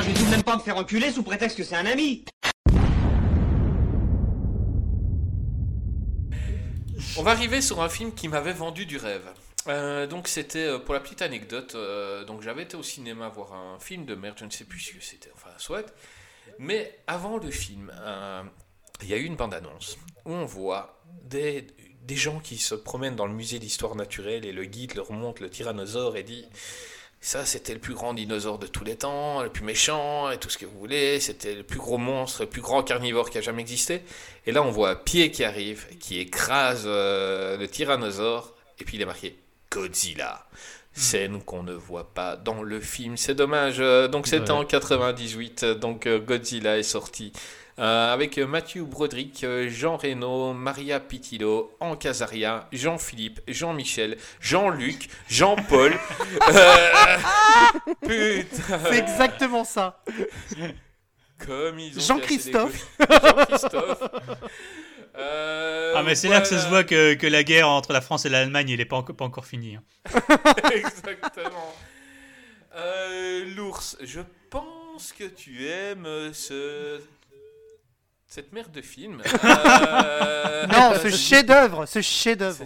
Ah, je vais tout de même pas me faire enculer sous prétexte que c'est un ami On va arriver sur un film qui m'avait vendu du rêve. Euh, donc c'était euh, pour la petite anecdote. euh, donc j'avais été au cinéma voir un film de merde, je ne sais plus ce que c'était, enfin soit. Mais avant le film, il y a eu une bande-annonce où on voit des, des gens qui se promènent dans le musée d'histoire naturelle et le guide leur montre le tyrannosaure et dit ça c'était le plus grand dinosaure de tous les temps, le plus méchant et tout ce que vous voulez, c'était le plus gros monstre, le plus grand carnivore qui a jamais existé. Et là on voit un pied qui arrive, qui écrase euh, le tyrannosaure et puis il est marqué Godzilla. Scène qu'on ne voit pas dans le film. C'est dommage. euh, Donc c'était Ouais. en 98. euh, Donc euh, Godzilla est sorti. Euh, avec Matthew Broderick, euh, Jean Reno, Maria Pitillo, Anne Casaria, Jean-Philippe, Jean-Michel, Jean-Luc, Jean-Paul. Euh, putain. C'est exactement ça. Comme ils ont Jean-Christophe. Jean-Christophe. Euh, Ah, mais c'est là que ça se voit que, que la guerre entre la France et l'Allemagne, elle n'est pas, pas encore finie. hein. Exactement. Euh, L'ours, je pense que tu aimes ce... cette merde de film. Euh, Non, ce chef-d'œuvre, ce chef-d'œuvre.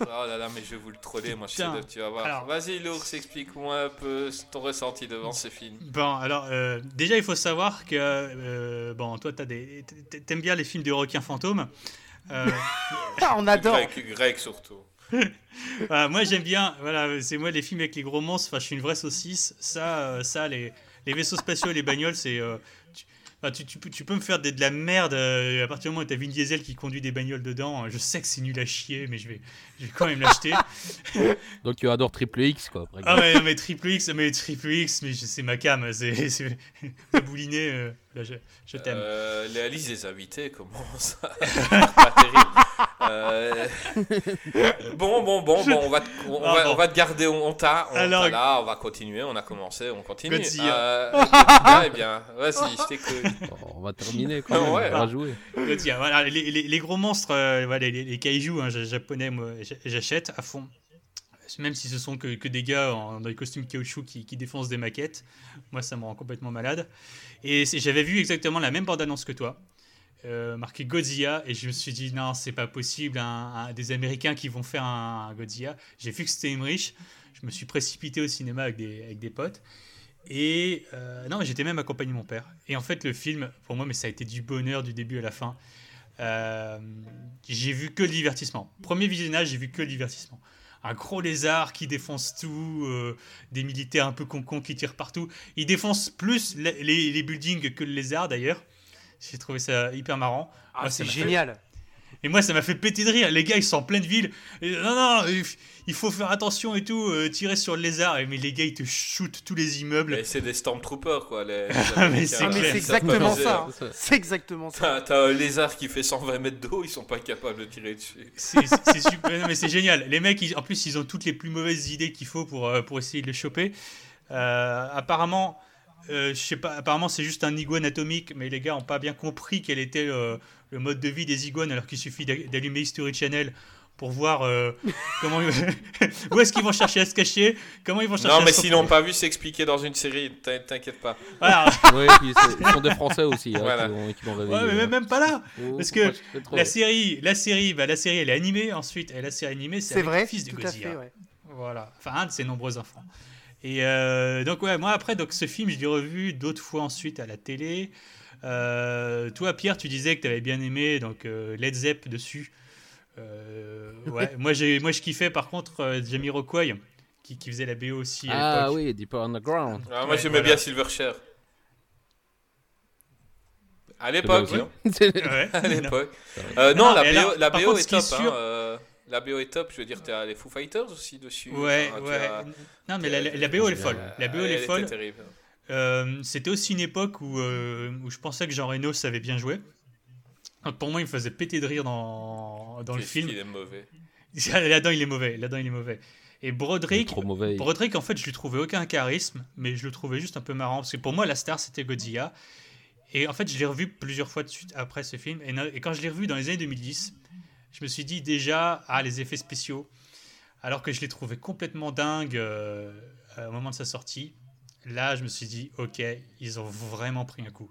Oh là là, mais je vais vous le troller, moi, chef-d'œuvre, tu vas voir. Alors- Vas-y, l'ours, explique-moi un peu ton ressenti devant ce film. Bon, alors, euh, déjà, il faut savoir que, euh, bon, toi, t'as des, t'a- t'aimes bien les films de requins fantômes. Euh, Ah, on adore. Grec, grec surtout. voilà, moi, j'aime bien, voilà, c'est moi les films avec les gros monstres. Enfin, je suis une vraie saucisse. Ça, euh, ça, les, les vaisseaux spatiaux, les bagnoles, c'est. Tu, enfin, tu, tu peux, tu peux me faire des- de la merde euh, à partir du moment où t'as Vin Diesel qui conduit des bagnoles dedans. euh, Je sais que c'est nul à chier, mais je vais, je vais quand même l'acheter. Donc tu adores Triple X, quoi. Ah exemple. ouais, non, mais triple X, mais triple X, mais je- c'est ma cam, c'est c'est- bouliné, euh, là, je, je t'aime. Euh, la liste des invités commence à pas terrible. Euh, Bon, bon, bon, bon, on va, te- on, Ah, va, bon. on va te garder, on, on t'a, on Alors- t'a là, on va continuer, on a commencé, on continue. Euh, Godzilla, eh bien, vas-y, je t'écoute. Bon, on va terminer quand même. Ouais. On va jouer. Voilà, les, les- les gros monstres, euh, voilà, les, les kaiju hein, ja- japonais, moi, j'achète à fond. Même si ce sont que, que des gars en, dans des costumes caoutchouc qui, qui défoncent des maquettes, moi ça me rend complètement malade. Et j'avais vu exactement la même bande-annonce que toi, euh, marqué Godzilla, et je me suis dit non, c'est pas possible, des Américains qui vont faire un, un Godzilla. J'ai vu que c'était Emmerich, je me suis précipité au cinéma avec des, avec des potes. Et euh, non, j'étais même accompagné de mon père. Et en fait, le film, pour moi, mais ça a été du bonheur du début à la fin. Euh, j'ai vu que le divertissement. Premier visionnage, j'ai vu que le divertissement. Un gros lézard qui défonce tout, des militaires un peu concons qui tirent partout. Il défonce plus les- les buildings que le lézard d'ailleurs. J'ai trouvé ça hyper marrant. Ah, Moi, c'est fait- génial. et moi, ça m'a fait péter de rire. Les gars, ils sont en pleine ville. Et, non, non, il faut faire attention et tout, euh, tirer sur le lézard. Et, mais les gars, ils te shootent tous les immeubles. C'est des Stormtroopers, quoi. Les, les mais c'est Ah, mais là, c'est exactement ça. hein. hein. C'est exactement ça. T'as t'as un lézard qui fait 120 mètres d'eau, ils sont pas capables de tirer dessus. C'est super, non, mais c'est génial. Les mecs, ils- en plus, ils ont toutes les plus mauvaises idées qu'il faut pour, euh, pour essayer de le choper. Euh, apparemment, euh, je sais pas, apparemment c'est juste un iguane atomique, mais les gars ont pas bien compris quel était le, le mode de vie des iguanes, alors qu'il suffit d'a- d'allumer History Channel pour voir euh, comment où est-ce qu'ils vont chercher à se cacher, comment ils vont chercher Non, à mais s'ils l'ont pas vu s'expliquer dans une série, t'in- t'inquiète pas. Voilà. Ouais, puis c'est- ils sont des Français aussi hein, Voilà. qui l'ont- qui l'ont réveillé. Ouais, mais même, même pas là. Oh, Parce que. La série, la série, bah, la série, elle est animée ensuite, et la série animée, c'est le fils de Godzilla. fait. ouais. Voilà, enfin un de ses nombreux enfants. Et euh, donc ouais, moi après donc ce film je l'ai revu d'autres fois ensuite à la télé. Euh, toi Pierre, tu disais que tu avais bien aimé donc euh, Led Zepp dessus. Euh, ouais, moi j'ai moi je kiffais par contre euh, Jamie Rockway qui, qui faisait la BO aussi à Ah l'époque. oui, Deeper Underground. Ah, moi, Ouais, j'aimais voilà. bien Silverchair. À l'époque, hein. Ouais. À Non. l'époque. Non, Non, la BO, la BO contre, est top. hein, sûr- euh, La BO est top, je veux dire, tu as les Foo Fighters aussi dessus. Ouais, Enfin, ouais. as- Non, mais la, la- la BO elle est folle. La BO elle elle est folle. terrible. Euh, C'était aussi une époque où, euh, où je pensais que Jean Reno savait bien jouer. Donc pour moi, il me faisait péter de rire dans, dans le film. qu'il est mauvais. Là-dedans, il est mauvais. Là-dedans, il est mauvais. Et Il Broderick, trop mauvais. Broderick, en fait, je lui trouvais aucun charisme, mais je le trouvais juste un peu marrant. Parce que pour moi, la star, c'était Godzilla. Et en fait, je l'ai revu plusieurs fois de suite après ce film. Et, et quand je l'ai revu dans les années 2010, je me suis dit déjà, ah, les effets spéciaux. Alors que je l'ai trouvé complètement dingue euh, au moment de sa sortie. Là, je me suis dit, ok, ils ont vraiment pris un coup.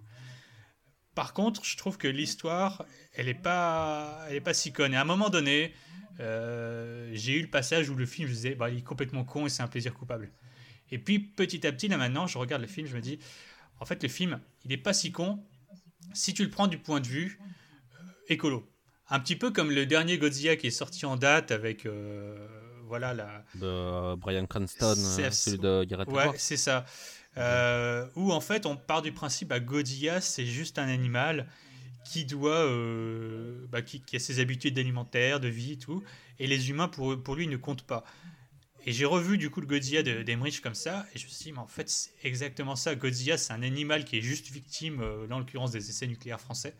Par contre, je trouve que l'histoire, elle est pas, est pas si conne. Et à un moment donné, euh, j'ai eu le passage où le film, je disais, bah, il est complètement con et c'est un plaisir coupable. Et puis petit à petit, là maintenant, je regarde le film, je me dis, en fait, le film, il est pas si con si tu le prends du point de vue euh, écolo. Un petit peu comme le dernier Godzilla qui est sorti en date avec, euh, voilà, la, De Brian Cranston, euh, celui de Gareth Ouais, c'est ça. Euh, où en fait, on part du principe à Godzilla, c'est juste un animal qui doit, euh, bah, qui, qui a ses habitudes alimentaires, de vie et tout, et les humains pour, pour lui ne comptent pas. Et j'ai revu du coup le Godzilla de- d'Emmerich comme ça, et je me suis dit, mais en fait, c'est exactement ça. Godzilla, c'est un animal qui est juste victime, en l'occurrence, des essais nucléaires français.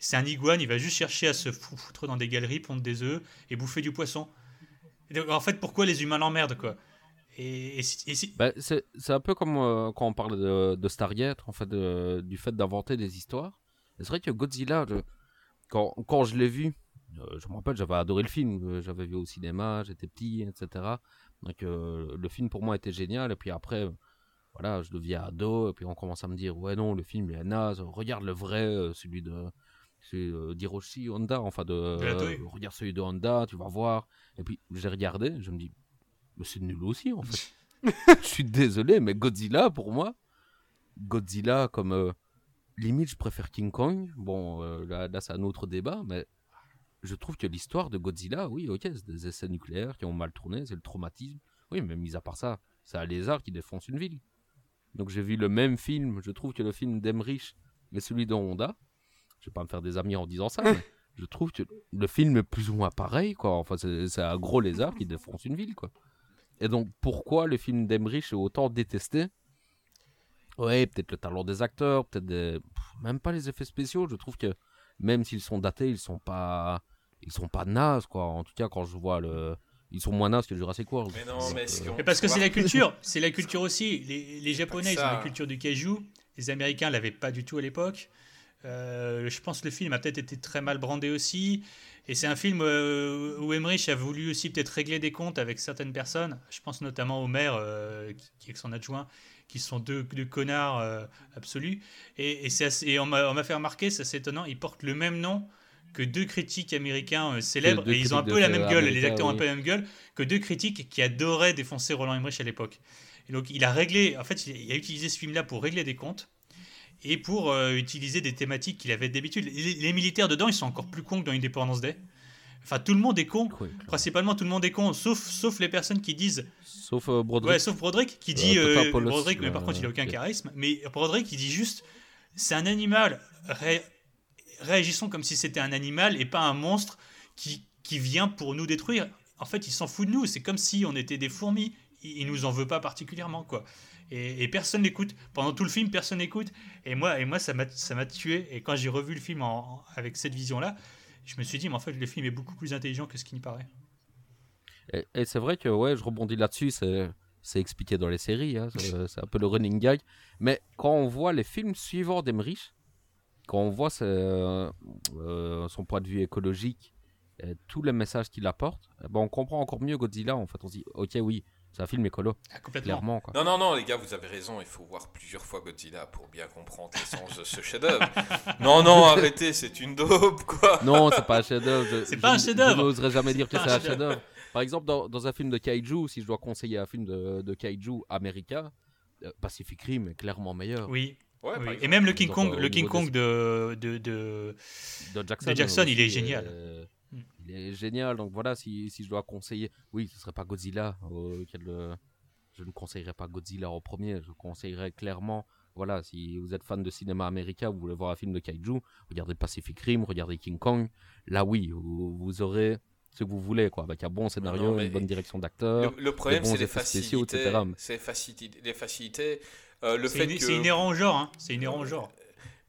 C'est un iguane, il va juste chercher à se fou- foutre dans des galeries, pondre des œufs et bouffer du poisson. En fait, pourquoi les humains l'emmerdent, quoi? Bah, c'est un peu comme euh, quand on parle de, de Stargate, en fait, du fait d'inventer des histoires. C'est vrai que Godzilla, quand, je l'ai vu, euh, je me rappelle, j'avais adoré le film, euh, j'avais vu au cinéma, j'étais petit, etc. Donc le film pour moi était génial. Et puis après, voilà, je deviens ado, et puis on commence à me dire, ouais non, le film il est naze, regarde le vrai, celui de c'est euh, d'Hiroshi Honda, enfin de, De euh, regarde celui de Honda, tu vas voir. Et puis j'ai regardé, je me dis, mais c'est nul aussi en fait. je suis désolé, mais Godzilla pour moi, Godzilla comme euh, limite je préfère King Kong. Bon, euh, là, là c'est un autre débat, mais je trouve que l'histoire de Godzilla, oui, ok, c'est des essais nucléaires qui ont mal tourné, c'est le traumatisme. Oui, mais mis à part ça, c'est un lézard qui défonce une ville. Donc j'ai vu le même film, je trouve que le film d'Emmerich, mais celui de Honda, je vais pas me faire des amis en disant ça, mais je trouve que le film est plus ou moins pareil, quoi. Enfin, c'est un gros lézard qui défonce une ville, quoi. Et donc, pourquoi le film d'Emmerich est autant détesté? Ouais, peut-être le talent des acteurs, peut-être des... même pas les effets spéciaux. Je trouve que même s'ils sont datés, ils sont pas, ils sont pas nazes, quoi. En tout cas, quand je vois le, ils sont moins nazes que Jurassic World. Mais non, mais euh, Mais parce que c'est la culture, c'est la culture aussi. Les, les Japonais, ils ont la culture du kaiju. Les Américains l'avaient pas du tout à l'époque. Euh, je pense que le film a peut-être été très mal brandé aussi. Et c'est un film euh, où Emmerich a voulu aussi peut-être régler des comptes avec certaines personnes. Je pense notamment au maire euh, qui, est son adjoint, qui sont deux, deux connards absolus. Et, et, assez- et on m'a fait remarquer, c'est assez étonnant, ils portent le même nom que deux critiques américains célèbres. Et ils ont un peu la même gueule, les acteurs ont un peu la même gueule que deux critiques qui adoraient défoncer Roland Emmerich à l'époque. Et donc il a réglé, en fait, il a utilisé ce film-là pour régler des comptes et pour euh, utiliser des thématiques qu'il avait d'habitude. Les, les militaires dedans, ils sont encore plus cons que dans Independence Day. Enfin, tout le monde est con. oui. Principalement, tout le monde est con, sauf, sauf les personnes qui disent. Sauf euh, Broderick. Ouais, sauf Broderick qui dit. Euh, Paulus, Broderick, mais par euh, contre, il a aucun charisme. Mais Broderick, il dit juste c'est un animal. Ré- réagissons comme si c'était un animal et pas un monstre qui, qui vient pour nous détruire. En fait, il s'en fout de nous. C'est comme si on était des fourmis. Il, il nous en veut pas particulièrement, quoi. Et, et personne n'écoute. Pendant tout le film, personne n'écoute. Et moi, et moi ça m'a tué. Et quand j'ai revu le film en- en- avec cette vision-là, je me suis dit, mais en fait, le film est beaucoup plus intelligent que ce qu'il n'y paraît. Et, et c'est vrai que ouais, je rebondis là-dessus, c'est expliqué dans les séries, hein, c'est un peu le running gag. Mais quand on voit les films suivants d'Emmerich, quand on voit euh, son point de vue écologique, tous les messages qu'il apporte, eh ben, on comprend encore mieux Godzilla. En fait, on se dit, ok, oui, c'est un film écolo, Ah, complètement. clairement. Quoi. Non, non, non, les gars, vous avez raison. Il faut voir plusieurs fois Godzilla pour bien comprendre l'essence de ce chef-d'œuvre. non, non, arrêtez, c'est une dope, quoi. Non, c'est pas un chef-d'œuvre. C'est pas un chef-d'œuvre. Je n'oserais jamais dire que c'est un chef-d'œuvre. Par exemple, dans, dans un film de kaiju, si je dois conseiller un film de, de kaiju américain, euh, Pacific Rim est clairement meilleur. Oui. Ouais. Et même le King Kong, le King Kong de, de, de- de Jackson, De Jackson, il est génial. euh. Il est génial. Donc voilà, si, si je dois conseiller, oui, ce serait pas Godzilla. auquel, euh, je ne conseillerais pas Godzilla en premier. Je conseillerais clairement, voilà, si vous êtes fan de cinéma américain, vous voulez voir un film de kaiju, regardez Pacific Rim, regardez King Kong. Là, oui, vous, vous aurez ce que vous voulez, quoi, avec un bon scénario, Non, mais- une bonne direction d'acteur. Le, le problème, bons c'est les effets spéciaux, facilités. etc. C'est les facilités. Les facilités. Euh, le C'est fait que. c'est inhérent au genre, hein. C'est inhérent au genre.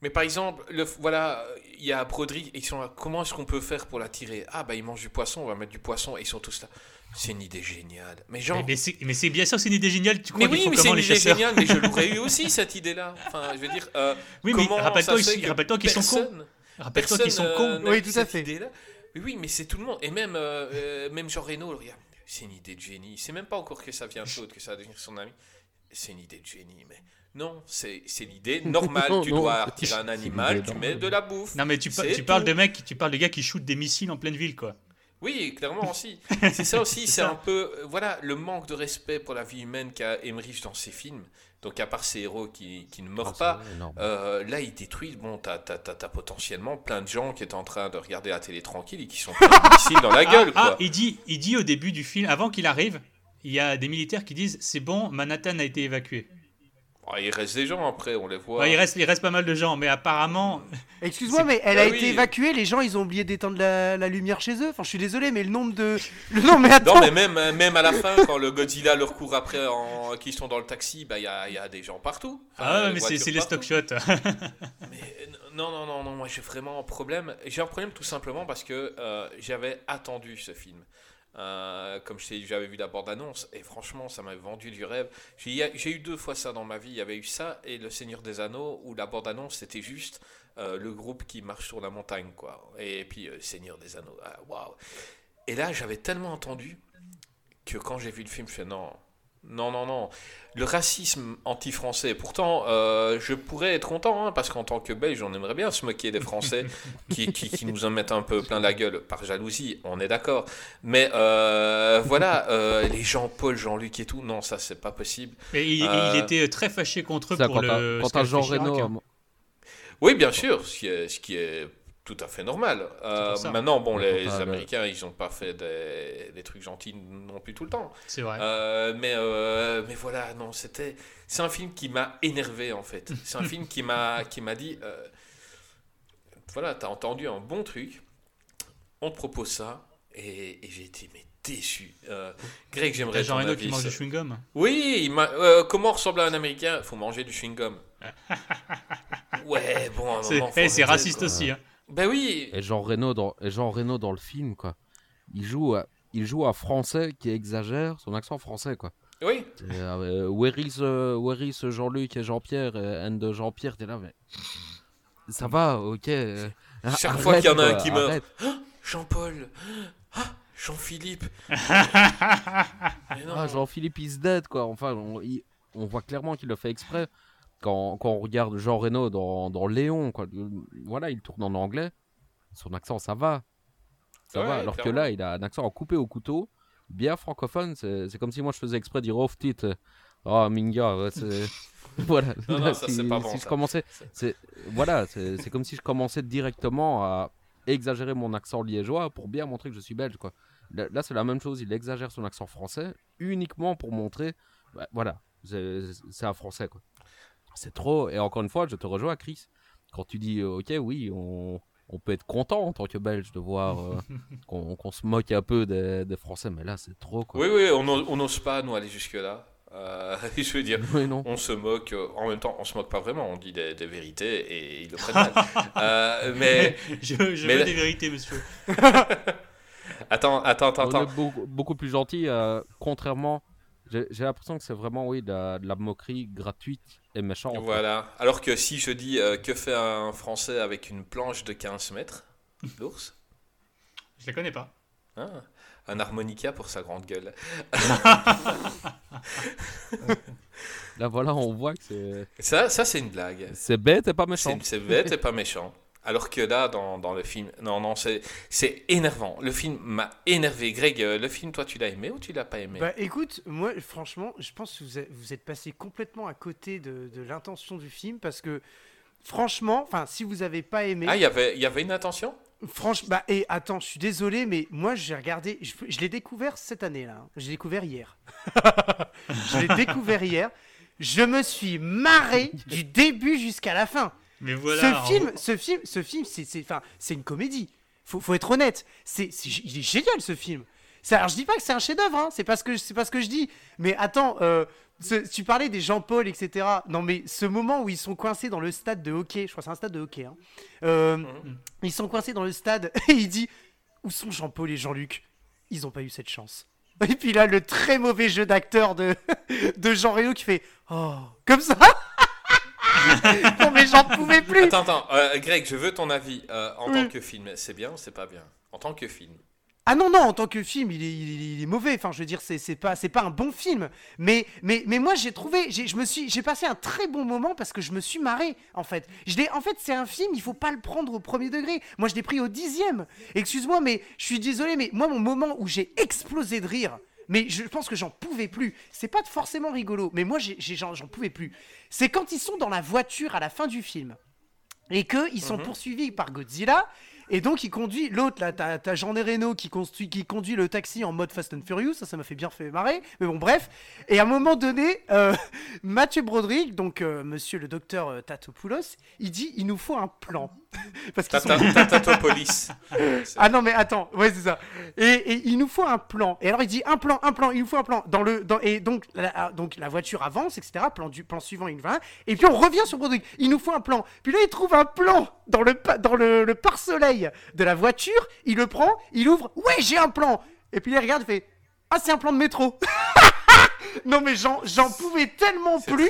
Mais par exemple, le, voilà, il y a Broderick, ils sont là, comment est-ce qu'on peut faire pour l'attirer Ah bah ils mangent du poisson, on va mettre du poisson, et ils sont tous là. C'est une idée géniale. Mais genre... Mais, mais c'est mais bien sûr, c'est une idée géniale. Tu Mais crois qu'ils oui, mais c'est comment une les idée géniale, mais je l'aurais eu aussi cette idée-là. Enfin, je veux dire, euh, Oui, mais comment rappelle-toi qu'ils sont cons. Rappelle-toi qu'ils sont personne, euh, cons. Oui, tout à fait. idée-là. Mais oui, mais c'est tout le monde. Et même, euh, euh, même Jean Reno, regarde, c'est une idée de génie. C'est même pas encore que ça vient de Claude, que ça va devenir son ami. C'est une idée de génie, mais non, c'est c'est l'idée normale. Non, tu non, dois attirer un animal, tu mets de la bouffe. Non, mais tu, parles de mecs, tu parles de gars qui shootent des missiles en pleine ville, quoi. Oui, clairement aussi. C'est ça aussi, c'est ça. un peu, euh, voilà, le manque de respect pour la vie humaine qu'a Emmerich dans ses films. Donc à part ces héros qui, qui ne meurent Ah, pas, euh, là ils détruisent, bon, t'as, t'as, t'as- t'as potentiellement plein de gens qui étaient en train de regarder la télé tranquille et qui sont missiles dans la gueule, Ah, quoi. il dit, il dit au début du film, avant qu'il arrive, il y a des militaires qui disent c'est bon, Manhattan a été évacué. Bon, il reste des gens après, on les voit. Ouais, il, reste, il reste pas mal de gens, mais apparemment, Excuse-moi, mais elle Ah a oui. été évacuée, les gens ils ont oublié d'éteindre la, la lumière chez eux. Enfin, je suis désolé, mais le nombre de. Le... Non, mais attends Non, mais même, euh, même à la fin, quand le Godzilla leur court après, en, qui sont dans le taxi, bah il y a, il y a des gens partout. Enfin, ah ouais, mais c'est les stock shots. Mais euh, non, non, non, non, moi j'ai vraiment un problème. J'ai un problème tout simplement parce que euh, j'avais attendu ce film. Euh, comme j'avais vu la bande-annonce et franchement, ça m'avait vendu du rêve. J'ai eu deux fois ça dans ma vie. Il y avait eu ça et Le Seigneur des Anneaux où la bande-annonce c'était juste euh, le groupe qui marche sur la montagne, quoi. Et puis euh, Seigneur des Anneaux, ah, waouh. Et là, j'avais tellement entendu que quand j'ai vu le film, je fais non, non, non, non. Le racisme anti-français, pourtant, euh, je pourrais être content, hein, parce qu'en tant que Belge, on aimerait bien se moquer des Français qui, qui, qui nous en mettent un peu plein la gueule par jalousie, on est d'accord. Mais euh, voilà, euh, les Jean-Paul, Jean-Luc et tout, non, ça, c'est pas possible. Mais il, Euh, il était très fâché contre eux Ça, pour quand le. quand fait Jean Reno, hein. Oui, bien sûr, ce qui est, ce qui est tout à fait normal. Euh, maintenant, bon, les le- Américains, ils n'ont pas fait des, des trucs gentils non plus tout le temps. C'est vrai. Euh, mais, euh, mais voilà, non, c'était. C'est un film qui m'a énervé en fait. C'est un film qui m'a qui m'a dit euh, voilà, t'as entendu un bon truc, on te propose ça, et, et j'ai été mais déçu. Euh, Greg, j'aimerais Jean Reno avis qui mange du chewing-gum. Oui, il euh, comment ressemble à un Américain? Faut manger du chewing gum. ouais, bon, C'est faut eh, raciste quoi. aussi. hein. Ben oui. Et Jean Reno dans, et Jean Reno dans le film, quoi. Il joue, à, il joue un français qui exagère son accent français, quoi. Oui. Euh, where is, euh, where is Jean-Luc et Jean-Pierre and Jean-Pierre, t'es là, mais ça va, ok. euh, Chaque arrête, fois qu'il y en a un qui meurt. arrête. Jean-Paul. Ah, Jean-Philippe. Ah, Jean-Philippe is dead, quoi. Enfin, on, on voit clairement qu'il le fait exprès. Quand, quand on regarde Jean Reno dans, dans Léon, quoi. Voilà, il tourne en anglais. Son accent, ça va. Ça Ouais, va. Alors que là, il a un accent coupé au couteau, bien francophone. C'est comme si moi je faisais exprès de dire off tit. Oh, Minga, c'est. voilà. Non, non, Là, ça, si, c'est pas bon, si je ça. commençais. c'est- Voilà, c'est comme si je commençais directement à exagérer mon accent liégeois pour bien montrer que je suis belge, quoi. Là, là, c'est la même chose. Il exagère son accent français uniquement pour montrer. bah, voilà, c'est c'est un français, quoi. C'est trop. Et encore une fois, je te rejoins, Chris. Quand tu dis, euh, ok, oui, on, on peut être content en tant que belge de voir euh, qu'on se moque un peu des, des Français, mais là, c'est trop, quoi. Oui, oui, on n'ose pas, nous, aller jusque-là. Euh, je veux dire, Oui, non. on se moque, en même temps, on se moque pas vraiment, on dit des, des vérités et ils le prennent mal. Euh, mais je je mais veux des vérités, monsieur. attends, attends, attends, On attends. est beaucoup, beaucoup plus gentil, euh, contrairement. J'ai l'impression que c'est vraiment, oui, de la, de la moquerie gratuite et méchante. Voilà. Alors que si je dis euh, que fait un Français avec une planche de 15 mètres d'ours? Je la connais pas. Hein Un harmonica pour sa grande gueule. Là, voilà, on voit que c'est- Ça, ça c'est une blague. c'est bête et pas méchant. C'est bête et pas méchant. Alors que là, dans, dans le film, non, non, c'est c'est énervant. Le film m'a énervé. Greg, euh, le film, toi, tu l'as aimé ou tu l'as pas aimé? Bah écoute, moi franchement, je pense que vous êtes, vous êtes passé complètement à côté de, de l'intention du film parce que franchement, enfin si vous avez pas aimé, Ah, il y avait- il y avait une intention? Franchement, bah et attends, je suis désolé, mais moi j'ai regardé, je, je l'ai découvert cette année là, hein. je l'ai découvert hier, je l'ai découvert hier, je me suis marré du début jusqu'à la fin. Mais voilà. ce en- film, ce film, ce film, c'est, c'est, enfin, c'est une comédie. faut, faut être honnête. C'est, c'est- il est génial ce film. Ça, alors je dis pas que c'est un chef-d'œuvre, hein, c'est pas ce que c'est pas ce que je dis. Mais attends, euh, ce- tu parlais des Jean-Paul, etc. Non mais ce moment où ils sont coincés dans le stade de hockey, je crois que c'est un stade de hockey. hein. Euh, Ils sont coincés dans le stade et il dit où sont Jean-Paul et Jean-Luc? Ils ont pas eu cette chance. Et puis là, le très mauvais jeu d'acteur de, de Jean Reno qui fait Oh, comme ça Non, mais j'en pouvais plus Attends, attends, euh, Greg, je veux ton avis. Euh, en Oui. tant que film, c'est bien ou c'est pas bien? En tant que film. Ah non, non, en tant que film, il est, il est- il est mauvais. Enfin, je veux dire, c'est pas, c'est pas un bon film. Mais, mais, mais moi, j'ai trouvé, j'ai- je me suis, j'ai passé un très bon moment parce que je me suis marré, en fait. Je l'ai, en fait, c'est un film, il faut pas le prendre au premier degré. Moi, je l'ai pris au dixième. Excuse-moi, mais je suis désolé, mais moi, mon moment où j'ai explosé de rire, mais je pense que j'en pouvais plus. C'est pas forcément rigolo, mais moi, j'en pouvais plus. C'est quand ils sont dans la voiture à la fin du film et que ils sont poursuivis par Godzilla. Et donc il conduit l'autre là, t'as t'as Jean Reno qui, construit- qui conduit le taxi en mode Fast and Furious, ça ça m'a fait bien fait marrer, mais bon bref. Et à un moment donné, euh, Mathieu Broderick, donc euh, Monsieur le docteur euh, Tatopoulos, il dit il nous faut un plan parce qu'ils sont Tatatopolis. ah non mais attends, ouais c'est ça. Et, et il nous faut un plan. Et alors il dit un plan, un plan, il nous faut un plan. Dans le, dans, et donc la, donc la voiture avance, etc. Plan du plan suivant, il va. Et puis on revient sur Broderick. Il nous faut un plan. Puis là il trouve un plan dans le dans le, le pare-soleil de la voiture. Il le prend, il ouvre. Ouais j'ai un plan. Et puis il regarde, il fait ah c'est un plan de métro. non mais j'en j'en pouvais tellement plus.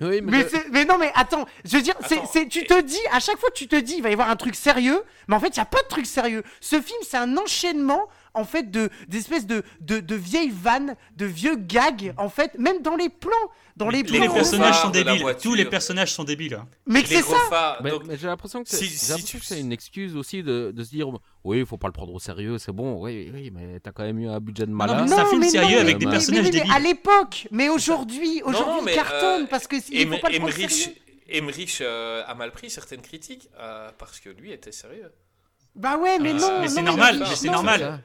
Oui, mais, Mais, je- c'est- mais non, mais attends, je veux dire, c'est, Attends, c'est- tu te dis, à chaque fois tu te dis, il va y avoir un truc sérieux, mais en fait, il n'y a pas de truc sérieux. Ce film, c'est un enchaînement, en fait, de, d'espèces de, de, de vieilles vannes, de vieux gags, en fait, même dans les plans. Dans les, Les, plans. les personnages sont débiles. Tous les personnages sont débiles. hein. Mais c'est ça! donc, mais j'ai l'impression que c'est si- si tu- une excuse aussi de, de se dire oui, il faut pas le prendre au sérieux, c'est bon, oui, oui, mais t'as quand même eu un budget de non, malade. mais c'est un film mais sérieux avec mais- des personnages mais, mais, débiles. à l'époque, mais aujourd'hui, aujourd'hui, Non, cartonne euh, parce que il faut pas le prendre au Emmerich, sérieux. Emmerich, euh, a mal pris certaines critiques euh, parce que lui était sérieux. Bah ouais, mais Ah, non, mais c'est non, normal, non, mais c'est non, normal.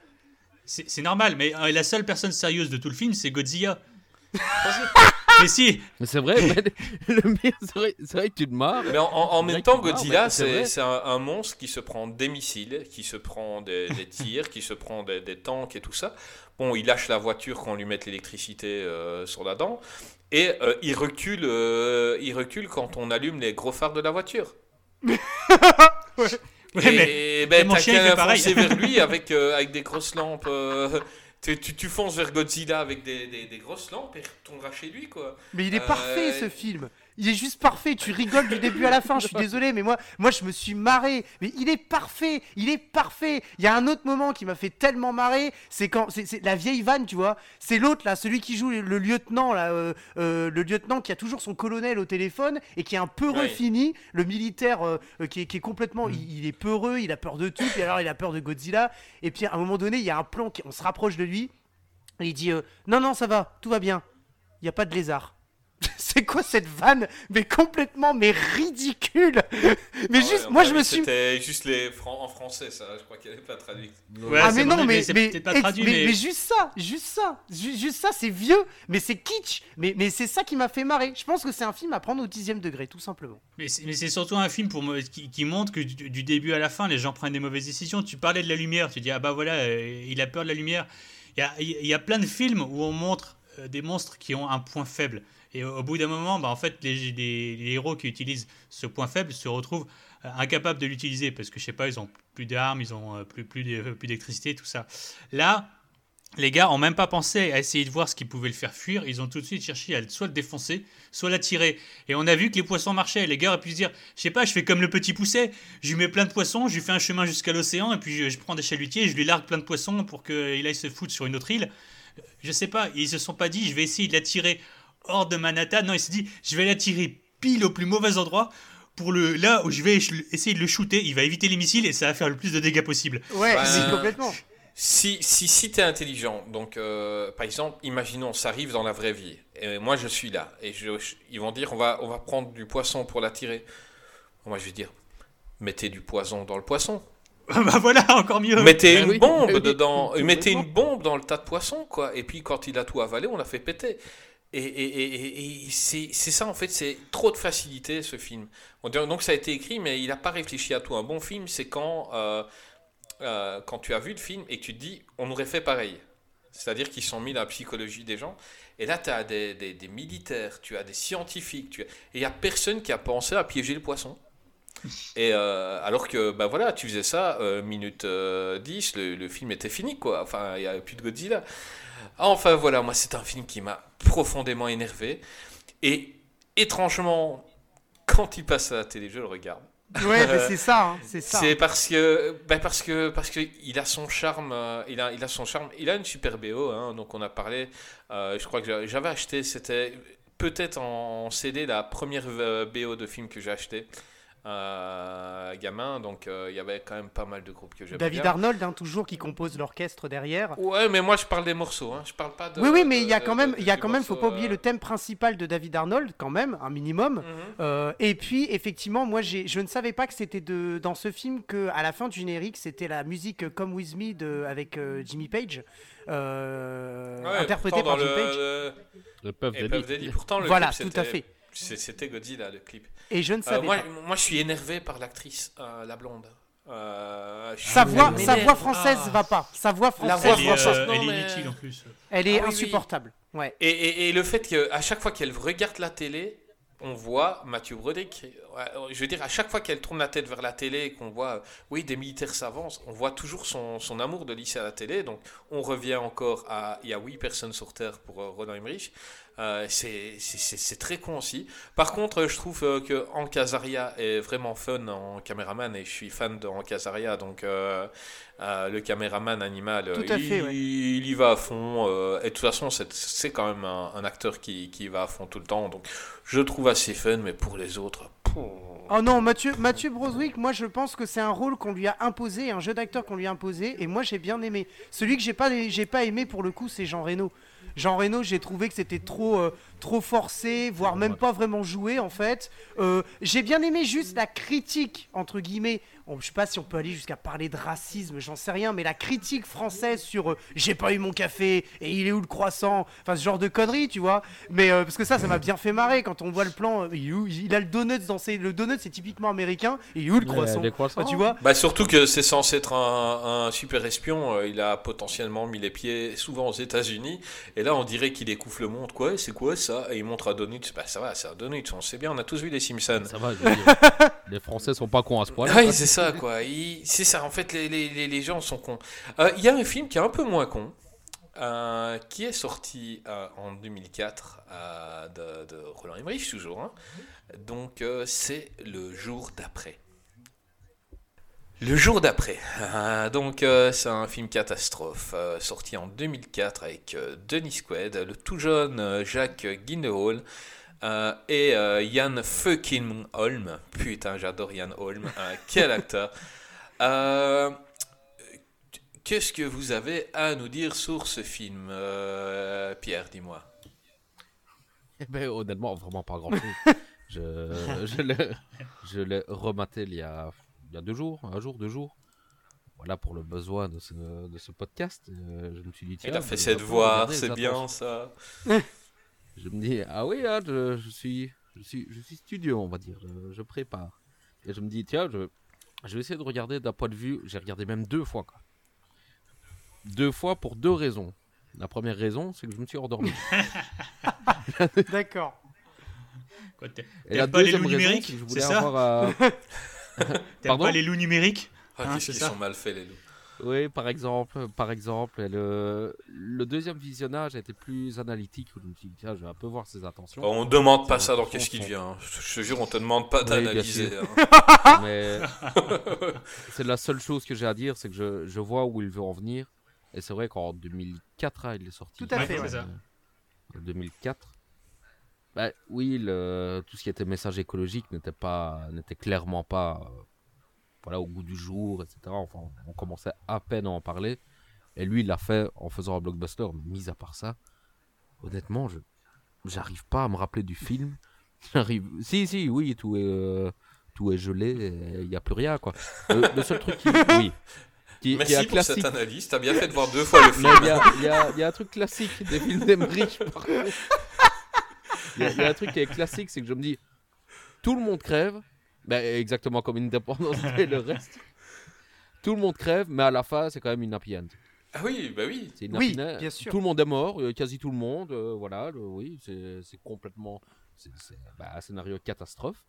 C'est normal, mais euh, la seule personne sérieuse de tout le film, c'est Godzilla. mais si, Mais c'est vrai, c'est vrai, que tu te marres. Mais en, même temps, Godzilla, c'est un, un monstre qui se prend des missiles, qui se prend des, des tirs, qui se prend des, des tanks et tout ça. Bon, il lâche la voiture quand on lui met l'électricité euh, sur la dent. Et euh, il, recule, euh, il recule quand on allume les gros phares de la voiture. Ouais, mais- et ben, mon t'as chien, fait pareil. foncer vers lui avec, euh, avec des grosses lampes. euh, tu, tu- tu fonces vers Godzilla avec des, des- des grosses lampes et retourneras chez lui, quoi. Mais il est Euh, parfait ce film. Il est juste parfait. Tu rigoles du début à la fin. Je suis désolé, mais moi, moi, je me suis marré. Mais il est parfait. Il est parfait. Il y a un autre moment qui m'a fait tellement marrer. C'est quand, c'est la vieille vanne, tu vois. C'est l'autre là, celui qui joue le, le lieutenant là, euh, euh, le lieutenant qui a toujours son colonel au téléphone et qui est un peu refini. Le militaire euh, qui, est, qui est complètement, il, il est peureux. Il a peur de tout. Et alors, il a peur de Godzilla. Et puis à un moment donné, il y a un plan. Qui, on se rapproche de lui. Et il dit non, non, ça va, tout va bien. Il n'y a pas de lézard. C'est quoi cette vanne? Mais complètement, mais ridicule Mais Ah juste, ouais, moi je me suis... C'était juste les fran- en français, ça. Je crois qu'elle n'est pas traduite. Ouais, ah mais non, mais, mais, pas traduit, mais, mais- mais juste ça, juste ça, ju- juste ça, c'est vieux, mais c'est kitsch, mais, mais c'est ça qui m'a fait marrer. Je pense que c'est un film à prendre au dixième degré, tout simplement. Mais c'est mais surtout un film pour moi qui, qui montre que du, du début à la fin, les gens prennent des mauvaises décisions. Tu parlais de la lumière, tu dis ah bah voilà, euh, il a peur de la lumière. Il y a, il y a plein de films où on montre euh, des monstres qui ont un point faible. Et au, bout d'un moment, bah, en fait, les, héros qui utilisent ce point faible se retrouvent euh, incapables de l'utiliser parce que je sais pas, ils ont plus d'armes, ils ont euh, plus, d'é- plus d'électricité, tout ça. Là, les gars ont même pas pensé à essayer de voir ce qui pouvait le faire fuir. Ils ont tout de suite cherché à soit le défoncer, soit l'attirer. Et on a vu que les poissons marchaient. Les gars auraient pu se dire, je sais pas, je fais comme le petit pousset. Je lui mets plein de poissons, je lui fais un chemin jusqu'à l'océan, et puis je, je prends des chalutiers, et je lui largue plein de poissons pour qu'il aille se foutre sur une autre île. Je sais pas, ils se sont pas dit, je vais essayer de l'attirer hors de Manhattan. Non, ils se sont dit, je vais l'attirer pile au plus mauvais endroit. Pour le, là où je vais essayer de le shooter, il va éviter les missiles et ça va faire le plus de dégâts possible. Ouais, Bah, c'est complètement. Si, si, si tu es intelligent, donc euh, par exemple, imaginons, ça arrive dans la vraie vie, et moi je suis là, et je, je- ils vont dire on va, on va prendre du poisson pour l'attirer. Moi je vais dire mettez du poison dans le poisson. bah voilà, encore mieux. Mettez une oui, bombe oui, dedans, mettez une bombe dans le tas de poissons, quoi. Et puis quand il a tout avalé, on l'a fait péter. Et, et, et- et- et c'est ça en fait, c'est trop de facilité ce film. Donc ça a été écrit, mais il n'a pas réfléchi à tout. Un bon film, c'est quand euh, euh, quand tu as vu le film et que tu te dis, on aurait fait pareil. C'est-à-dire qu'ils sont mis dans la psychologie des gens. Et là, tu as des, des- des militaires, tu as des scientifiques, tu as- et il n'y a personne qui a pensé à piéger le poisson. Et euh, alors que, bah voilà, tu faisais ça, euh, minute euh, 10, le, le film était fini, quoi. Enfin, il n'y avait plus de Godzilla. Enfin, voilà, moi, c'est un film qui m'a profondément énervé. Et étrangement, quand il passe à la télé, je le regarde. Ouais, mais c'est ça, hein, c'est ça. C'est parce que, bah parce que, parce que il a son charme, euh, il a, il a son charme, il a une super BO, hein, donc on a parlé, euh, je crois que j'a- j'avais acheté, c'était peut-être en CD la première euh, BO de film que j'ai acheté, euh, gamin, donc euh, il y avait quand même pas mal de groupes que j'aimais David bien. Arnold, hein, toujours qui compose l'orchestre derrière. Ouais, mais moi je parle des morceaux, hein, je parle pas de. oui, oui, mais il y a quand même, il y a quand même, faut pas oublier euh, le thème principal de David Arnold, quand même, un minimum. mhm. Euh, et puis, effectivement, moi, je ne savais pas que c'était de, dans ce film que, à la fin du générique, c'était la musique euh, Come With Me de, avec euh, Jimmy Page, euh, Ouais, interprétée par Jimmy le- Page. le- Le Daddy. Puff Daddy, pourtant le Voilà, clip, tout à fait. C'était Godzilla le clip. Et je ne Euh, savais moi, pas. moi, je suis énervé par l'actrice, euh, la blonde. Euh, Sa voix, sa voix française Ah. va pas. Sa voix La française, voix Elle est, va française, pas. euh, non, elle est mais- inutile en plus. elle est Ah oui, oui. insupportable. Ouais. Et, et- et le fait qu'à chaque fois qu'elle regarde la télé, on voit Mathieu Broderick. Je veux dire, à chaque fois qu'elle tourne la tête vers la télé et qu'on voit, oui, des militaires s'avancent, on voit toujours son, son amour de lycée à la télé. Donc, on revient encore à. Il y a 8 personnes sur Terre pour Roland Emmerich. Euh, c'est très concis. Par contre, je trouve euh, que Hank Azaria est vraiment fun en caméraman et je suis fan de Hank Azaria. Donc, euh, euh, le caméraman animal, il, fait, ouais. il y va à fond. et de toute façon, c'est c'est quand même un, un acteur qui, qui va à fond tout le temps. Donc, je trouve assez fun, mais pour les autres. Oh non, Mathieu, Mathieu Broswick, moi je pense que c'est un rôle qu'on lui a imposé, un jeu d'acteur qu'on lui a imposé, et moi j'ai bien aimé. Celui que j'ai pas, j'ai pas aimé pour le coup, c'est Jean Reno. Jean Reno, j'ai trouvé que c'était trop, euh, trop forcé, voire même pas vraiment joué en fait. Euh, j'ai bien aimé juste la critique entre guillemets. On, je sais pas si on peut aller jusqu'à parler de racisme, j'en sais rien, mais la critique française sur euh, j'ai pas eu mon café et il est où le croissant, enfin ce genre de conneries, tu vois. Mais euh, parce que ça, ça m'a bien fait marrer quand on voit le plan. euh, il, est où il a le donut dans ses, le donut, c'est typiquement américain. Et il est où le croissant les croissants. Tu vois Bah surtout que c'est censé être un, un super espion, euh, il a potentiellement mis les pieds souvent aux États-Unis, et là on dirait qu'il découvre le monde, quoi, c'est quoi ça Et il montre un donut, bah ça va, c'est un donut, on sait bien, on a tous vu les Simpsons. Ça va, je veux dire. les Français sont pas cons à ce point-là. Ah oui, c'est ça, quoi. C'est ça, en fait, les, les- les- les gens sont cons. Euh, Il y a un film qui est un peu moins con, euh, qui est sorti euh, en 2004 euh, de, de Roland Emmerich, toujours. hein. Donc, euh, c'est Le jour d'après. Le jour d'après. Euh, donc, euh, c'est un film catastrophe, euh, sorti en 2004 avec euh, Denis Quaid, le tout jeune euh, Jacques Gyllenhaal, euh, et euh, Yann fucking Holm. Putain, j'adore Yann Holm. Euh, quel acteur. Euh, Qu'est-ce que vous avez à nous dire sur ce film, euh, Pierre, dis-moi? Eh ben, honnêtement, vraiment pas grand-chose. je je l'ai je l'ai rematé il y, a, il y a deux jours, un jour, deux jours. Voilà pour le besoin de ce, de ce podcast. euh, je me suis dit, Il tiens. a fait cette voix, c'est bien ça. Je me dis, ah oui, hein, je, je suis, je, suis, je suis studio, on va dire. Je, je prépare. Et je me dis, tiens, je, je vais essayer de regarder d'un point de vue. J'ai regardé même deux fois. Quoi. Deux fois pour deux raisons. La première raison, c'est que je me suis endormi. D'accord. Et la pas les deuxième loups raison, numériques, c'est que je voulais ça avoir. euh, T'aimes pas les loups numériques Ah, Hein, Qu'est-ce c'est qu'ils ça sont mal faits, les loups. Oui, par exemple, par exemple, et le, le deuxième visionnage a été plus analytique. où Je me suis dit, tiens, je vais un peu voir ses intentions. On ne demande pas ça dans Qu'est-ce qui devient. hein. Je te jure, on te demande pas d'analyser. hein. Mais c'est la seule chose que j'ai à dire, c'est que je, je vois où il veut en venir. Et c'est vrai qu'en 2004, hein, il est sorti. Tout à fait, Ouais, ouais. c'est ça. En 2004. Bah, oui, le, tout ce qui était message écologique n'était pas, n'était clairement pas, euh, voilà, au goût du jour, etc. Enfin, on commençait à peine à en parler. Et lui, il l'a fait en faisant un blockbuster. Mais mis à part ça, honnêtement, je, j'arrive pas à me rappeler du film. J'arrive. Si, si, oui, tout est, euh, tout est gelé. Il n'y a plus rien, quoi. Le, le seul truc qui, oui, qui, Merci pour classique. cette analyse. T'as bien fait de voir deux fois le film. Il y a, y y un truc classique des films d'Emmerich, par contre. Il y, a- il y a un truc qui est classique, c'est que je me dis, tout le monde crève, ben, exactement comme Independence et le reste. Tout le monde crève, mais à la fin, c'est quand même une happy end. Ah oui, bah oui. C'est une Oui, happy end. bien sûr. Tout le monde est mort, euh, quasi tout le monde. euh, voilà, le- oui, c'est c'est complètement. C'est c'est- bah, un scénario de catastrophe.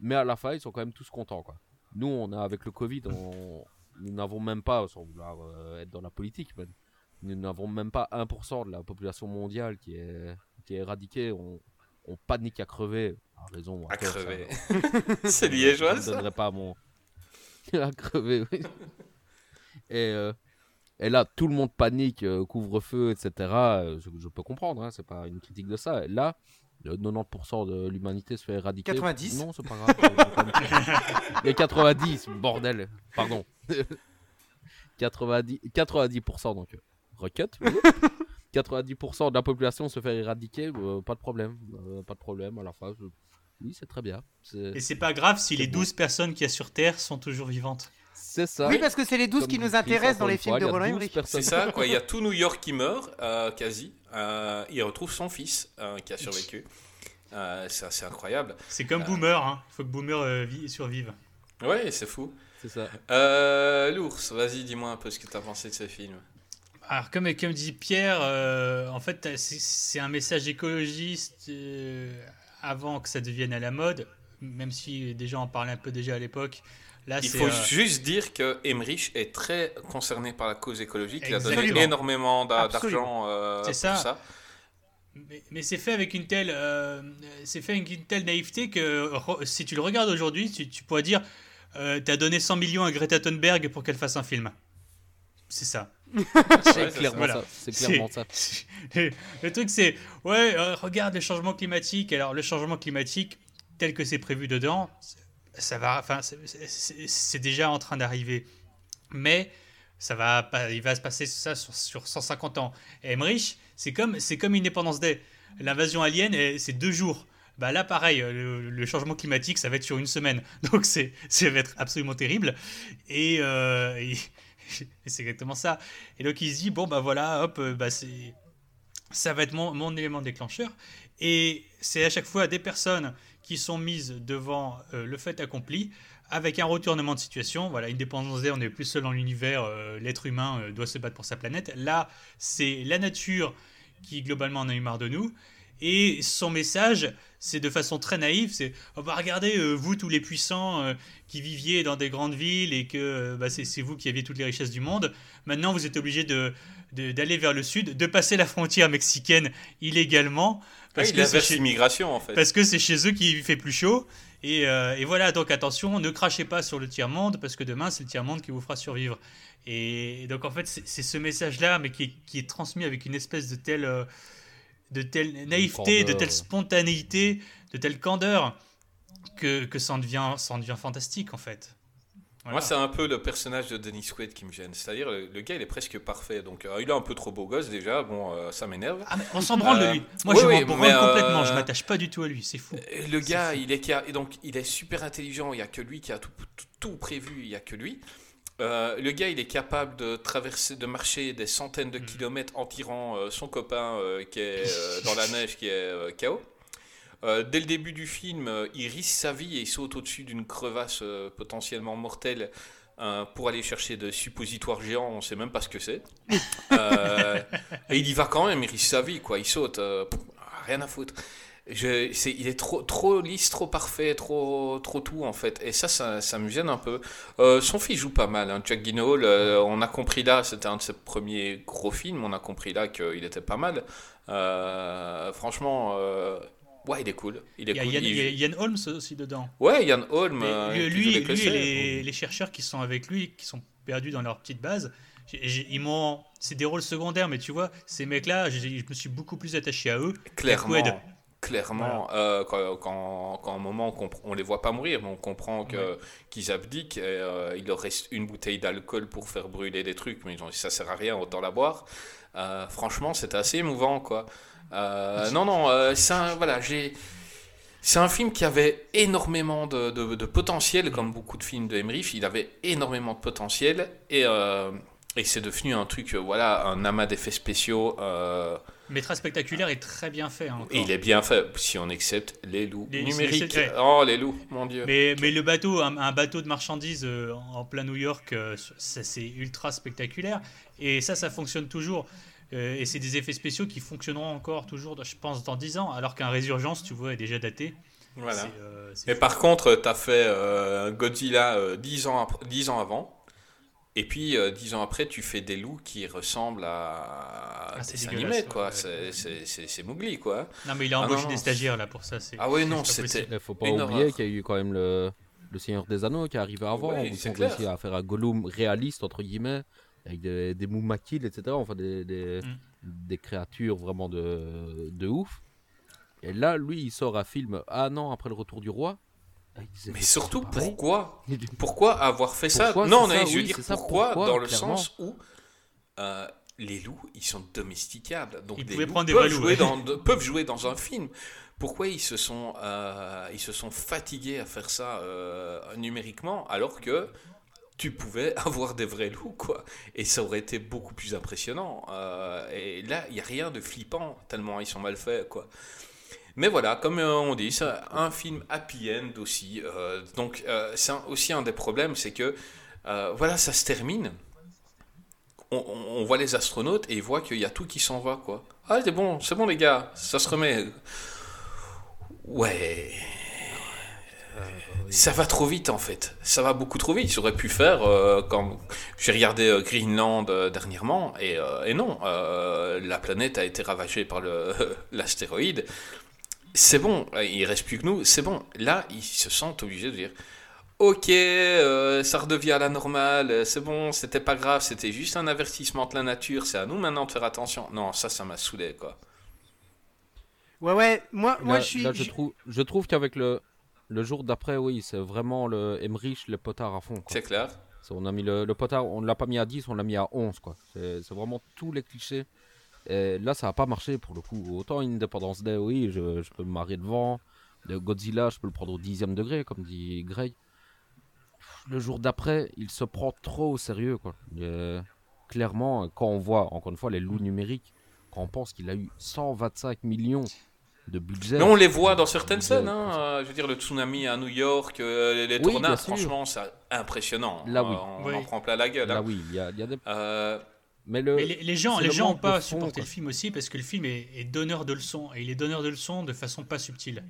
Mais à la fin, ils sont quand même tous contents. Quoi. Nous, on a, avec le Covid, on- nous n'avons même pas, sans vouloir euh, être dans la politique, mais nous n'avons même pas 1% de la population mondiale qui est, qui est éradiquée. On, on panique à crever. À raison. À crever. alors. C'est Je liégeois, ne ça donnerai pas mon. à crever, oui. Et, euh, et là, tout le monde panique, euh, couvre-feu, etc. euh, Je, je peux comprendre, hein, c'est pas une critique de ça. Et là, le 90% de l'humanité se fait éradiquer. 90? Non, c'est pas grave. Les 90, bordel. Pardon. 90, 90% donc. Recut. 90% de la population se fait éradiquer, euh, pas de problème. euh, pas de problème à la fin. je- Oui, c'est très bien. C'est Et c'est pas grave si les beau. 12 personnes qu'il y a sur Terre sont toujours vivantes. c'est ça. Oui, parce que c'est les 12 Comme qui nous intéressent dans les films fois, de il Roland 12 Emmerich. C'est ça, quoi. Il y a tout New York qui meurt, euh, quasi. Euh, il retrouve son fils euh, qui a survécu. Euh, c'est assez incroyable. C'est comme Euh. Boomer, hein. faut que Boomer euh, vi- survive. Ouais, c'est fou. C'est ça. Euh, L'ours, vas-y, dis-moi un peu ce que tu as pensé de ce film. Alors, comme, comme dit Pierre, euh, en fait, c'est- un message écologiste euh, avant que ça devienne à la mode, même si des gens en parlaient un peu déjà à l'époque. Là, Il faut euh, juste dire que Emmerich est très concerné par la cause écologique. Il a donné énormément d'argent euh, C'est pour ça. ça. Mais, mais c'est fait avec une telle, euh, c'est fait avec une telle naïveté que si tu le regardes aujourd'hui, tu, tu pourrais dire, euh, t'as donné 100 millions à Greta Thunberg pour qu'elle fasse un film. C'est ça. C'est clairement Voilà. ça. C'est clairement ça. le, truc c'est, ouais, euh, regarde le changement climatique. Alors le changement climatique tel que c'est prévu dedans, ça va, enfin, c'est- déjà en train d'arriver. Mais ça va, il va se passer ça sur, sur 150 ans. Et Emmerich, c'est comme, c'est comme Independence Day. L'invasion alien, c'est deux jours. Bah là, pareil, euh, le, le changement climatique, ça va être sur une semaine. Donc, c'est, ça va être absolument terrible. Et, euh, et c'est exactement ça. Et donc, il se dit, bon, bah voilà, hop, euh, bah c'est, ça va être mon, mon élément déclencheur. Et c'est à chaque fois des personnes qui sont mises devant euh, le fait accompli avec un retournement de situation. Voilà, Independence Day, on n'est plus seul dans l'univers, euh, l'être humain doit se battre pour sa planète. Là, c'est la nature qui globalement en a eu marre de nous. Et son message, c'est de façon très naïve, c'est oh bah regardez, euh, vous tous les puissants euh, qui viviez dans des grandes villes et que euh, bah, c'est vous qui aviez toutes les richesses du monde, maintenant vous êtes obligés de de- d'aller vers le sud, de passer la frontière mexicaine illégalement, Parce parce que c'est chez- l'immigration, en fait. parce que c'est chez eux qu'il fait plus chaud. Et, et voilà, donc attention, ne crachez pas sur le tiers-monde, parce que demain, c'est le tiers-monde qui vous fera survivre. Et, donc, en fait, c'est ce message-là, mais qui est, qui est transmis avec une espèce de telle, de telle naïveté, de telle spontanéité, de telle candeur, que, que ça, en devient, ça en devient fantastique, en fait. Voilà. Moi, c'est un peu le personnage de Denis Quaid qui me gêne. C'est-à-dire, le, le gars, il est presque parfait. Donc, euh, il est un peu trop beau gosse déjà. Bon, euh, ça m'énerve. Ah, mais on s'en branle Euh, de lui. Moi, oui, je oui, m'en branle euh, complètement. Je m'attache pas du tout à lui. C'est fou. Le gars, il est, donc, il est super intelligent. Il n'y a que lui qui a tout, tout, tout prévu. Il n'y a que lui. Euh, le gars, il est capable de traverser, de marcher des centaines Mm. de kilomètres en tirant euh, son copain euh, qui est dans la neige, qui est KO. Dès le début du film, il risque sa vie et il saute au-dessus d'une crevasse potentiellement mortelle pour aller chercher des suppositoires géants. On ne sait même pas ce que c'est. Et il y va quand même, il risque sa vie, quoi. Il saute, pff, rien à foutre. Je, il est trop, trop lisse, trop parfait, trop, trop tout en fait. Et ça, ça, ça me gêne un peu. Euh, son fils joue pas mal. Hein. Jack Gyllenhaal, euh, on a compris là, c'était un de ses premiers gros films. On a compris là qu'il était pas mal. Euh, franchement, euh, ouais, il est cool. Il est Il y a cool. Yann, Il- il y a Yann Holmes aussi dedans. Ouais, Yann Holm. Mais euh, lui, lui, et les, les chercheurs qui sont avec lui, qui sont perdus dans leur petite base, ils m'ont. C'est des rôles secondaires, mais tu vois, ces mecs-là, je me suis beaucoup plus attaché à eux. Clairement. Clairement, euh, quand, quand, quand à un moment on, on les voit pas mourir, mais on comprend Ouais. qu'ils abdiquent, et, euh, il leur reste une bouteille d'alcool pour faire brûler des trucs, mais ils ont dit ça sert à rien, autant la boire. Euh, franchement, c'était assez émouvant, quoi. Non, non, c'est un, voilà, j'ai. C'est un film qui avait énormément de, de- de potentiel, comme beaucoup de films de Emmerich. Il avait énormément de potentiel. Et, et c'est devenu un truc, voilà, un amas d'effets spéciaux. Mais très spectaculaire et très bien fait. hein, et il est bien fait, si on accepte les loups Les- numériques. Oh, les loups, mon dieu. Mais, mais le bateau, un, un bateau de marchandises euh, en plein New York, euh, c'est ultra spectaculaire. Et ça, ça fonctionne toujours. Euh, et c'est des effets spéciaux qui fonctionneront encore toujours, je pense, dans 10 ans. Alors qu'un Résurgence, tu vois, est déjà daté. Voilà. Euh, Mais par contre, t'as fait euh, Godzilla euh, 10, ans après- 10 ans avant. Et puis, euh, 10 ans après, tu fais des loups qui ressemblent à, Ah, c'est des animés, quoi. ouais, C'est- Mowgli, quoi. Non, mais il a Ah, embauché non, des stagiaires là pour ça. Ah ouais, non, c'est pas c'était... Il faut pas Une oublier qu'il y a eu quand même le, le Seigneur des Anneaux qui est arrivé avant, Ouais, où ils ont réussi à faire un Gollum réaliste, entre guillemets, avec des, des moumakils, etc. Enfin, des, des, Mm. des créatures vraiment de, de ouf. Et là, lui, il sort un film un an après le retour du roi. Mais surtout, pareils. pourquoi Pourquoi avoir fait Pourquoi, ça Non, ça, je veux oui, dire pourquoi, pourquoi, dans le clairement. sens où euh, les loups, ils sont domesticables. Donc Ils des pouvaient loups prendre des peuvent, vrais loups, jouer ouais. dans, de- peuvent jouer dans un film. Pourquoi ils se sont, euh, ils se sont fatigués à faire ça euh, numériquement alors que tu pouvais avoir des vrais loups, quoi. Et ça aurait été beaucoup plus impressionnant. Euh, et là, il n'y a rien de flippant, tellement ils sont mal faits, quoi. Mais voilà, comme euh, on dit, c'est un film happy end aussi. euh, donc, euh, c'est aussi un des problèmes, c'est que, voilà, ça se termine. On, voit les astronautes et ils voient qu'il y a tout qui s'en va, quoi. Ah, c'est bon, c'est bon, les gars, ça se remet. Ouais. Ça va trop vite en fait. Ça va beaucoup trop vite. Auraient pu faire quand j'ai regardé euh, Greenland dernièrement et, non, la planète a été ravagée par l'astéroïde. C'est bon, il reste plus que nous. C'est bon. Là, ils se sentent obligés de dire. Ok, euh, ça redevient à la normale, c'est bon, c'était pas grave, c'était juste un avertissement de la nature, c'est à nous maintenant de faire attention. Non, ça, ça m'a saoulé, quoi. Ouais, ouais, moi, moi Là- je suis. là, je, je- trouve, je trouve qu'avec le, le jour d'après, oui, c'est vraiment le Emmerich, le potard à fond. C'est clair. On a mis le, le potard, on l'a pas mis à 10, on l'a mis à 11. quoi. C'est vraiment tous les clichés. Et là, ça a pas marché pour le coup. Autant Independence Day, oui, je, je peux me marier devant. Le Godzilla, je peux le prendre au dixième degré, comme dit Grey. Le jour d'après, il se prend trop au sérieux. Quoi. Et, clairement, quand on voit, encore une fois, les loups numériques, quand on pense qu'il a eu 125 millions de budget. Mais on les voit dans certaines Budget, scènes, hein, euh, je veux dire le tsunami à New York, euh, les, les Oui, sûr. franchement, c'est impressionnant. Là, Euh, oui. On Oui. en prend plein la gueule. Là, hein. oui, il y y a des. Euh, Mais le. Mais les, les gens, les le gens n'ont pas fond, supporté quoi. le film aussi parce que le film est, est donneur de leçons et il est donneur de leçons de façon pas subtile.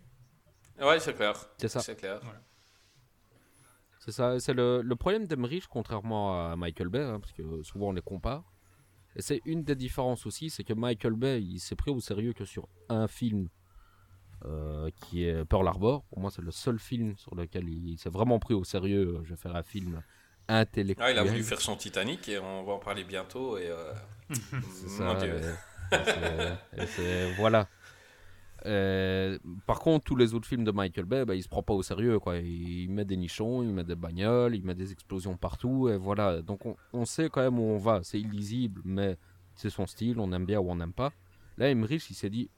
ouais, c'est clair. C'est ça. C'est clair. C'est ça, c'est le, le problème d'Emmerich, contrairement à Michael Bay, hein, parce que souvent on les compare. Et c'est une des différences aussi, c'est que Michael Bay, il s'est pris au sérieux que sur un film euh, qui est Pearl Harbor. Pour moi, c'est le seul film sur lequel il, s'est vraiment pris au sérieux. Je vais faire un film intellectuel. Ah, il a voulu faire son Titanic et on va en parler bientôt. Et, euh, C'est mon ça, Dieu. et- et c'est- et c'est- voilà. Euh, par contre, tous les autres films de Michael Bay, bah, il se prend pas au sérieux. Quoi. Il met des nichons, il met des bagnoles, il met des explosions partout. Et voilà. Donc on, on sait quand même où on va. C'est illisible, mais c'est son style. On aime bien ou on n'aime pas. Là, Emmerich, il s'est dit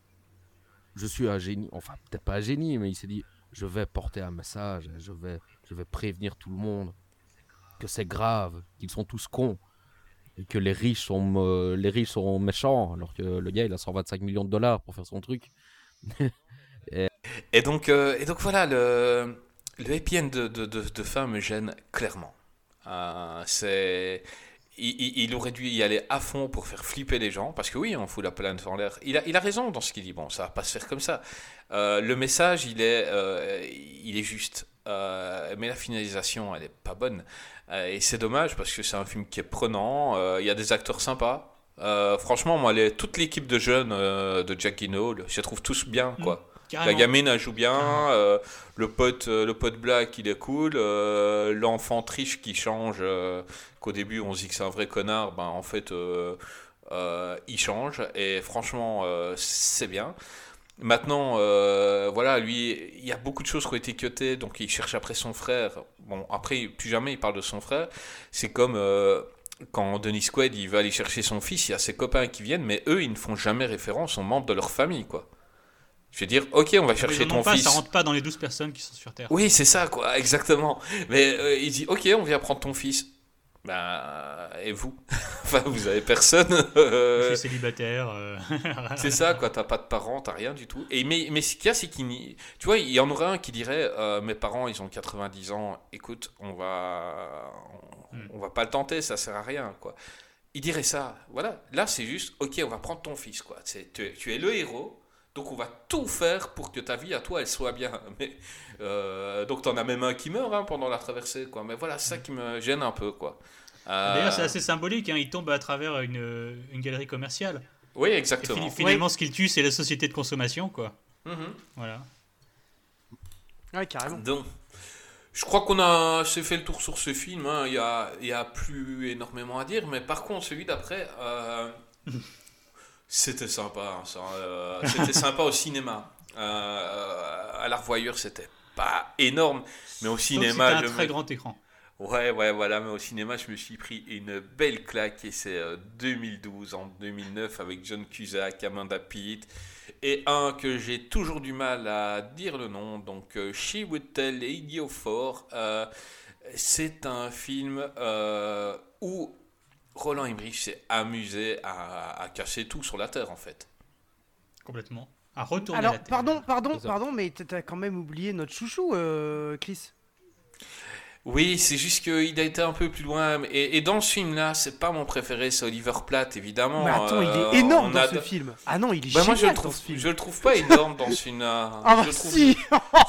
Je suis un génie. Enfin, peut-être pas un génie, mais il s'est dit Je vais porter un message. Je vais, je vais prévenir tout le monde que c'est grave, qu'ils sont tous cons et que les riches sont euh, les riches sont méchants alors que le gars il a 125 millions de dollars pour faire son truc. Et donc, euh, et donc voilà, le, le happy de, de, de, fin me gêne clairement. Euh, c'est, il, il- aurait dû y aller à fond pour faire flipper les gens, parce que oui, on fout la planète en l'air. Il a, il a raison dans ce qu'il dit. Bon, ça va pas se faire comme ça. Le message, il est, il est juste. Euh, mais la finalisation, elle est pas bonne. Euh, et c'est dommage parce que c'est un film qui est prenant. euh, Il y a des acteurs sympas. Franchement, moi, les, toute l'équipe de jeunes de Jack Hall, je les trouve tous bien, quoi. La gamine, elle joue bien. Le pote, le pote black, il est cool. L'enfant triche qui change. Qu'au début, on se dit que c'est un vrai connard. Ben, en fait, il change. Et franchement, c'est bien. Maintenant, euh, voilà, lui, il y a beaucoup de choses qui ont été cutées, donc il cherche après son frère. Bon, après, plus jamais il parle de son frère. C'est comme euh, quand Denis Quaid, il va aller chercher son fils, il y a ses copains qui viennent, mais eux, ils ne font jamais référence aux membres de leur famille, quoi. Je veux dire, ok, on va chercher ton pas, fils. Ça rentre pas dans les 12 personnes qui sont sur Terre. Oui, c'est ça, quoi, exactement. Mais euh, il dit, ok, on vient prendre ton fils. Bah, et vous Enfin, vous avez personne. Je euh, suis célibataire. euh, C'est ça, quoi. T'as pas de parents, t'as rien du tout. Et mais, mais ce qu'il y a, c'est qu'il Tu vois, il y en aurait un qui dirait euh, Mes parents, ils ont 90 ans, écoute, on va. On, Hmm. on va pas le tenter, ça sert à rien, quoi. Il dirait ça. Voilà. Là, c'est juste Ok, on va prendre ton fils, quoi. Tu, es- tu es le héros. Donc on va tout faire pour que ta vie à toi elle soit bien. Mais euh, donc t'en as même un qui meurt hein, pendant la traversée quoi. Mais voilà c'est ça qui me gêne un peu quoi. Euh, D'ailleurs, c'est assez symbolique. Hein. Il tombe à travers une, une galerie commerciale. Oui Et exactement. fini- finalement, ce qu'il tue, c'est la société de consommation, quoi. Mhm. Voilà. Ouais, carrément. Donc, je crois qu'on a assez fait le tour sur ce film. hein. Il y a, il y a plus énormément à dire, mais par contre, celui d'après, euh, c'était sympa. hein, euh, c'était sympa au cinéma. Euh, à la revoyure, c'était pas énorme, mais au cinéma, c'était je un très me- grand écran. Ouais, ouais, voilà, mais au cinéma, je me suis pris une belle claque et c'est euh, 2012, en 2009, avec John Cusack, Amanda Pitt, et un que j'ai toujours du mal à dire le nom, donc euh, She Would Tell Idiophore. Euh, c'est un film euh, où Roland Emmerich s'est amusé à, à casser tout sur la Terre, en fait. Complètement. À retourner Alors, la Terre. pardon, pardon, pardon, mais t'as- quand même oublié notre chouchou, euh, Chris. Oui, c'est juste qu'il a été un peu plus loin. Et, et dans ce film-là, c'est pas mon préféré, c'est Oliver Platt, évidemment. Mais attends, il Euh, est énorme on dans a- ce film. Ah non, il est Bah, génial moi, je le, dans trouve, ce film. je le trouve pas énorme dans ce film-là. Ah bah trouve- si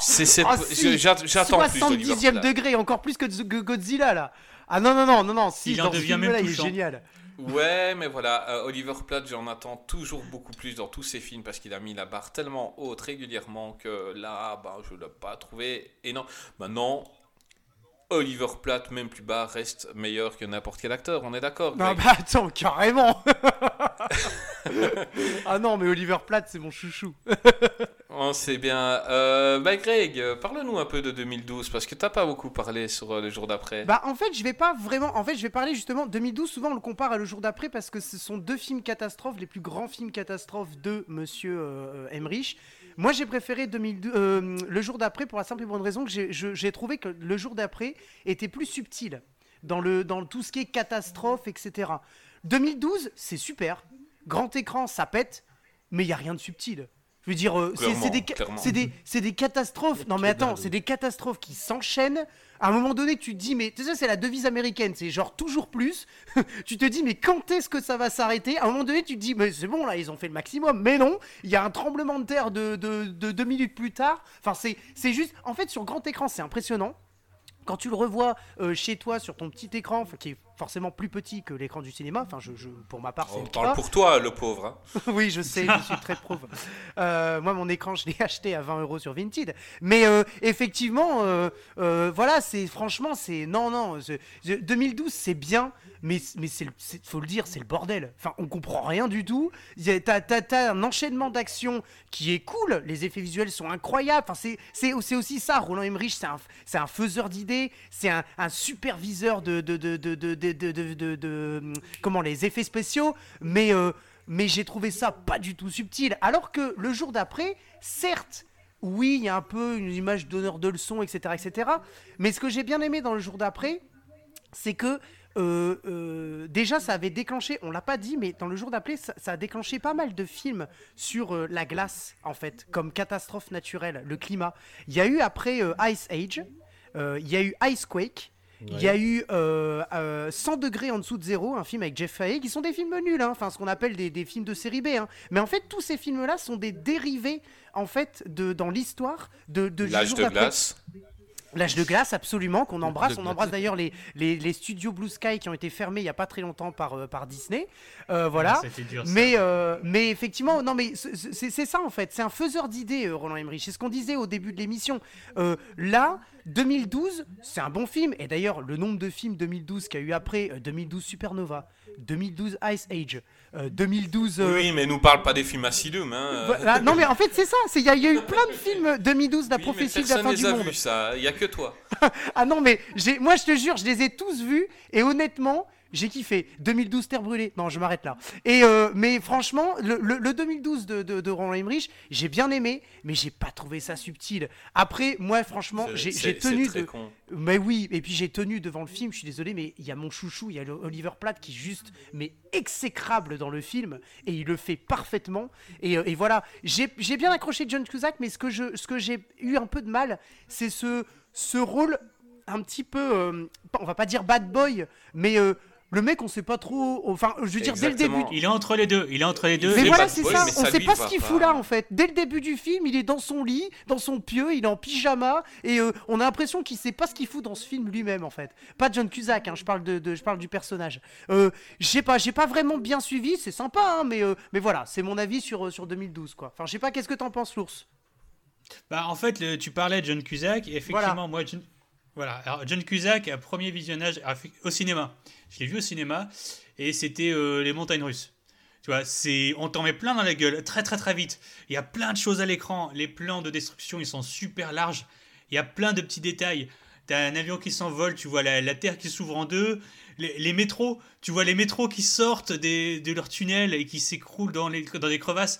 c'est- Ah, si j'a- J'attends plus d'Oliver 70e Platt. degré, encore plus que Go- Godzilla là. Ah non, non, non, non, non, si, Il en dans ce devient film-là, même il est génial. Ouais, mais voilà, euh, Oliver Platt, j'en attends toujours beaucoup plus dans tous ses films parce qu'il a mis la barre tellement haute régulièrement que là, bah, je ne l'ai pas trouvé énorme. Maintenant, Oliver Platt, même plus bas, reste meilleur que n'importe quel acteur, on est d'accord Greg bah attends, carrément Ah non, mais Oliver Platt, c'est mon chouchou. On sait bien. Euh, bah Greg, euh, parle-nous un peu de 2012 parce que t'as pas beaucoup parlé sur euh, le jour d'après. Bah en fait, je vais pas vraiment. En fait, je vais parler justement 2012. Souvent, on le compare à Le Jour d'après parce que ce sont deux films catastrophes, les plus grands films catastrophes de Monsieur euh, Emmerich. Moi, j'ai préféré 2012, euh, Le Jour d'après pour la simple et bonne raison que j'ai- trouvé que Le Jour d'après était plus subtil dans le dans tout ce qui est catastrophe, etc. 2012, c'est super. Grand écran, ça pète, mais il y a rien de subtil. Je veux dire, euh, c'est- des, catastrophes. Non mais attends, c'est des catastrophes qui s'enchaînent. À un moment donné, tu te dis, mais tu sais, c'est la devise américaine, c'est genre toujours plus. tu te dis, mais quand est-ce que ça va s'arrêter? À un moment donné, tu te dis, mais c'est bon, là, ils ont fait le maximum. Mais non, il y a un tremblement de terre de, de, de deux minutes plus tard. Enfin, c'est juste, en fait, sur grand écran, c'est impressionnant. Quand tu le revois euh, chez toi sur ton petit écran, qui est forcément plus petit que l'écran du cinéma, enfin, je, je- pour ma part, c'est On le parle cas. pour toi, le pauvre. hein. oui, je sais, je suis très pauvre. Euh, moi, mon écran, je l'ai acheté à 20 euros sur Vinted. Mais euh, effectivement, euh, voilà, c'est franchement, c'est non, non. c'est- je- 2012, c'est bien, mais mais faut le dire, c'est le bordel. Enfin, on comprend rien du tout. T'as, un enchaînement d'actions qui est cool. Les effets visuels sont incroyables. Enfin, c'est, aussi ça. Roland Emmerich, c'est un, un faiseur d'idées, c'est un, superviseur de de de de de de, comment les effets spéciaux, mais euh, mais j'ai trouvé ça pas du tout subtil. Alors que le jour d'après, certes, oui, il y a un peu une image d'honneur de leçon, etc., etc. Mais ce que j'ai bien aimé dans le jour d'après, c'est que euh, euh, déjà ça avait déclenché, on l'a pas dit, mais dans le jour d'après, ça, ça a déclenché pas mal de films sur euh, la glace, en fait, comme catastrophe naturelle, le climat. Il y a eu après Ice Age, il y a eu Icequake. Il y a eu euh, euh, 100 degrés en dessous de zéro, un film avec Jeff Fahey, qui sont des films nuls, hein, enfin ce qu'on appelle des, des films de série B. hein. Mais en fait, tous ces films-là sont des dérivés, en fait, de, dans l'histoire de, de L'âge de glace. L'âge de glace, absolument, qu'on embrasse. On embrasse d'ailleurs les, les, les studios Blue Sky qui ont été fermés il n'y a pas très longtemps par, euh, par Disney. Euh, voilà. Dur, ça. Mais, euh, mais effectivement, non, mais c'est- ça en fait. C'est un faiseur d'idées, Roland Emmerich. C'est ce qu'on disait au début de l'émission. Euh, là, 2012, c'est un bon film. Et d'ailleurs, le nombre de films 2012 qu'il y a eu après, euh, 2012 Supernova, 2012 Ice Age, euh, 2012. euh, Oui, mais nous parle pas des films Asylum. Hein. euh. voilà. Non, mais en fait, c'est ça. c'est- Il y, a- il y a eu plein de films 2012, La Oui, prophétie de la fin les du a monde. vus, ça. Il y a que toi. Ah non, mais moi je te jure, je les ai tous vus et honnêtement, j'ai kiffé. 2012 Terre brûlée. Non, je m'arrête là. Et euh, mais franchement, le, le- le 2012 de, de, de Roland Emmerich, j'ai bien aimé, mais j'ai pas trouvé ça subtil. Après, moi, franchement, j'ai tenu très de. con. Mais oui, et puis j'ai tenu devant le film, je suis désolé, mais il y a mon chouchou, il y a Oliver Platt qui est juste, mais exécrable dans le film, et il le fait parfaitement. Et, euh, et voilà, j'ai j'ai bien accroché John Cusack, mais ce que je- ce que j'ai eu un peu de mal, c'est ce, ce rôle un petit peu, euh, on va pas dire bad boy, mais euh, le mec, on sait pas trop, enfin, je veux dire, dès le début, Il est entre les deux. Il est entre les deux. mais voilà, bad c'est ça. On sait pas ce qu'il fout là en fait. Dès le début du film, il est dans son lit, dans son pieu, il est en pyjama et euh, on a l'impression qu'il sait pas ce qu'il fout dans ce film lui-même en fait. Pas John Cusack, hein, je parle de, de- je parle du personnage. Euh, je sais pas, j'ai pas vraiment bien suivi. C'est sympa, hein, mais euh, mais voilà, c'est mon avis sur euh, sur 2012 quoi. Enfin, je sais pas, qu'est-ce que t'en penses, l'ours? Bah, en fait, le- tu parlais de John Cusack, et effectivement, Voilà. moi, John, voilà. Alors, John Cusack, à premier visionnage au cinéma. Je l'ai vu au cinéma, et c'était euh, Les Montagnes Russes. Tu vois, c'est, on t'en met plein dans la gueule, très très très vite. Il y a plein de choses à l'écran. Les plans de destruction, ils sont super larges. Il y a plein de petits détails. T'as un avion qui s'envole, tu vois la, la terre qui s'ouvre en deux. Les, les métros, tu vois les métros qui sortent des, de leurs tunnels et qui s'écroulent dans les, dans les crevasses.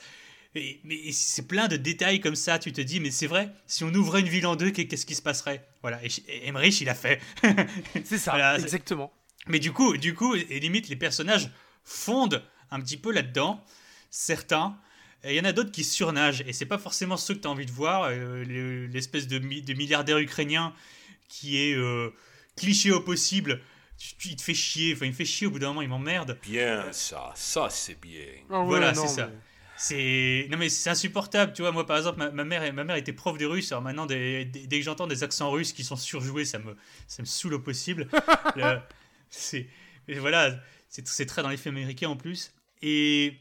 Et- mais c'est plein de détails comme ça, tu te dis, mais c'est vrai, si on ouvrait une ville en deux, qu'est- qu'est-ce qui se passerait? Voilà, et, Emmerich, il a fait. C'est ça, Voilà, exactement. Mais du coup, du coup, et limite, les personnages fondent un petit peu là-dedans, certains. Et il y en a d'autres qui surnagent, et c'est pas forcément ceux que tu as envie de voir. euh, le- L'espèce de, mi- de milliardaire ukrainien qui est euh, cliché au possible, il te fait chier, enfin il me fait chier au bout d'un moment, il m'emmerde. Bien ça, ça c'est bien. Ah ouais, Voilà, c'est ça. mais- C'est non mais c'est insupportable, tu vois. Moi par exemple, ma, ma mère, ma mère était prof de russe. Alors maintenant, dès, dès- dès que j'entends des accents russes qui sont surjoués, ça me, ça me saoule au possible. Le- c'est voilà, c'est c'est très dans les films américains en plus. Et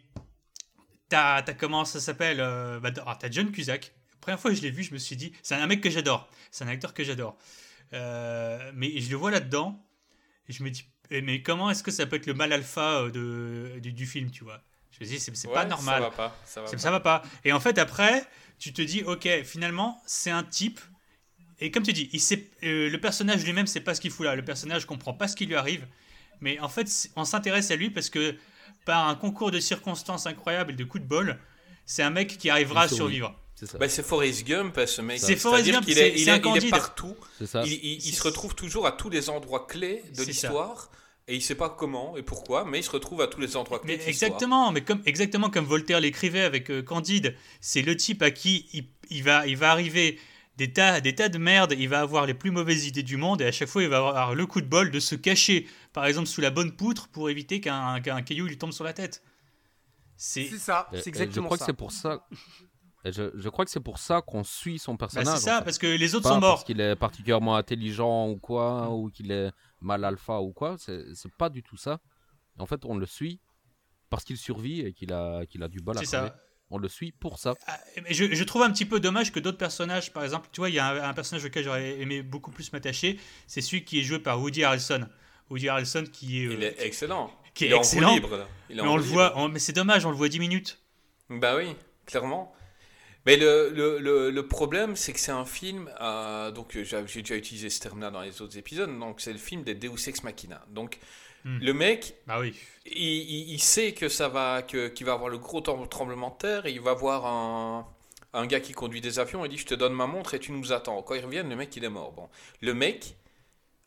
t'as t'as comment ça s'appelle euh, bah, alors, T'as John Cusack. La première fois que je l'ai vu, je me suis dit, c'est un mec que j'adore. C'est un acteur que j'adore. Euh, mais je le vois là-dedans et je me dis, eh, mais comment est-ce que ça peut être le mal alpha euh, de, du, film, tu vois? Je me dis, c'est c'est pas normal. Ça va pas. Ça va pas. ça va pas. Et en fait, après, tu te dis, ok, finalement, c'est un type. Et comme tu dis, il sait, euh, le personnage lui-même sait pas ce qu'il fout là. Le personnage comprend pas ce qui lui arrive. Mais en fait, on s'intéresse à lui parce que par un concours de circonstances incroyables et de coups de bol, c'est un mec qui arrivera à survivre. C'est. Bah, c'est Forrest Gump, ce mec. C'est Forrest Gump, est, il c'est un est, il est Candide. partout. Ça. Il, il- il C'est- se retrouve toujours à tous les endroits clés de l'histoire. Et il sait pas comment et pourquoi, mais il se retrouve à tous les endroits clés Mais de l'histoire. exactement, mais comme, exactement comme Voltaire l'écrivait avec euh, Candide, c'est le type à qui il, il va, il va arriver des tas, des tas de merde, il va avoir les plus mauvaises idées du monde et à chaque fois il va avoir le coup de bol de se cacher, par exemple sous la bonne poutre pour éviter qu'un caillou lui tombe sur la tête. C'est C'est ça, Et- et c'est exactement je crois ça. que c'est pour ça. et Je, je crois que c'est pour ça qu'on suit son bah, personnage. c'est ça, en fait. parce que les autres Pas sont parce morts. qu'il est particulièrement intelligent ou quoi, ou qu'il est mal alpha ou quoi. C'est c'est pas du tout ça. En fait, on le suit parce qu'il survit et qu'il a, qu'il a du bol à C'est ça. On le suit pour ça. Ah, mais je, je trouve un petit peu dommage que d'autres personnages, par exemple, tu vois, il y a un, un personnage auquel j'aurais aimé beaucoup plus m'attacher, c'est celui qui est joué par Woody Harrelson. Woody Harrelson qui est, euh, Il est excellent. qui est il est excellent. en libre. là. Il est mais en on le libre. voit, on- mais c'est dommage, on le voit 10 minutes. Bah oui, clairement. Mais le, le, le, le problème, c'est que c'est un film. euh, donc, euh, j'ai j'ai déjà utilisé ce terme-là dans les autres épisodes. Donc, c'est le film des Deus Ex Machina. Donc, Hmm. le mec, Bah oui. il, il- il sait que ça va, que qu'il va avoir le gros trem- tremblement de terre. Et il va voir un, un gars qui conduit des avions et dit Je te donne ma montre et tu nous attends. Quand ils reviennent, le mec, il est mort. Bon, le mec,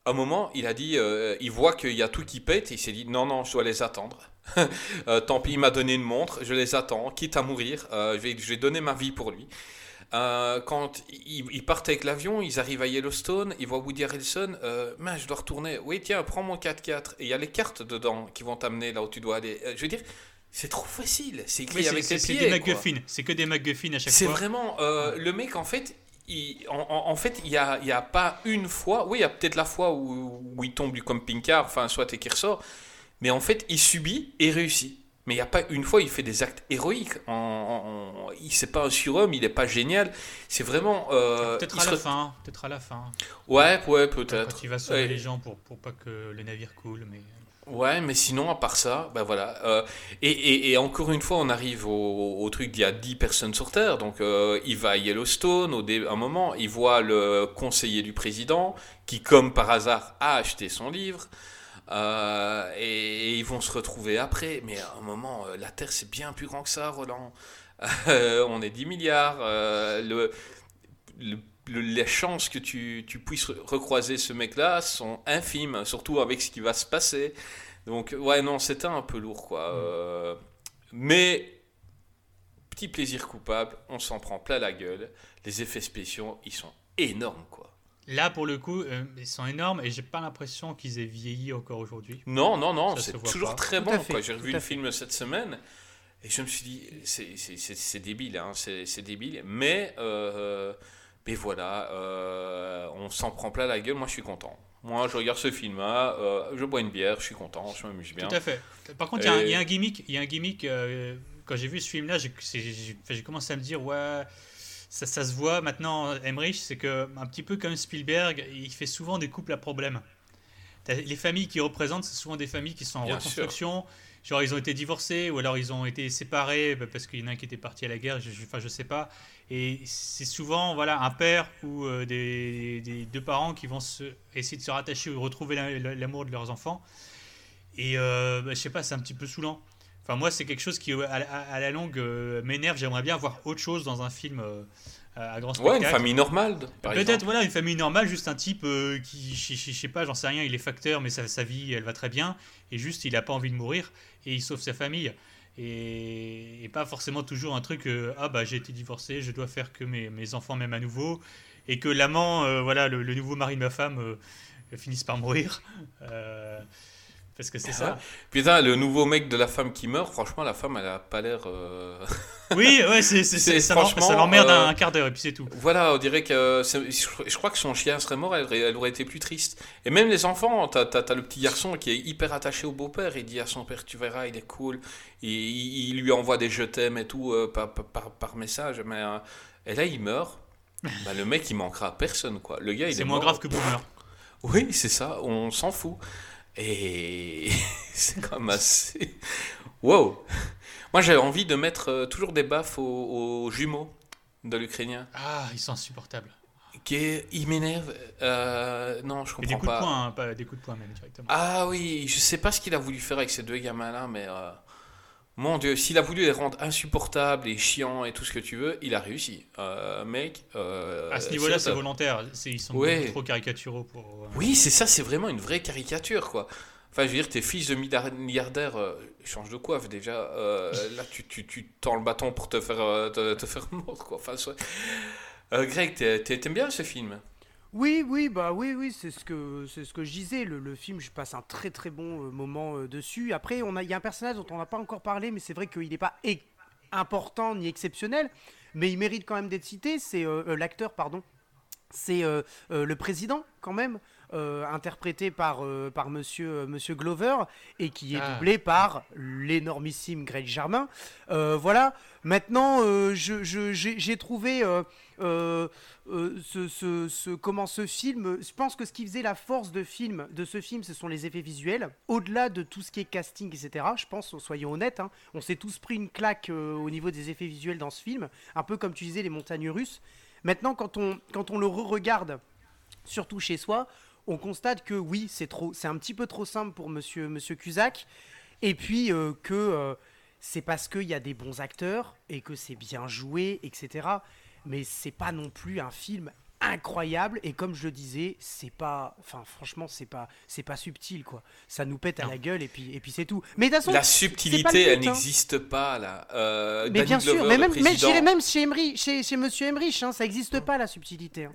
à un moment, il a dit euh, Il voit qu'il y a tout qui pète. Et il s'est dit Non, non, je dois les attendre. Euh, tant pis, il m'a donné une montre, je les attends, quitte à mourir, euh, je, vais, je vais donner ma vie pour lui. Euh, quand ils, ils partent avec l'avion, ils arrivent à Yellowstone, ils voient Woody Harrelson, euh, je dois retourner. Oui, tiens, prends mon 4x4. Et il y a les cartes dedans qui vont t'amener là où tu dois aller. Euh, je veux dire, c'est trop facile. C'est écrit Oui, c'est- avec c'est c'est des. MacGuffin. C'est que des MacGuffin à chaque C'est fois. vraiment euh, le mec en fait. Il, en, fait, il n'y a, pas une fois. Oui, il y a peut-être la fois où, où il tombe du camping-car, enfin, soit et qu'il ressort. Mais en fait, il subit et réussit. Mais il n'y a pas une fois, il fait des actes héroïques. En, en, en- il c'est pas un surhomme, il n'est pas génial. C'est vraiment. euh, Peut-être il à se la fin. Peut-être à la fin. Ouais, ouais, peut-être. Il va sauver Ouais. les gens pour, pour pas que le navire coule. Mais... Ouais, mais sinon, à part ça, ben voilà. Euh, et, et, et encore une fois, on arrive au, au truc d'il y a 10 personnes sur Terre. Donc, euh, il va à Yellowstone, au dé- un moment, il voit le conseiller du président, qui, comme par hasard, a acheté son livre. Euh, et, et ils vont se retrouver après. Mais à un moment, euh, la Terre, c'est bien plus grand que ça, Roland. Euh, on est 10 milliards. euh, le, le- le- les chances que tu, tu puisses re- recroiser ce mec-là sont infimes, surtout avec ce qui va se passer. Donc, ouais, non, c'était un peu lourd, quoi. Euh, mais, petit plaisir coupable, on s'en prend plein la gueule. Les effets spéciaux, ils sont énormes, quoi. Là, pour le coup, euh, ils sont énormes et j'ai pas l'impression qu'ils aient vieilli encore aujourd'hui. Non, non, non, c'est toujours pas. très bon. J'ai revu le film cette semaine et je me suis dit, c'est- c'est c'est- c'est débile, hein, c'est c'est débile. Mais, euh, mais voilà, euh, on s'en prend plein la gueule. Moi, je suis content. Moi, je regarde ce film-là, euh, je bois une bière, je suis content, je m'amuse bien. Tout à fait. Par contre, il y a un- Et- il y, a un gimmick. Il y a un gimmick euh, quand j'ai vu ce film-là, j'ai commencé à me dire, ouais, ça, ça se voit maintenant, Emmerich, c'est que un petit peu comme Spielberg, il fait souvent des couples à problème. Les familles qu'il représente, c'est souvent des familles qui sont en Bien reconstruction. Genre, ils ont été divorcés ou alors ils ont été séparés bah, parce qu'il y en a un qui était parti à la guerre, je, je- enfin, je sais pas. Et c'est souvent voilà, un père ou euh, des, des deux parents qui vont se, essayer de se rattacher ou retrouver la- la- l'amour de leurs enfants. Et euh, bah, je sais pas, c'est un petit peu saoulant. Enfin, moi, c'est quelque chose qui, à, à- à la longue, euh, m'énerve. J'aimerais bien voir autre chose dans un film euh, à grand spectacle. Ouais, une famille normale, Peut-être, voilà, une famille normale, juste un type euh, qui, je, je- je sais pas, j'en sais rien, il est facteur, mais sa, sa vie, elle va très bien, et juste, il a pas envie de mourir, et il sauve sa famille. Et, et pas forcément toujours un truc, euh, ah bah j'ai été divorcé, je dois faire que mes, mes enfants m'aiment à nouveau, et que l'amant, euh, voilà, le, le nouveau mari de ma femme, euh, finisse par mourir. Euh, parce que c'est ça. Putain, le nouveau mec de la femme qui meurt, franchement, la femme, elle a pas l'air. euh, Oui, ouais, c'est, ça, franchement, ça l'emmerde euh, un quart d'heure, et puis c'est tout. Voilà, on dirait que. c'est- Je crois que son chien serait mort, elle, aurait- elle aurait été plus triste. Et même les enfants, t'as as, le petit garçon qui est hyper attaché au beau-père, il dit à son père, tu verras, il est cool. Il, il lui envoie des je t'aime et tout euh, par, par- par, par message. Mais, euh, et là, il meurt. Bah, le mec, il manquera à personne, quoi. Le gars, il est, C'est moins mort. grave que Boomer. Oui, c'est ça, on s'en fout. Et c'est quand même assez. Wow! Moi, j'ai envie de mettre euh, toujours des baffes aux, aux jumeaux de l'Ukrainien. Ah, ils sont insupportables. Qui est... Il m'énerve. Euh, non, je Et des comprends coups pas. de poing, hein, pas des coups de poing même directement. Ah oui, je sais pas ce qu'il a voulu faire avec ces deux gamins-là, mais. euh, Mon Dieu, s'il a voulu les rendre insupportables et chiants et tout ce que tu veux, il a réussi. Euh, mec. euh, à ce niveau-là, c'est volontaire. Ils sont Ouais. trop caricaturaux pour. euh, Oui, c'est ça, c'est vraiment une vraie caricature, quoi. Enfin, je veux dire, t'es fils de milliard- milliardaire, euh, change de coiffe déjà. là, tu, tu, tu tends le bâton pour te faire, te, te faire mordre, quoi. Enfin, Greg, t'aimes bien ce film? Oui, oui, bah oui, oui, c'est ce que c'est ce que je disais. Le, film, je passe un très très bon euh, moment euh, dessus. Après, on a, il y a un personnage dont on n'a pas encore parlé, mais c'est vrai qu'il n'est pas important ni exceptionnel, mais il mérite quand même d'être cité. C'est euh, l'acteur, pardon. C'est le président quand même, interprété par euh, par Monsieur euh, Monsieur Glover et qui est Ah. doublé par l'énormissime Greg Germain. Euh, voilà. Maintenant, euh, je- je- j'ai j'ai trouvé euh, euh, euh, ce, ce- ce- comment ce film. Je pense que ce qui faisait la force de film de ce film, ce sont les effets visuels. Au-delà de tout ce qui est casting, etc. Je pense, soyons honnêtes, hein, on s'est tous pris une claque euh, au niveau des effets visuels dans ce film, un peu comme tu disais les montagnes russes. Maintenant, quand on quand on le re-regarde, surtout chez soi, on constate que oui, c'est trop, c'est un petit peu trop simple pour Monsieur Monsieur Cusack, et puis euh, que euh, c'est parce qu'il y a des bons acteurs et que c'est bien joué, etc. Mais c'est pas non plus un film incroyable et comme je le disais, c'est pas, enfin franchement c'est pas, c'est pas subtil quoi. Ça nous pète à Non. la gueule et puis et puis c'est tout. Mais façon, La subtilité, le elle but, hein. n'existe pas, là. Euh, mais Danny bien sûr, mais même, mais j'irais même chez Emery, chez, chez Monsieur Emmerich, hein, ça existe pas la subtilité. hein.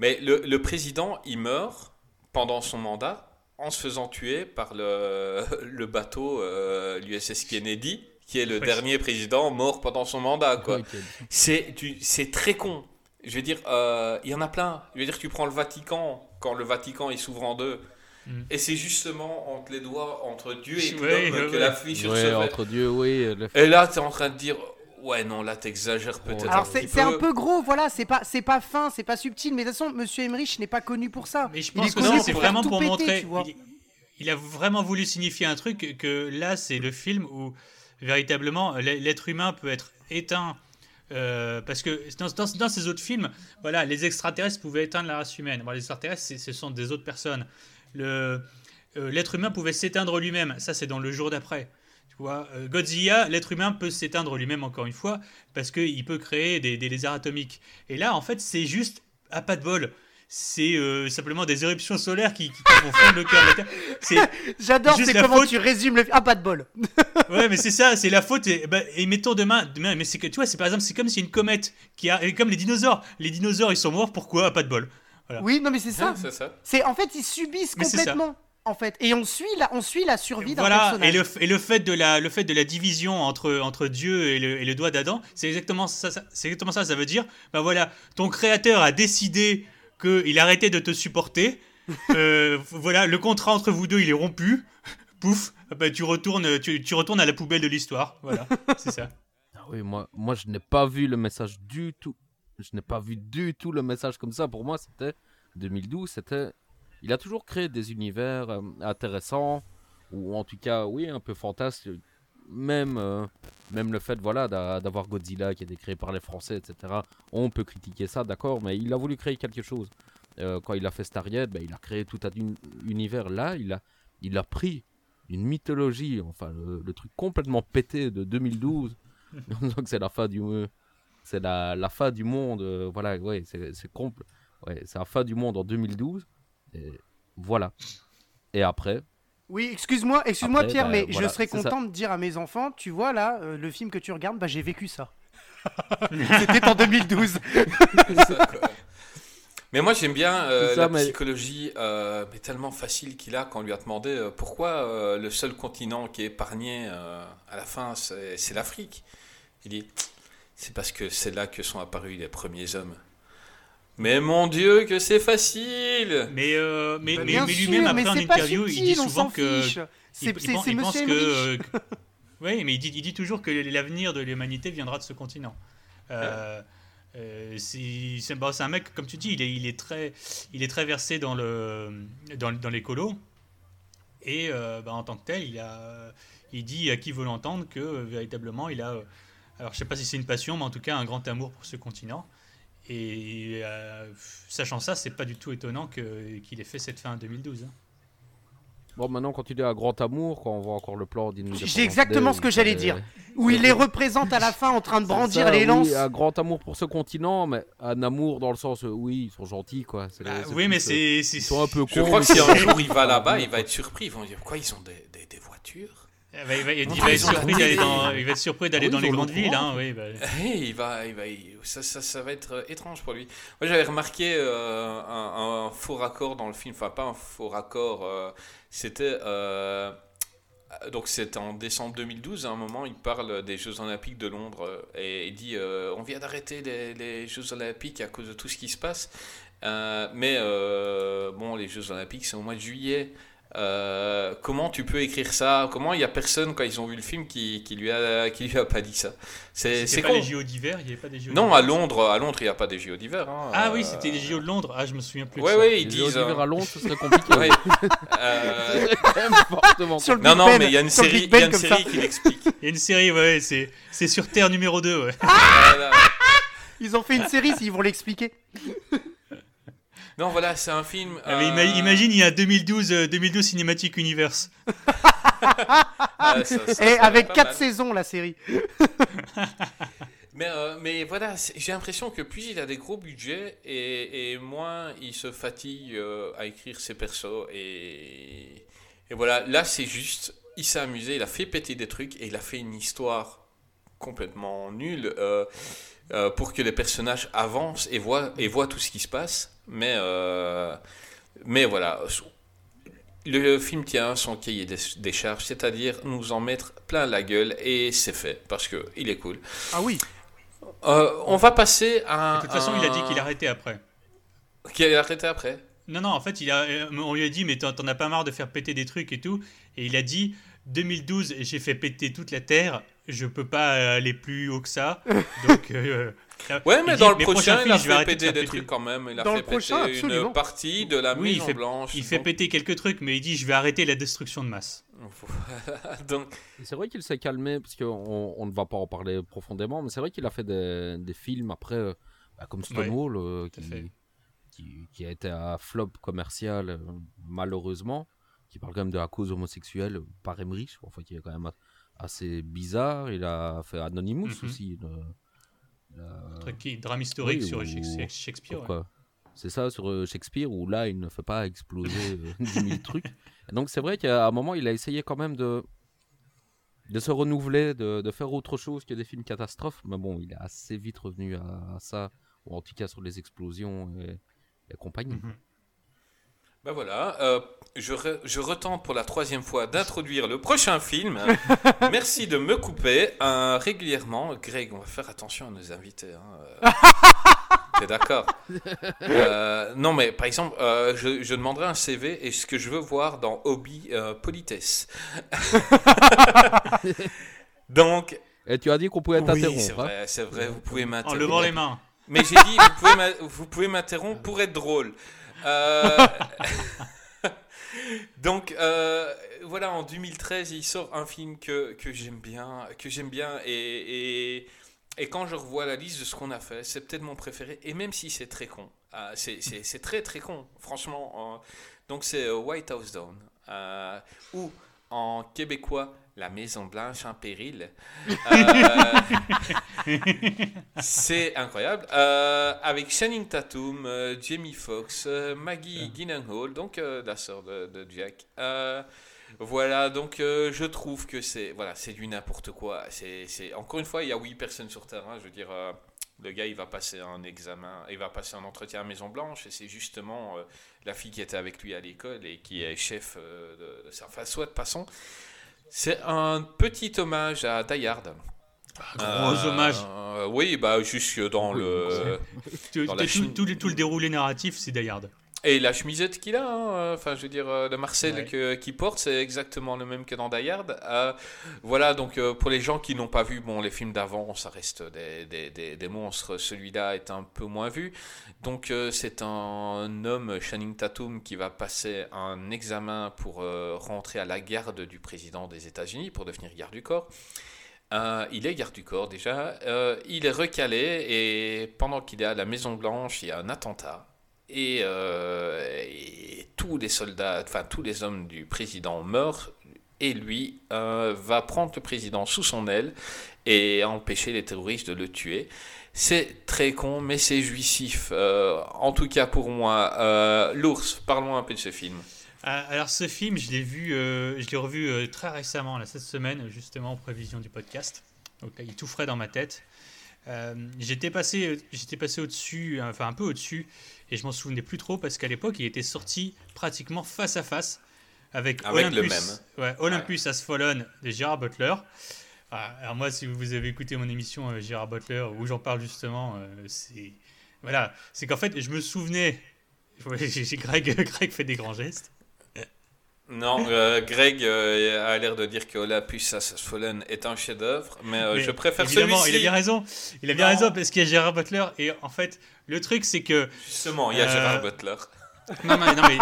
Mais le, le président, il meurt pendant son mandat en se faisant tuer par le, le bateau euh, l'USS Kennedy, qui est le dernier président mort pendant son mandat. Quoi. C'est c'est très con. Je veux dire, euh, il y en a plein. Je veux dire, tu prends le Vatican, quand le Vatican il s'ouvre en deux, Mm. et c'est justement entre les doigts, entre Dieu et l'homme ouais, que la fiche Ouais, se fait. entre Dieu, oui. Et là, tu es en train de dire, ouais, non, là, t'exagères peut-être. Alors c'est un peu gros, voilà, c'est pas c'est pas fin, c'est pas subtil, mais de toute façon Monsieur Emmerich n'est pas connu pour ça. Mais je Il pense est que c'est vraiment pour péter, montrer. tu vois. Il, il a vraiment voulu signifier un truc que là, c'est le film où véritablement l'être humain peut être éteint. euh, parce que dans, dans- dans ces autres films, voilà, les extraterrestres pouvaient éteindre la race humaine. Bon, les extraterrestres, ce sont des autres personnes. Euh, l'être humain pouvait s'éteindre lui-même. Ça, c'est dans le jour d'après. Tu vois, euh, Godzilla, l'être humain peut s'éteindre lui-même encore une fois parce qu'il peut créer des, des lézards atomiques. Et là, en fait, c'est juste à pas de bol. C'est euh, simplement des éruptions solaires qui, qui, qui vont fondre le cœur de la Terre. C'est- J'adore, c'est comment faute- tu résumes le. Ah, pas de bol. Ouais, mais c'est ça, c'est la faute. Et, bah, et mettons demain, demain, mais c'est que tu vois, c'est par exemple, c'est comme si une comète qui a, et comme les dinosaures. Les dinosaures, ils sont morts. Pourquoi? Pas de bol. Voilà. Oui, non, mais c'est ça. Ah, c'est ça. C'est en fait ils subissent Mais complètement. En fait, et on suit la, on suit la survie d'un Voilà, personnage. et le, et le fait de la, le fait de la division entre, entre Dieu et le, et le doigt d'Adam, c'est exactement ça, ça- c'est exactement ça. Ça veut dire, bah voilà, ton créateur a décidé qu'il arrêtait de te supporter. Euh, voilà, le contrat entre vous deux, il est rompu. Pouf, bah, tu retournes, tu, tu retournes à la poubelle de l'histoire. Voilà, c'est ça. Ah oui, moi, moi je n'ai pas vu le message du tout. Je n'ai pas vu du tout le message comme ça. Pour moi, c'était 2012. C'était. Il a toujours créé des univers euh, intéressants, ou en tout cas, oui, un peu fantasques. Même, euh, même le fait voilà, d'a- d'avoir Godzilla qui a été créé par les Français, etc. On peut critiquer ça, d'accord, mais il a voulu créer quelque chose. Euh, quand il a fait Stargate, ben, il a créé tout un un univers. Là, il a, il a pris une mythologie, enfin le, le truc complètement pété de 2012, en disant que c'est la fin du, c'est la, la fin du monde. euh, voilà, ouais, c'est c'est compl- ouais, c'est la fin du monde en 2012. Et voilà. Et après, Oui, excuse-moi, excuse-moi Pierre, bah, mais voilà, je serais ça. content de dire à mes enfants, tu vois là, euh, le film que tu regardes, bah j'ai vécu ça. C'était en 2012. Ça, quoi. Mais moi j'aime bien euh, ça, la mais- psychologie euh, mais tellement facile qu'il a quand on lui a demandé euh, pourquoi euh, le seul continent qui est épargné euh, à la fin c'est c'est l'Afrique. Il dit c'est parce que c'est là que sont apparus les premiers hommes. Mais mon Dieu que c'est facile Mais, euh, mais, Bah, mais, mais lui-même, mais après pas interview, il dit souvent que. C'est il c'est- pense- c'est il pense Monsieur que, euh, Oui, mais il dit, il dit toujours que l'avenir de l'humanité viendra de ce continent. Euh, euh, c'est c'est- bon, c'est un mec, comme tu dis, il est, il est, très, il est très versé dans, le, dans, dans l'écolo. Et euh, bah, en tant que tel, il, a, il dit à qui veut l'entendre que euh, véritablement, il a. alors, je sais pas si c'est une passion, mais en tout cas, un grand amour pour ce continent. Et euh, sachant ça, c'est pas du tout étonnant que- qu'il ait fait cette fin en 2012. hein. bon, maintenant, quand il est à Grand Amour, quand on voit encore le plan J'ai exactement Day, ce que j'allais il dire. Où il les représente à la fin en train de brandir ça, les oui, lances. un grand amour pour ce continent, mais un amour dans le sens, euh, oui, ils sont gentils, quoi. Bah, oui, mais euh, c'est. Ils sont un peu Je cons, crois que si un jour il va là-bas, il va être surpris. Ils vont dire quoi Ils ont des, des, des voitures? Il va, il va- il va être surpris d'aller télé. dans, il va être surpris d'aller Ah oui, dans les grandes villes. Hein, oui, bah. Eh, il va, il va, il- ça, ça, ça va être euh, étrange pour lui. Moi, j'avais remarqué euh, un, un faux raccord dans le film, enfin pas un faux raccord. euh, c'était euh, donc c'est en décembre 2012. À un moment, il parle des Jeux Olympiques de Londres et il dit euh, on vient d'arrêter les, les Jeux Olympiques à cause de tout ce qui se passe. Euh, mais euh, bon, les Jeux Olympiques, c'est au mois de juillet. Euh, comment tu peux écrire ça? Comment il y a personne quand ils ont vu le film qui, qui lui a qui lui a pas dit ça? C'est pas con. les JO d'hiver, il n'y avait pas des JO Non, à Londres, à Londres, il n'y a pas des JO d'hiver. hein. Ah Euh, oui, c'était les JO de Londres. Ah, je me souviens plus. de Ouais, ça. ils Les disent. d'hiver euh, à Londres, ce serait compliqué. ouais. Euh, Quand même fortement Sur le Non, non, Ben, mais il y a une sur série, il y a Ben une série qui l'explique. Il y a une série, ouais, c'est c'est sur Terre numéro 2. Ouais. Voilà. Ils ont fait une série, s'ils vont l'expliquer. Non, voilà, c'est un film. Ah, mais euh, ima- imagine, il y a 2012, euh, 2012 Cinematic Universe. ah, ça- ça- Et ça va avec pas 4 mal. saisons, la série. Mais, euh, mais voilà, c'est- j'ai l'impression que plus il a des gros budgets et, et moins il se fatigue euh, à écrire ses persos. Et, et voilà, là c'est juste, il s'est amusé, il a fait péter des trucs et il a fait une histoire complètement nulle euh, euh, pour que les personnages avancent et voient, et voient tout ce qui se passe. Mais, euh, mais voilà, le film tient son cahier des, des charges, c'est-à-dire nous en mettre plein la gueule et c'est fait parce que il est cool. Ah oui. Euh, on va passer à. De toute façon, il a dit qu'il a arrêtait après. Qu'il a arrêté après? Non, non, en fait, il a, on lui a dit, mais t'en t'en as pas marre de faire péter des trucs et tout. Et il a dit, 2012, j'ai fait péter toute la Terre, je peux pas aller plus haut que ça. Donc, euh, Ouais, mais dit, dans le prochain, il a films, je vais fait arrêter de péter faire des péter. trucs quand même. Il a Dans fait le prochain, péter absolument. une partie de la Oui, il Maison fait, Blanche. il fait péter quelques trucs, mais il dit, je vais arrêter la destruction de masse. donc, C'est vrai qu'il s'est calmé, parce qu'on on ne va pas en parler profondément, mais c'est vrai qu'il a fait des, des films après, euh, bah, comme Stonewall, euh, qui, fait. qui, qui a été un flop commercial, malheureusement, qui parle quand même de la cause homosexuelle par Emmerich, enfin qui est quand même assez bizarre. Il a fait Anonymous Mhm. aussi. le- Un truc qui drame historique Oui, sur ou- Shakespeare. Ouais. C'est ça sur euh, Shakespeare où là il ne fait pas exploser euh, 10 000 trucs. Et donc c'est vrai qu'à un moment il a essayé quand même de de se renouveler, de, de faire autre chose que des films catastrophes. Mais bon, il est assez vite revenu à, à ça, ou en tout cas sur les explosions et, et compagnie. Mhm. Ben voilà, euh, je, re- je retente pour la troisième fois d'introduire le prochain film. Merci de me couper euh, régulièrement. Greg, on va faire attention à nos invités. Hein. euh. T'es d'accord? Euh, Non, mais par exemple, euh, je, je demanderai un CV et ce que je veux voir dans Hobby euh, Politesse. Donc, Et tu as dit qu'on pouvait oui, t'interrompre. c'est hein vrai, c'est vrai, vous pouvez En m'interrompre. levant les mains. Mais j'ai dit, vous pouvez m'a- vous pouvez m'interrompre pour être drôle. Euh, Donc euh, voilà, en 2013, il sort un film que, que j'aime bien, que j'aime bien, et, et, quand je revois la liste de ce qu'on a fait, c'est peut-être mon préféré, et même si c'est très con, euh, c'est- très très con, franchement. euh, donc c'est White House Down, ou en québécois, La Maison Blanche en péril. Euh, c'est incroyable. Euh, avec Channing Tatum, euh, Jamie Foxx, euh, Maggie Gyllenhaal, donc euh, la sœur de, de Jack. Euh, voilà, donc euh, je trouve que c'est voilà, c'est du n'importe quoi. C'est, c'est- encore une fois, il y a huit personnes sur terrain. Je veux dire, euh, le gars, il va passer un examen, il va passer un entretien à Maison Blanche, et c'est justement euh, la fille qui était avec lui à l'école et qui est chef euh, de, de ça. Enfin, soit de passons. C'est un petit hommage à Die Hard. Gros Euh, hommage. euh, oui, bah jusque dans le Tu- dans tout, tout le- tout le déroulé narratif, c'est Die Hard. Et la chemisette qu'il a. hein, Enfin, je veux dire, euh, le Marcel Ouais. que- qu'il porte, c'est exactement le même que dans Die Hard. Euh, voilà, donc euh, pour les gens qui n'ont pas vu, bon, les films d'avant, ça reste des, des, des, des monstres. Celui-là est un peu moins vu. Donc euh, c'est un homme, Channing Tatum, qui va passer un examen pour euh, rentrer à la garde du président des États-Unis pour devenir garde du corps. Euh, il est garde du corps déjà. Euh, il est recalé et pendant qu'il est à la Maison Blanche, il y a un attentat. Et, euh, et tous les soldats, enfin tous les hommes du président meurent. Et lui euh, va prendre le président sous son aile et empêcher les terroristes de le tuer. C'est très con, mais c'est jouissif. Euh, en tout cas pour moi. L'ours, parlons un peu de ce film. Ah, Alors ce film, je l'ai vu, je l'ai revu très récemment, là, cette semaine, justement en prévision du podcast. Donc il est tout frais dans ma tête. J'étais passé, j'étais passé au-dessus, enfin un peu au-dessus, et je m'en souvenais plus trop parce qu'à l'époque, il était sorti pratiquement face à face avec, Avec le Olympus, ouais, Olympus Has Fallen de Gérard Butler. Ah, alors moi, si vous avez écouté mon émission euh, Gérard Butler où j'en parle justement, euh, c'est voilà, c'est qu'en fait, je me souvenais. Greg, Greg fait des grands gestes. Non, euh, Greg euh, a l'air de dire que Olympus Has Fallen est un chef-d'œuvre, mais, euh, Mais je préfère évidemment, celui-ci. il a bien raison. Il a bien Non. raison parce qu'il y a Gérard Butler et en fait, le truc c'est que Justement, il y a Euh, Gérard Butler. non, non, non, mais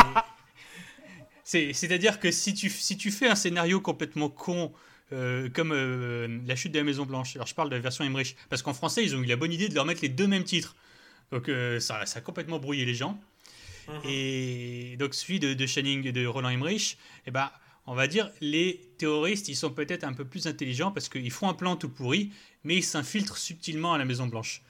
c'est c'est-à-dire que si tu si tu fais un scénario complètement con euh, comme euh, la chute de la Maison Blanche, alors je parle de la version Emmerich parce qu'en français ils ont eu la bonne idée de leur mettre les deux mêmes titres, donc euh, ça, ça a complètement brouillé les gens. Et donc celui de, de Channing et de Roland Emmerich, eh ben, on va dire les terroristes, ils sont peut-être un peu plus intelligents parce qu'ils font un plan tout pourri, mais ils s'infiltrent subtilement à la Maison Blanche.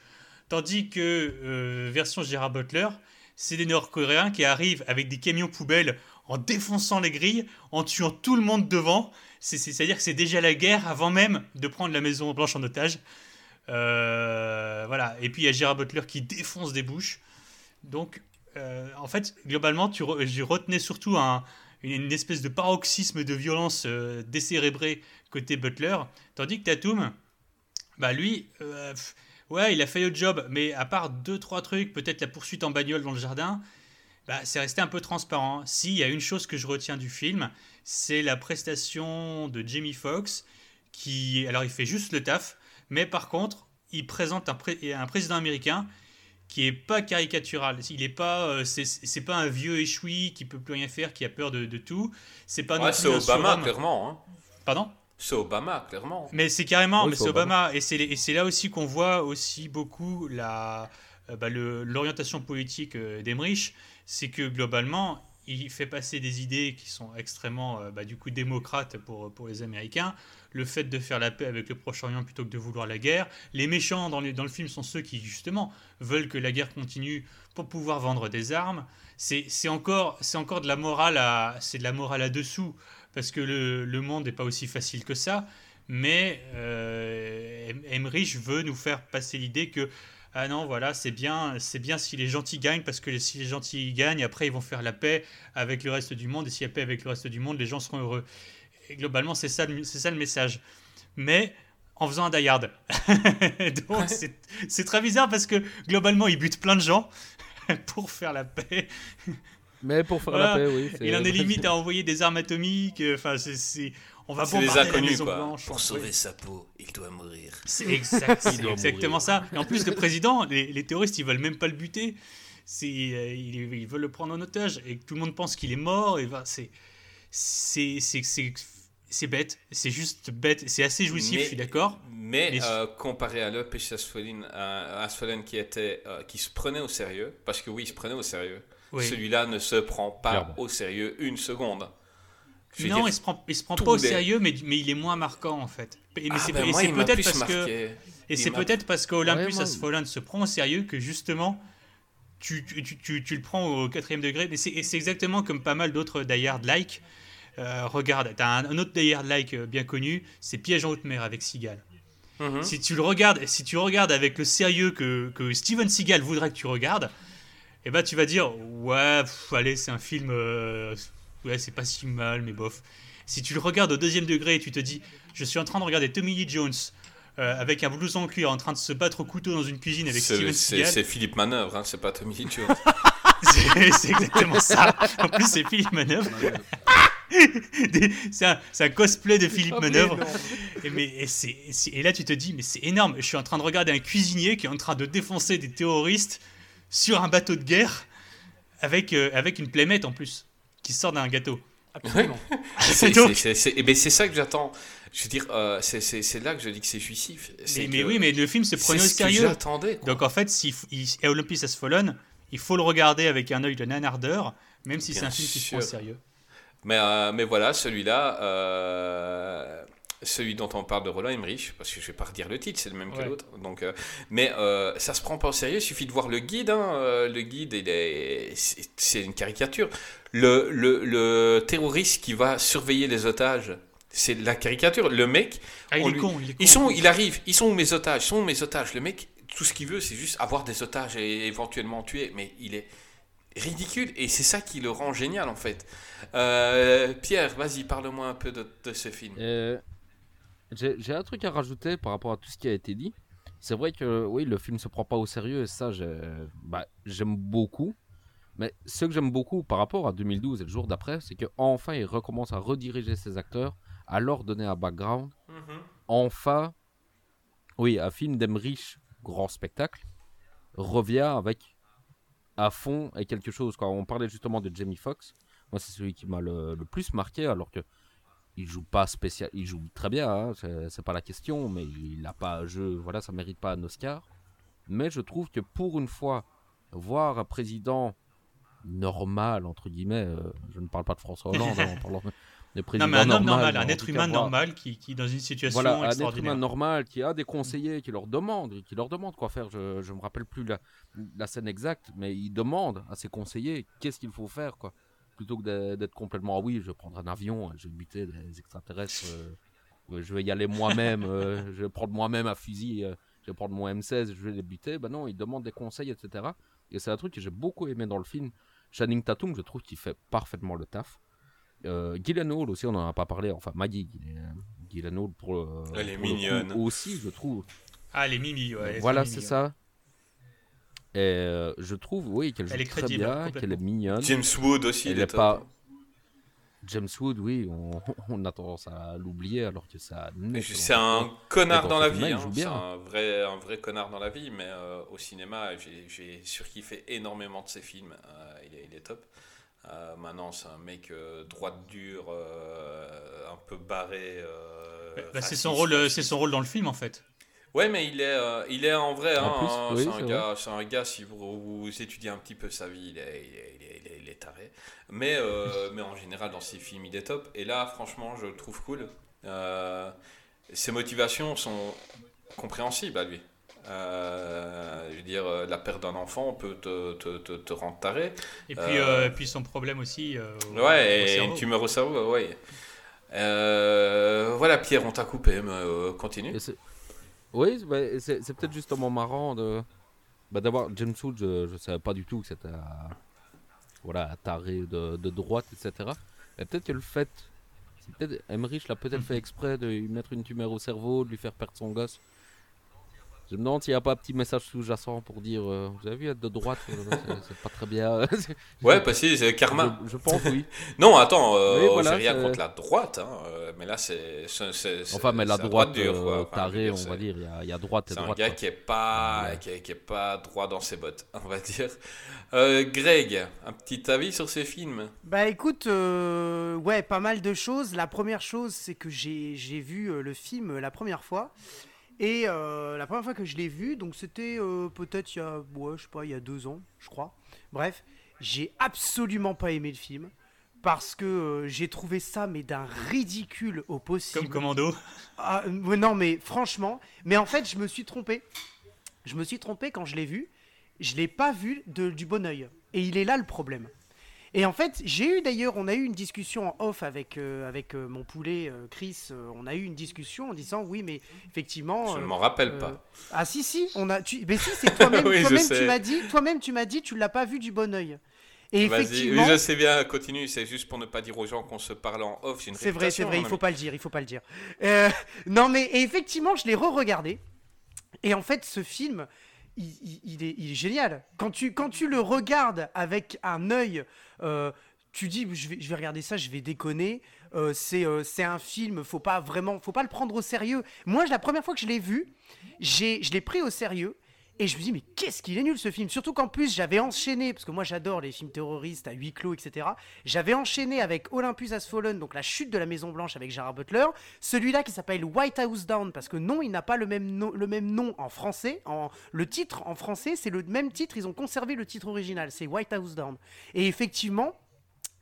Tandis que euh, version Gérard Butler, c'est des Nord-Coréens qui arrivent avec des camions poubelles en défonçant les grilles, en tuant tout le monde devant. C'est- c'est- C'est-à-dire que c'est déjà la guerre avant même de prendre la Maison Blanche en otage. Euh, voilà. Et puis il y a Gérard Butler qui défonce des bouches. Donc, euh, en fait, globalement, tu re- je retenais surtout un- une, espèce de paroxysme de violence décérébrée côté Butler, tandis que Tatum, bah lui, ouais, il a fait le job, mais à part deux trois trucs, peut-être la poursuite en bagnole dans le jardin, bah, c'est resté un peu transparent. Si, il y a une chose que je retiens du film, c'est la prestation de Jamie Foxx, qui, alors il fait juste le taf, mais par contre, il présente un, pré- un président américain qui est pas caricatural. Il est pas, euh, c'est pas un vieux échoui qui peut plus rien faire, qui a peur de, de tout. C'est pas non Ouais, plus c'est Obama, clairement. hein. Pardon? C'est Obama, clairement. Mais c'est carrément, Oui, mais c'est Obama. Et c'est là aussi qu'on voit aussi beaucoup la, euh, bah, l'orientation politique euh, d'Emmerich. C'est que globalement, il fait passer des idées qui sont extrêmement, euh, bah, du coup, démocrates pour, pour les Américains. Le fait de faire la paix avec le Proche-Orient plutôt que de vouloir la guerre. Les méchants dans, les- dans le film sont ceux qui, justement, veulent que la guerre continue pour pouvoir vendre des armes. C'est encore, c'est encore de la morale à, c'est de la morale à dessous, parce que le, le monde n'est pas aussi facile que ça. Mais euh, Em- Emmerich veut nous faire passer l'idée que ah non, voilà, c'est bien, c'est bien si les gentils gagnent, parce que si les gentils gagnent, après ils vont faire la paix avec le reste du monde, et s'il y a paix avec le reste du monde, les gens seront heureux. Et globalement, c'est ça, le- c'est ça le message. Mais en faisant un die hard. Donc c'est c'est très bizarre parce que globalement, il bute plein de gens pour faire la paix. Mais pour faire Voilà. la paix, oui. Il en est limite à envoyer des armes atomiques. euh, Enfin, c'est-. On va les bombarder la inconnus, Maison quoi. Blanche. Pour sauver sa peau, il doit mourir. C'est exact, exactement mourir. ça. Et en plus, le président, les, les terroristes, ils veulent même pas le buter. Euh, ils, ils veulent le prendre en otage et tout le monde pense qu'il est mort. Et ben, c'est, c'est, c'est, c'est, bête. C'est juste bête. C'est assez jouissif, Mais- je suis d'accord. Mais Mais- euh, comparé à Asphalen, euh, Asphalen qui, était, euh, qui se prenait au sérieux, parce que oui, il se prenait au sérieux, Oui. celui-là ne se prend pas Clairement. au sérieux une seconde. Je Non, dire, il se prend, il se prend pas au sérieux, mais, mais il est moins marquant en fait. Et, Ah, c'est, ben, et moi, c'est il m'a peut-être parce que marqué. Et Il c'est peut-être parce qu'Olympus Ouais, se prend au sérieux que justement tu, tu, tu- tu- le prends au quatrième degré. Mais c'est et c'est exactement comme pas mal d'autres Die Hard like. Euh, regarde, t'as un, un autre Die Hard like euh, bien connu, c'est Piège en haute mer avec Seagal. Mhm. Si tu le regardes, si tu regardes avec le sérieux que, que Steven Seagal voudrait que tu regardes, eh ben tu vas dire ouais, pff, allez, c'est un film, euh, ouais, c'est pas si mal, mais bof. Si tu le regardes au deuxième degré et tu te dis, je suis en train de regarder Tommy Lee Jones euh, avec un blouson en cuir en train de se battre au couteau dans une cuisine avec C'est Steven Seagal, c'est Philippe Manœuvre, hein, c'est pas Tommy Lee Jones. c'est c'est exactement ça. En plus, c'est Philippe Manœuvre. C'est un, cosplay de Philippe Oh, Manœuvre. Et, mais, et, et là, tu te dis, mais c'est énorme. Je suis en train de regarder un cuisinier qui est en train de défoncer des terroristes sur un bateau de guerre avec, euh, avec une plémette en plus, qui sort d'un gâteau. Absolument. C'est Donc- eh ben, c'est ça que j'attends. Je veux dire, euh, c'est- là que je dis que c'est jouissif. C'est Mais, mais que oui, mais le film se c'est prenait au sérieux. Donc en fait, si il, et Olympus Has Fallen, il faut le regarder avec un œil de nanardeur, même si c'est un film qui se prend au sérieux. Mais, euh, mais voilà, celui-là, euh, celui dont on parle de Roland Emmerich, parce que je vais pas redire le titre, c'est le même que l'autre. Donc, euh, mais ça se prend pas au sérieux, il suffit de voir le guide. hein, le guide, c'est une caricature. Le, le, le terroriste qui va surveiller les otages, c'est la caricature. Le mec, Ah, il est lui- con, il est con. ils sont, il arrive, ils sont où mes otages, ils sont où mes otages. Le mec, tout ce qu'il veut, c'est juste avoir des otages et éventuellement tuer. Mais il est ridicule et c'est ça qui le rend génial en fait. Euh, Pierre, vas-y, parle-moi un peu de, de ce film. Euh, J'ai un truc à rajouter par rapport à tout ce qui a été dit. C'est vrai que oui, le film se prend pas au sérieux et ça, bah, j'aime beaucoup. Mais ce que j'aime beaucoup par rapport à 2012 et le jour d'après, c'est qu'enfin, il recommence à rediriger ses acteurs, à leur donner un background. Enfin, oui, un film d'Emmerich, grand spectacle, revient avec à fond et quelque chose. Quand on parlait justement de Jamie Foxx, moi c'est celui qui m'a le, plus marqué, alors que il joue pas spécial, il joue très bien, hein, c'est pas la question, mais il a pas un jeu, voilà, ça mérite pas un Oscar. Mais je trouve que pour une fois, voir un président normal entre guillemets, euh, je ne parle pas de François Hollande, hein, président Non, mais un homme normal, un être humain normal qui, qui, dans une situation voilà, un être extraordinaire. humain normal qui a des conseillers qui leur demandent, qui leur demandent quoi faire. Je, je me rappelle plus la, la scène exacte, mais il demande à ses conseillers qu'est-ce qu'il faut faire quoi. Plutôt que d'être- complètement ah oui, je vais prendre un avion, je vais buter des extraterrestres, euh, je vais y aller moi-même, euh, je vais prendre moi-même un fusil, euh, je vais prendre mon M16, je vais les buter. Ben non, il demande des conseils, etc. Et c'est un truc que j'ai beaucoup aimé dans le film. Channing Tatum, je trouve qu'il fait parfaitement le taf. Euh, Gyllenhaal aussi, on en a pas parlé. Enfin, Maggie Gyllenhaal Gyllenhaal pour, euh, Elle est pour le coup mignonne. aussi, je trouve. Ah, elle est Mimi, ouais. elle voilà, c'est ça. Et euh, je trouve, oui, qu'elle joue Elle est très crédible, bien, complètement. qu'elle est mignonne. James Wood aussi, Elle il est pas. James Wood, oui, on, on a tendance à l'oublier alors que ça. C'est un connard dans dans la vie, hein. c'est un vrai, un vrai connard dans la vie, mais euh, au cinéma, j'ai- j'ai surkiffé énormément de ses films. Euh, il, est, il est top. Euh, maintenant, c'est un mec euh, droit de dur, euh, un peu barré. euh, Bah, c'est son rôle, c'est son rôle dans le film en fait. Ouais, mais il est, euh, il est en vrai. Hein, hein, oui, c'est un gars, c'est un gars. Si vous, vous étudiez un petit peu sa vie, il est, il est, il est, il est- il est taré. Mais, euh, mais en général, dans ses films, il est top. Et là, franchement, je le trouve cool. Euh, ses motivations sont compréhensibles à lui. Euh, je veux dire, euh, la perte d'un enfant peut te, te, te, te rendre taré. Et puis, Euh, euh, puis son problème aussi. euh, au- au Ouais, et une tumeur au cerveau, ouais. Euh, voilà, Pierre, on t'a coupé, mais euh, continue. Et c'est- Oui, c'est c'est peut-être justement marrant de. Bah, D'abord, James Wood, je ne savais pas du tout que c'était un, voilà, taré de, de droite, etc. Mais peut-être que le fait. Emmerich l'a peut-être fait exprès de lui mettre une tumeur au cerveau, de lui faire perdre son gosse. Je me demande s'il n'y a pas un petit message sous-jacent pour dire euh, Vous avez vu, être de droite, euh, c'est- pas très bien. Ouais, parce que c'est karma. je, je pense, oui. Non, attends, euh, voilà, j'ai rien contre la droite, hein, euh, mais là, c'est. Enfin, mais la c'est droite dure, euh, quoi. Enfin, tarée, on va dire, il y a, il y a droite et C'est un droite. gars quoi. qui est pas, Ouais. qui est, qui est pas droit dans ses bottes, on va dire. Euh, Greg, un petit avis sur ces films? Bah écoute, euh, ouais, pas mal de choses. La première chose, c'est que j'ai j'ai vu le film la première fois. Et euh, la première fois que je l'ai vu, donc c'était euh, peut-être il y a, ouais, je sais pas, il y a deux ans, je crois. Bref, j'ai absolument pas aimé le film. Parce que euh, j'ai trouvé ça, mais d'un ridicule au possible. Comme Commando. Ah, non, mais franchement, mais en fait, je me suis trompé. Je me suis trompé quand je l'ai vu. Je l'ai pas vu de- du bon oeil. Et il est là le problème. Et en fait, j'ai eu d'ailleurs, on a eu une discussion en off avec, euh, avec euh, mon poulet euh, Chris. on a eu une discussion en disant oui, mais effectivement. Je ne m'en rappelle pas. Ah si si, on a. Tu, mais si, c'est toi-même. Oui, toi-même tu m'as dit. Toi-même, tu m'as dit, tu l'as pas vu du bon oeil. Et effectivement. oui, je sais bien, continue, c'est juste pour ne pas dire aux gens qu'on se parle en off. C'est vrai, c'est vrai, il faut pas le dire, il faut pas le dire. Non, mais et effectivement, je l'ai re-regardé. Et en fait, ce film, il, est, génial. Quand tu, quand tu le regardes avec un œil, euh, tu dis, je vais, regarder ça, je vais déconner. Euh, c'est euh, c'est un film, faut pas vraiment, faut pas le prendre au sérieux. Moi, la première fois que je l'ai vu, je l'ai pris au sérieux. Et je me dis, mais qu'est-ce qu'il est nul ce film? Surtout qu'en plus, j'avais enchaîné, parce que moi j'adore les films terroristes à huis clos, etc. J'avais enchaîné avec Olympus Has Fallen, donc la chute de la Maison Blanche avec Gerard Butler. Celui-là qui s'appelle White House Down, parce que non, il n'a pas le même, nom, le même nom en français. Le titre en français, c'est le même titre, ils ont conservé le titre original, c'est White House Down. Et effectivement,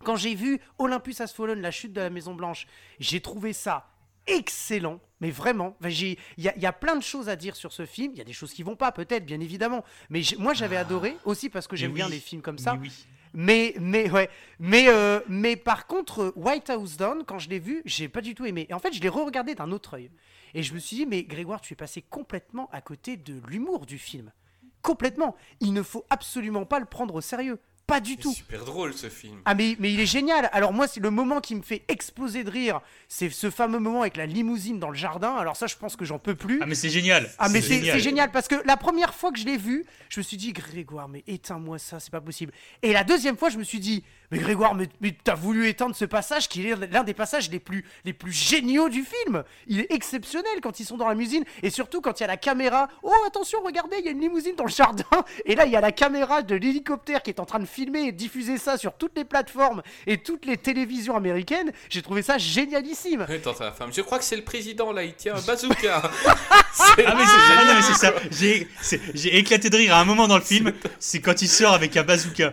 quand j'ai vu Olympus Has Fallen, la chute de la Maison Blanche, j'ai trouvé ça excellent, mais vraiment. Il y, y a plein de choses à dire sur ce film. Il y a des choses qui vont pas, peut-être, bien évidemment. Mais moi, j'avais adoré aussi parce que j'aime bien les films comme ça. Oui. Mais, mais, ouais. Mais, euh, mais par contre, White House Down, quand je l'ai vu, j'ai pas du tout aimé. Et en fait, je l'ai re-regardé d'un autre œil. Et je me suis dit, mais Grégoire, tu es passé complètement à côté de l'humour du film. Complètement. Il ne faut absolument pas le prendre au sérieux. Pas du C'est tout. super drôle ce film. Ah mais, mais il est génial. Alors moi c'est le moment qui me fait exploser de rire, c'est ce fameux moment avec la limousine dans le jardin. Alors ça je pense que j'en peux plus. Ah, mais c'est génial. Ah mais c'est c'est génial parce que la première fois que je l'ai vu, je me suis dit Grégoire mais éteins-moi ça, c'est pas possible. Et la deuxième fois je me suis dit mais Grégoire mais, mais t'as voulu éteindre ce passage qui est l'un des passages les plus les plus géniaux du film. Il est exceptionnel quand ils sont dans la limousine et surtout quand il y a la caméra. Oh attention regardez il y a une limousine dans le jardin et là il y a la caméra de l'hélicoptère qui est en train de filmer et diffuser ça sur toutes les plateformes et toutes les télévisions américaines. J'ai trouvé ça génialissime. Attends, ta femme. Je crois que c'est le président là, il tient un bazooka. Ah mais c'est ça. J'ai éclaté de rire à un moment dans le film. C'est quand il sort avec un bazooka.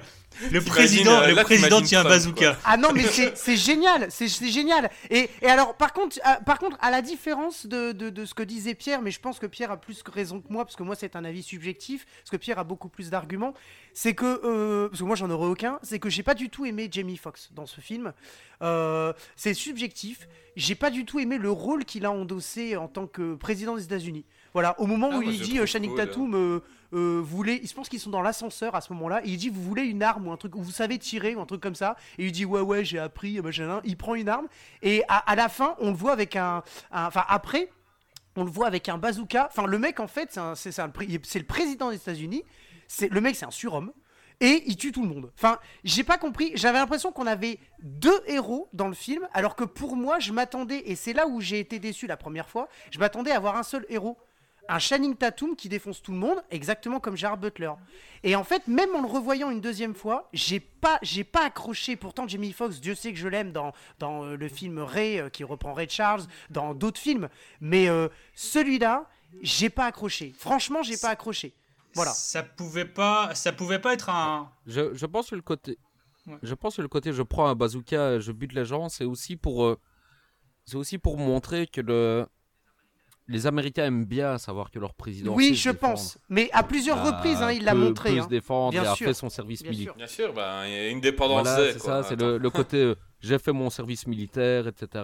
Le président, euh, le là, président tient un bazooka. Ah non mais c'est c'est génial, c'est c'est génial. Et, et alors par contre, à, par contre, à la différence de, de, de ce que disait Pierre, mais je pense que Pierre a plus raison que moi parce que moi c'est un avis subjectif, parce que Pierre a beaucoup plus d'arguments, c'est que euh, parce que moi j'en aurais aucun, c'est que j'ai pas du tout aimé Jamie Foxx dans ce film. Euh, c'est subjectif. J'ai pas du tout aimé le rôle qu'il a endossé en tant que président des États-Unis. Voilà, au moment Ah, où il dit euh, Channing. Tatum euh, euh, voulait, il se pense qu'ils sont dans l'ascenseur à ce moment-là, et il dit vous voulez une arme ou un truc, ou vous savez tirer ou un truc comme ça, et il dit ouais ouais j'ai appris, machin, il prend une arme, et à, à la fin on le voit avec un, enfin après on le voit avec un bazooka, enfin le mec en fait c'est c'est le président des États-Unis, c'est le mec c'est un surhomme. Et il tue tout le monde. Enfin, j'ai pas compris. J'avais l'impression qu'on avait deux héros dans le film, alors que pour moi, je m'attendais, et c'est là où j'ai été déçu la première fois, je m'attendais à avoir un seul héros un Channing Tatum qui défonce tout le monde, exactement comme Gerard Butler. Et en fait, même en le revoyant une deuxième fois, j'ai pas, j'ai pas accroché. Pourtant, Jamie Foxx, Dieu sait que je l'aime dans, dans euh, le film Ray, euh, qui reprend Ray Charles, dans d'autres films. Mais euh, celui-là, j'ai pas accroché. Franchement, j'ai pas accroché. Voilà. Ça pouvait pas, ça pouvait pas être un. Je, je pense que le côté. Ouais. Je pense que le côté je prends un bazooka, je bute les gens, c'est aussi pour. euh, c'est aussi pour montrer que le. Les Américains aiment bien savoir que leur président. Oui, je pense. Mais à plusieurs Bah, reprises, hein, il l'a montré. peut hein. se défendre, Bien il a sûr. fait son service Bien militaire. Bien sûr, ben, il y a une dépendance Voilà, c'est ça, c'est le, le côté euh, j'ai fait mon service militaire, etc.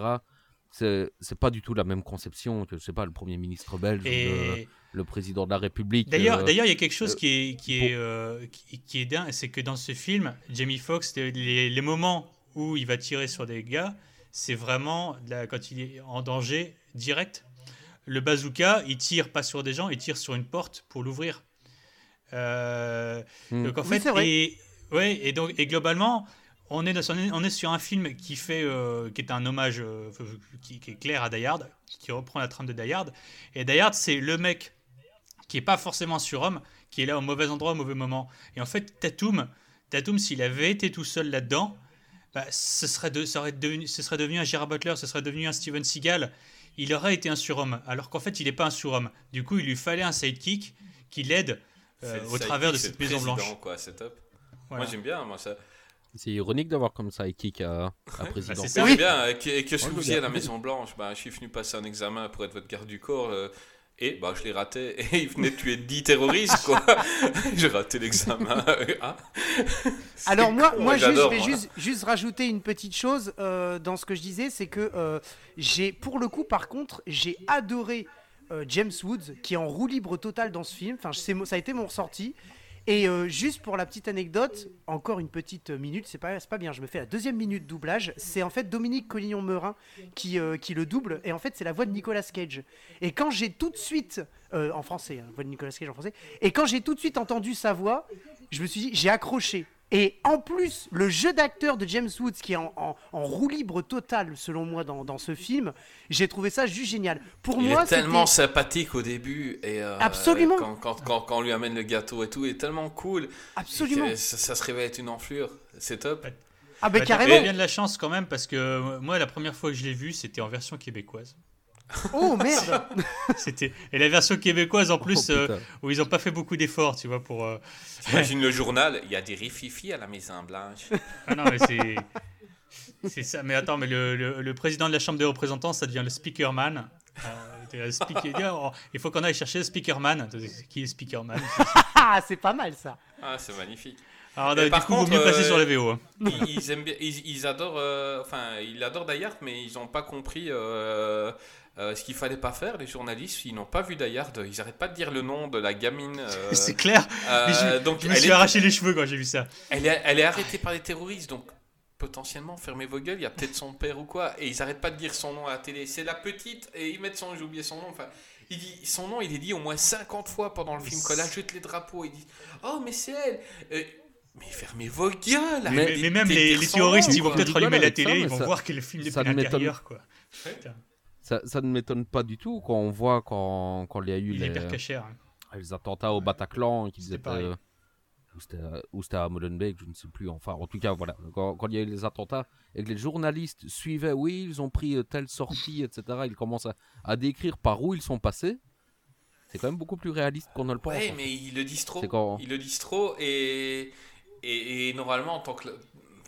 C'est pas du tout la même conception que, je sais pas, le premier ministre belge ou le, président de la République. d'ailleurs, euh, d'ailleurs, il y a quelque chose euh, qui est qui est euh, qui, qui est dingue, c'est que dans ce film, Jamie Foxx, les, moments où il va tirer sur des gars, c'est vraiment la- quand il est en danger direct. Le bazooka, il tire pas sur des gens, il tire sur une porte pour l'ouvrir. Euh, hmm. Donc en Oui, fait, et, ouais, et donc et globalement, on est, dans- on est, on est sur un film qui fait, euh, qui est un hommage, euh, qui, qui est clair à Die Hard, qui reprend la trame de Die Hard. Et Die Hard, c'est le mec qui est pas forcément surhomme, qui est là au mauvais endroit au mauvais moment. Et en fait, Tatum, Tatum, s'il avait été tout seul là-dedans, bah, ce serait de, ça aurait devenu, ce serait devenu un Gerard Butler, ce serait devenu un Steven Seagal. Il aurait été un surhomme, alors qu'en fait, il n'est pas un surhomme. Du coup, il lui fallait un sidekick qui l'aide euh, au travers de cette Maison Blanche. quoi, c'est top. Voilà. Moi j'aime bien, moi ça. C'est ironique d'avoir comme ça kick à, à président. c'est C'est ça. Oui. bien, et que, et que je vous à la Maison Blanche, bah, je suis venu passer un examen pour être votre garde du corps, euh, et bah, je l'ai raté, et il venait de tuer 10 terroristes, quoi. J'ai raté l'examen. Ah. Alors moi, moi juste, je vais moi. juste, juste rajouter une petite chose euh, dans ce que je disais, c'est que euh, j'ai, pour le coup, par contre, j'ai adoré euh, James Woods qui est en roue libre totale dans ce film. Enfin, ça a été mon ressorti. Et euh, juste pour la petite anecdote, encore une petite minute, c'est pas, pas bien, je me fais la deuxième minute doublage. C'est en fait Dominique Collignon-Meurin qui, euh, qui le double, et en fait c'est la voix de Nicolas Cage. Et quand j'ai tout de suite, euh, en français, hein, voix de Nicolas Cage en français, et quand j'ai tout de suite entendu sa voix, je me suis dit, j'ai accroché. Et en plus, le jeu d'acteur de James Woods, qui est en, en- en roue libre totale, selon moi, dans, dans ce film, j'ai trouvé ça juste génial. Pour Il moi, est tellement sympathique au début, et euh, Absolument. Quand, quand, quand, quand on lui amène le gâteau et tout, il est tellement cool. Absolument. Ça, ça se révèle être une enflure, c'est top. Ah, ben Bah, carrément. T'as bien de la chance quand même parce que euh, moi la première fois que je l'ai vu c'était en version québécoise. Oh merde C'était et la version québécoise en plus Oh, euh, putain. où ils ont pas fait beaucoup d'efforts tu vois pour. euh, T'imagines le journal, il y a des rififi à la Maison Blanche. Ah non mais c'est c'est ça mais attends mais le, le- le président de la Chambre des représentants ça devient le speakerman. Euh, speaker- oh, il faut qu'on aille chercher le speakerman. Qui est le speakerman? Ah, c'est pas mal ça. Ah, c'est magnifique. Alors du par coup contre, vaut mieux passer euh, sur la VO. hein. ils, ils aiment bien, ils, ils adorent, euh, enfin, ils adorent Dayard, mais ils n'ont pas compris euh, euh, ce qu'il fallait pas faire. Les journalistes, ils n'ont pas vu Dayard. Ils n'arrêtent pas de dire le nom de la gamine. euh, C'est clair. euh, Mais je, donc, je me elle suis est, arraché les cheveux quand j'ai vu ça. elle, est, elle est arrêtée par les terroristes, donc potentiellement, fermez vos gueules. Il y a peut-être son père ou quoi, et ils n'arrêtent pas de dire son nom à la télé. C'est la petite, et ils mettent son, j'ai oublié son nom. Enfin, il dit son nom, il est dit au moins 50 fois pendant le film. Quand elle jette les drapeaux, ils disent, oh mais c'est elle. Euh, mais fermez vos gueules Mais, même les, terroristes, ils vont peut-être allumer la télé, ils vont ça- voir que le film ne m'étonne- l'intérieur quoi. Ça, ça ne m'étonne pas du tout quand on voit quand, quand il y a eu Il est les, hein. attentats au Bataclan C'était étaient euh, ou c'était à- ou c'était à Molenbeek, je ne sais plus. Enfin, en tout cas, voilà. Quand, quand il y a eu les attentats et que les journalistes suivaient, oui, ils ont pris euh, telle sortie, etc. Ils commencent à, à décrire par où ils sont passés. C'est quand même beaucoup plus réaliste qu'on ne le pense. Mais ils le disent trop. Quand- Ils le disent trop et, et, et normalement, en tant que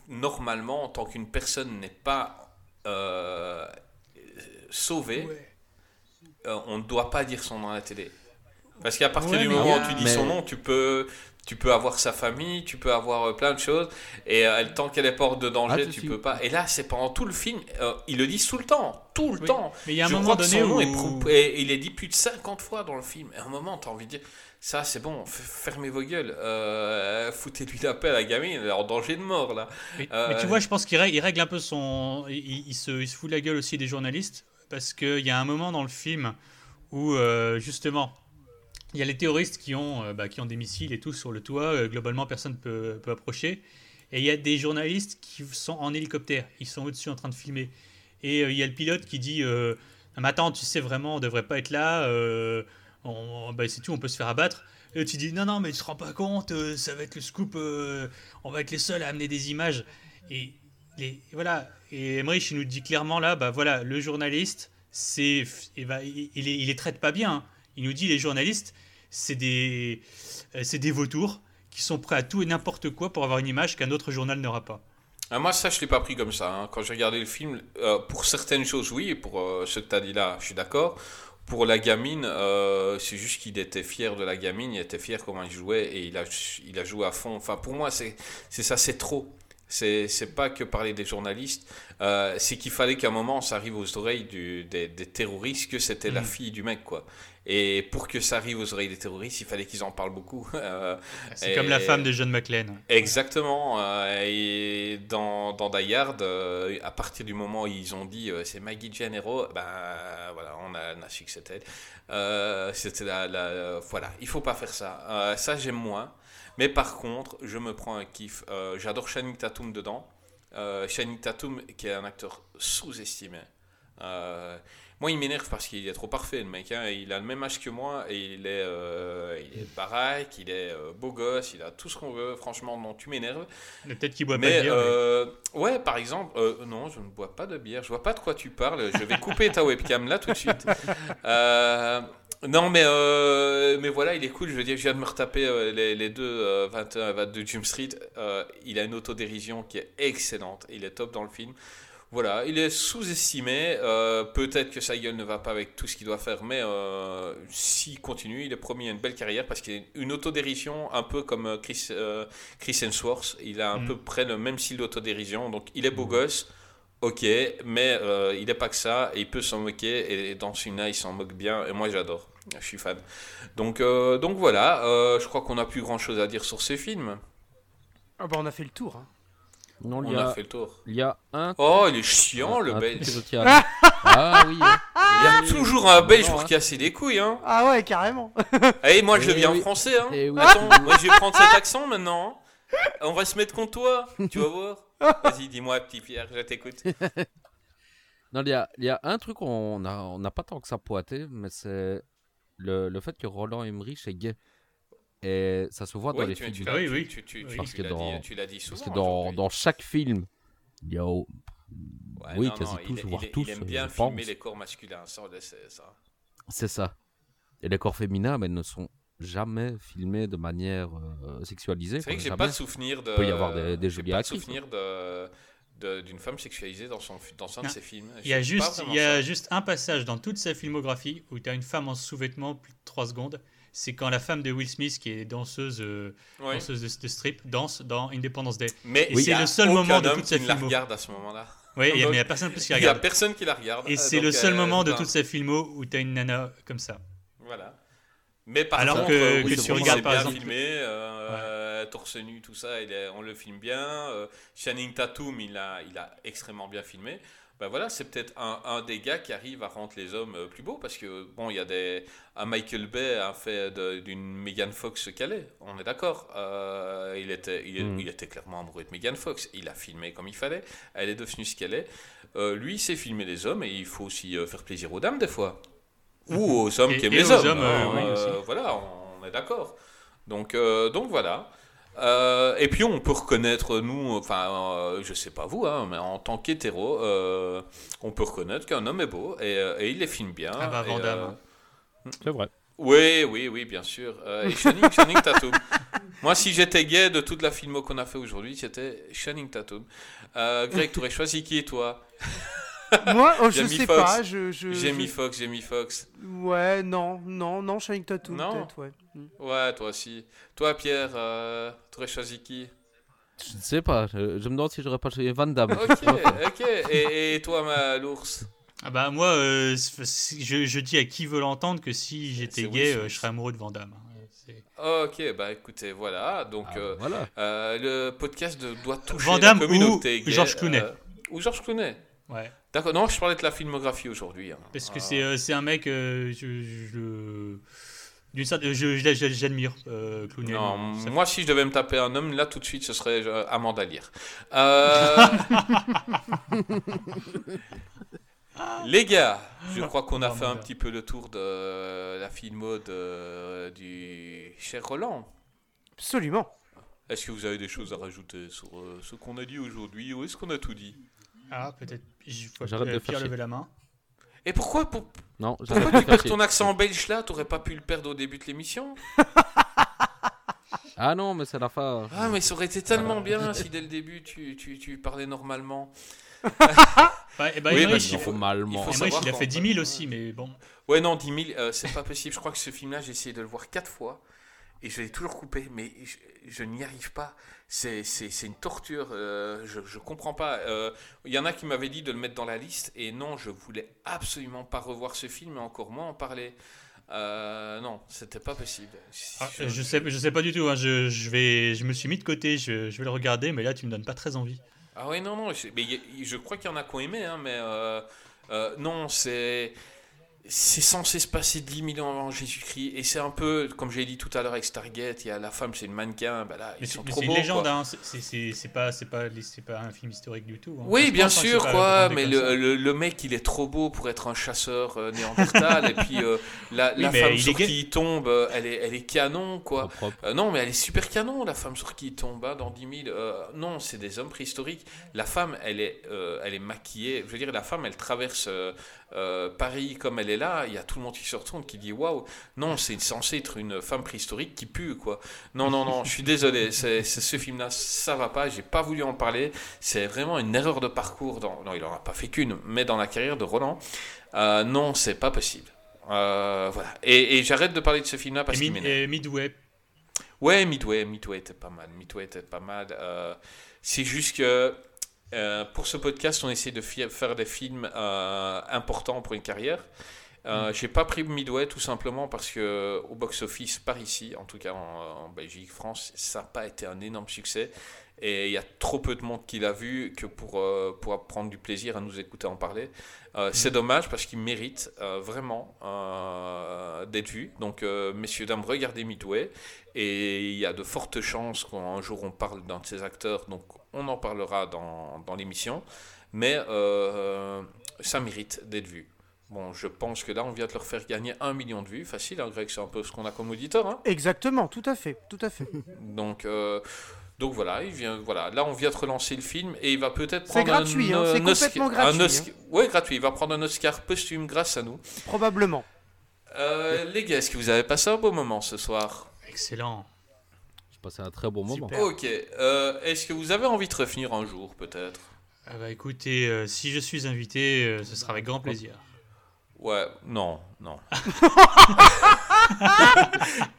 normalement, en tant qu'une personne n'est pas euh, sauvée, euh, on ne doit pas dire son nom à la télé. Parce qu'à partir Ouais, du moment il a- où tu dis Mais- son nom, tu peux, tu peux avoir sa famille, tu peux avoir euh, plein de choses, et euh, tant qu'elle est pas hors de danger, Ah, tu peux pas. Et là, c'est pendant tout le film, euh, ils le disent tout le temps, tout le Oui. temps. Mais il y a un Je moment donné son nom où... est et il est dit plus de 50 fois dans le film. Et à un moment, tu as envie de dire ça, c'est bon, fermez vos gueules, euh, foutez-lui la paix à la gamine, elle est en danger de mort là. Mais, Euh, mais tu vois, je pense qu'il règle, il règle un peu son. Il, il se, il se fout de la gueule aussi des journalistes. Parce qu'il y a un moment dans le film où, euh, justement, il y a les terroristes qui ont, euh, bah, qui ont des missiles et tout sur le toit. euh, globalement, personne ne peut, peut approcher. Et il y a des journalistes qui sont en hélicoptère. Ils sont au-dessus en train de filmer. Et il y a le pilote qui dit mais attends, tu sais vraiment, on devrait pas être là. bah, c'est tout, on peut se faire abattre. Et tu dis non, non, mais tu te rends pas compte, ça va être le scoop, on va être les seuls à amener des images. Et voilà. Et Emmerich nous dit clairement là, bah voilà, le journaliste, c'est, il, va, il, il, les- traite pas bien. hein. Il nous dit les journalistes, c'est des, euh, c'est des vautours qui sont prêts à tout et n'importe quoi pour avoir une image qu'un autre journal n'aura pas. Ah, moi, ça, je l'ai pas pris comme ça. hein. Quand j'ai regardé le film, euh, pour certaines choses, oui, pour euh, ce que tu as dit là, je suis d'accord. Pour la gamine, c'est juste qu'il était fier de la gamine, il était fier comment il jouait et il a, il a joué à fond. Enfin, pour moi, c'est ça, c'est trop. C'est pas que parler des journalistes, euh, c'est qu'il fallait qu'à un moment ça arrive aux oreilles du- des, des terroristes que c'était la Mm. fille du mec, quoi. Et pour que ça arrive aux oreilles des terroristes, il fallait qu'ils en parlent beaucoup. Euh, C'est comme la femme de John McClane. Exactement. euh, et dans, dans Die Hard, euh, à partir du moment où ils ont dit c'est Maggie Gennaro, ben voilà, on a, on a su que c'était elle. C'était la, la- voilà, il faut pas faire ça. Ça j'aime moins. Mais par contre, je me prends un kiff. Euh, J'adore Channing Tatum dedans. Euh, Channing Tatum, qui est un acteur sous-estimé. Euh, moi, il m'énerve parce qu'il est trop parfait, le mec. hein. Il a le même âge que moi et il est, euh, il est baraque, il est euh, beau gosse, il a tout ce qu'on veut. Franchement, non, tu m'énerves. Mais Peut-être qu'il boit pas Mais de bière. mais- euh, ouais, par exemple, non, je ne bois pas de bière. Je vois pas de quoi tu parles. Je vais couper ta webcam là tout de suite. Euh, non, mais euh, mais voilà, il est cool. Je veux dire, je viens de me retaper euh, les, les deux euh, 21 et 22 Jump Street. Euh, il a une autodérision qui est excellente. Il est top dans le film. Voilà, il est sous-estimé. euh, Peut-être que sa gueule ne va pas avec tout ce qu'il doit faire, mais euh, s'il continue, il est promis à une belle carrière parce qu'il a une autodérision un peu comme euh, Chris, euh, Chris Hemsworth. Il a à Mm. peu près le même style d'autodérision. Donc il est beau gosse, ok, mais euh, il n'est pas que ça. Et il peut s'en moquer. Et dans Suna, il s'en moque bien. Et moi, j'adore. Je suis fan. Donc, euh, donc voilà, euh, je crois qu'on n'a plus grand chose à dire sur ces films. Ah bah on a fait le tour. hein. Non, il On y a a, fait le tour. il y a un. Oh, il est chiant, le belge. Ah oui. hein. Il y a toujours un belge pour hein. casser les couilles, hein. Ah ouais, carrément. Eh, moi, je Eh deviens oui. français, hein. Eh oui. Attends, moi, je vais prendre cet accent maintenant. hein. On va se mettre contre toi, tu vas voir. Vas-y, dis-moi, petit Pierre, je t'écoute. Non, il y a, il y a un truc qu'on n'a on n'a pas tant que ça pointé, mais c'est le, le fait que Roland Emmerich est gay. Et ça se voit dans les tu, films. tu, Ah oui, oui. tu- tu- Oui. tu- Parce tu que l'as dans- dit- tu l'as dit souvent. Parce que dans, dans chaque film, il y a. Ouais, oui, non, quasi non, tous, il, voire il- tous, Il aime bien je filmer pense. les corps masculins, ça, on le sait, ça. C'est ça. Et les corps féminins, mais ne sont jamais filmés de manière euh, sexualisée. C'est vrai que j'ai pas de souvenir de. Il peut y avoir des- des jolies pas de actrices, souvenir de de- d'une femme sexualisée dans son dans un de ses films. Il y a, juste, il y a juste un passage dans toute sa filmographie où tu as une femme en sous-vêtements plus de 3 secondes. C'est quand la femme de Will Smith, qui est danseuse, euh, danseuse de, de strip, danse dans Independence Day. Mais y c'est a le seul moment de toute sa qui ne la filmo. regarde à ce moment-là. Oui, il n'y a, Donc, mais il y a personne plus qui la Il y a regarde. personne qui la regarde. Et c'est le seul euh, moment de toute sa filmo où tu as une nana comme ça. Voilà. Mais par Alors contre, que- euh, que oui, tu regardes, par exemple- filmé, euh, torse nu, tout ça, il est- on le filme bien. Euh, Channing Tatum, il a, il a extrêmement bien filmé. Ben voilà, c'est peut-être un, un des gars qui arrive à rendre les hommes euh, plus beaux parce que bon, il y a des un Michael Bay a fait d'une Megan Fox calée, on est d'accord. Euh, il était il, Mm. il était clairement amoureux de Megan Fox. Il a filmé comme il fallait. Elle est devenue ce qu'elle est. Euh, lui, il sait filmer les hommes et il faut aussi euh, faire plaisir aux dames des fois ou aux hommes Et- qui aiment les hommes. hommes, euh, oui, euh, voilà, on est d'accord. Donc, euh, donc voilà. Euh, et puis on peut reconnaître, nous, enfin, euh, je sais pas vous, hein, mais en tant qu'hétéro, euh, on peut reconnaître qu'un homme est beau et, euh, et il les filme bien. Ah bah, et, Van Damme. euh, C'est vrai. oui, oui, oui, bien sûr. Euh, et Channing, Channing Tatum. Moi, si j'étais gay de toute la filmo qu'on a fait aujourd'hui, c'était Channing Tatum. Euh, Greg, tu aurais choisi qui, toi? Moi, oh, je sais pas. Je, je, Jamie je- Foxx, Jamie Foxx. Ouais, non, non, non, Shining Tattoo, Non. peut-être, ouais. Mm. Ouais, toi aussi. Toi, Pierre, euh, tu aurais choisi qui? Je ne sais pas. Je, je me demande si j'aurais pas choisi Van Damme. Ok, ok. Et, et toi, ma l'ours? Ah bah moi, euh, je, je dis à qui veut l'entendre que si j'étais C'est gay, euh, je serais amoureux de Van Damme. C'est- Ok, bah écoutez, voilà. Donc, Ah, euh, voilà. euh, le podcast de- doit toucher Van Damme la communauté ou gay, Georges Clooney. euh, ou Georges Clooney. Ouais. D'accord, non, je parlais de la filmographie aujourd'hui. hein. Parce que Euh, c'est euh, c'est un mec, euh, je, je- j'admire euh. Non, moi, si je devais me taper un homme, là, tout de suite, ce serait euh, Amanda Lear. Euh, Les gars, je crois qu'on a fait un petit peu le tour de la filmo de, du cher Roland. Absolument. Est-ce que vous avez des choses à rajouter sur euh, ce qu'on a dit aujourd'hui ou est-ce qu'on a tout dit? Ah, peut-être. Je vois J'arrête de euh, faire chier. lever la main. Et pourquoi, pour- Non, pourquoi j'arrête tu de perds ton accent belge là T'aurais pas pu le perdre au début de l'émission? Ah non, mais c'est la fin. Ah, mais ça aurait été tellement bien si dès le début tu, tu, tu parlais normalement. Bah, et bah, Oui, Emmerich, bah, il faut- Normalement. il faut Emmerich, savoir il a fait fait, 10 000 aussi, mais bon. Ouais, non, 10 000, euh, c'est pas possible. Je crois que ce film-là, j'ai essayé de le voir quatre fois et je l'ai toujours coupé, mais je, je n'y arrive pas. C'est c'est- c'est une torture. euh, je, je comprends pas. Euh, Il y en a qui m'avaient dit de le mettre dans la liste et non, je voulais absolument pas revoir ce film et encore moins en parler. Euh, non, c'était pas possible. Ah, Je- sais, je sais pas du tout. hein, Je, je, vais, je me suis mis de côté. Je, je vais le regarder, mais là, tu me donnes pas très envie. Ah ouais, non, non, je, mais je crois qu'il y en a qui ont aimé, hein, mais euh, euh, non, c'est. C'est censé se passer 10 000 ans avant Jésus-Christ, et c'est un peu, comme j'ai dit tout à l'heure avec Stargate, il y a la femme, c'est une mannequin, bah là, Mais ils c'est sont mais trop c'est une légende, hein. c'est- c'est- c'est c'est pas, c'est pas, c'est pas un film historique du tout. hein. Oui, bien sûr, quoi, mais le, le, le mec, il est trop beau pour être un chasseur euh, néandertal, et puis euh, la, Oui, la femme est sur qui il tombe, euh, elle est, elle est canon, quoi. Euh, non, mais elle est super canon, la femme sur qui il tombe hein, dans 10 000. Euh, non, c'est des hommes préhistoriques. La femme, elle est, euh, elle est maquillée. Je veux dire, la femme, elle traverse euh, euh, Paris comme elle est là. Il y a tout le monde qui se retourne, qui dit waouh. Non, c'est censé être une femme préhistorique qui pue, quoi. Non, non, non, je suis désolé. C'est ce film-là, ça va pas. J'ai pas voulu en parler. C'est vraiment une erreur de parcours. Dans... Non, il en a pas fait qu'une, mais dans la carrière de Roland. Euh, non, c'est pas possible. Euh, voilà. Et, et j'arrête de parler de ce film-là parce qu'il et Midway, Ouais, Midway, Midway était pas mal. Midway était pas mal. Euh, c'est juste que euh, pour ce podcast, on essaie de faire des films euh, importants pour une carrière. Euh, J'ai pas pris Midway tout simplement parce que au box-office par ici, en tout cas en, en Belgique, France, ça n'a pas été un énorme succès. Et il y a trop peu de monde qui l'a vu que pour, euh, pour prendre du plaisir à nous écouter en parler. Euh, C'est dommage parce qu'il mérite euh, vraiment euh, d'être vu. Donc, euh, messieurs, dames, regardez Midway. Et il y a de fortes chances qu'un jour on parle d'un de ces acteurs. Donc, on en parlera dans, dans l'émission. Mais euh, ça mérite d'être vu. Bon, je pense que là, on vient de leur faire gagner un million de vues. Facile, hein, Greg, c'est un peu ce qu'on a comme auditeur. Hein Exactement, tout à fait, tout à fait. donc, euh, donc voilà, il vient, voilà, là on vient de relancer le film et il va peut-être C'est prendre un, gratuit, hein, c'est un Oscar- complètement un gratuit, hein. Oscar- ouais, gratuit. Il va prendre un Oscar posthume grâce à nous. Probablement. Euh, les gars, est-ce que vous avez passé un beau moment ce soir? Excellent. J'ai passé un très bon moment. Super. Ok. Euh, est-ce que vous avez envie de revenir un jour, peut-être? Ah bah écoutez, euh, si je suis invité, euh, ce sera avec grand plaisir. Ouais, non, non.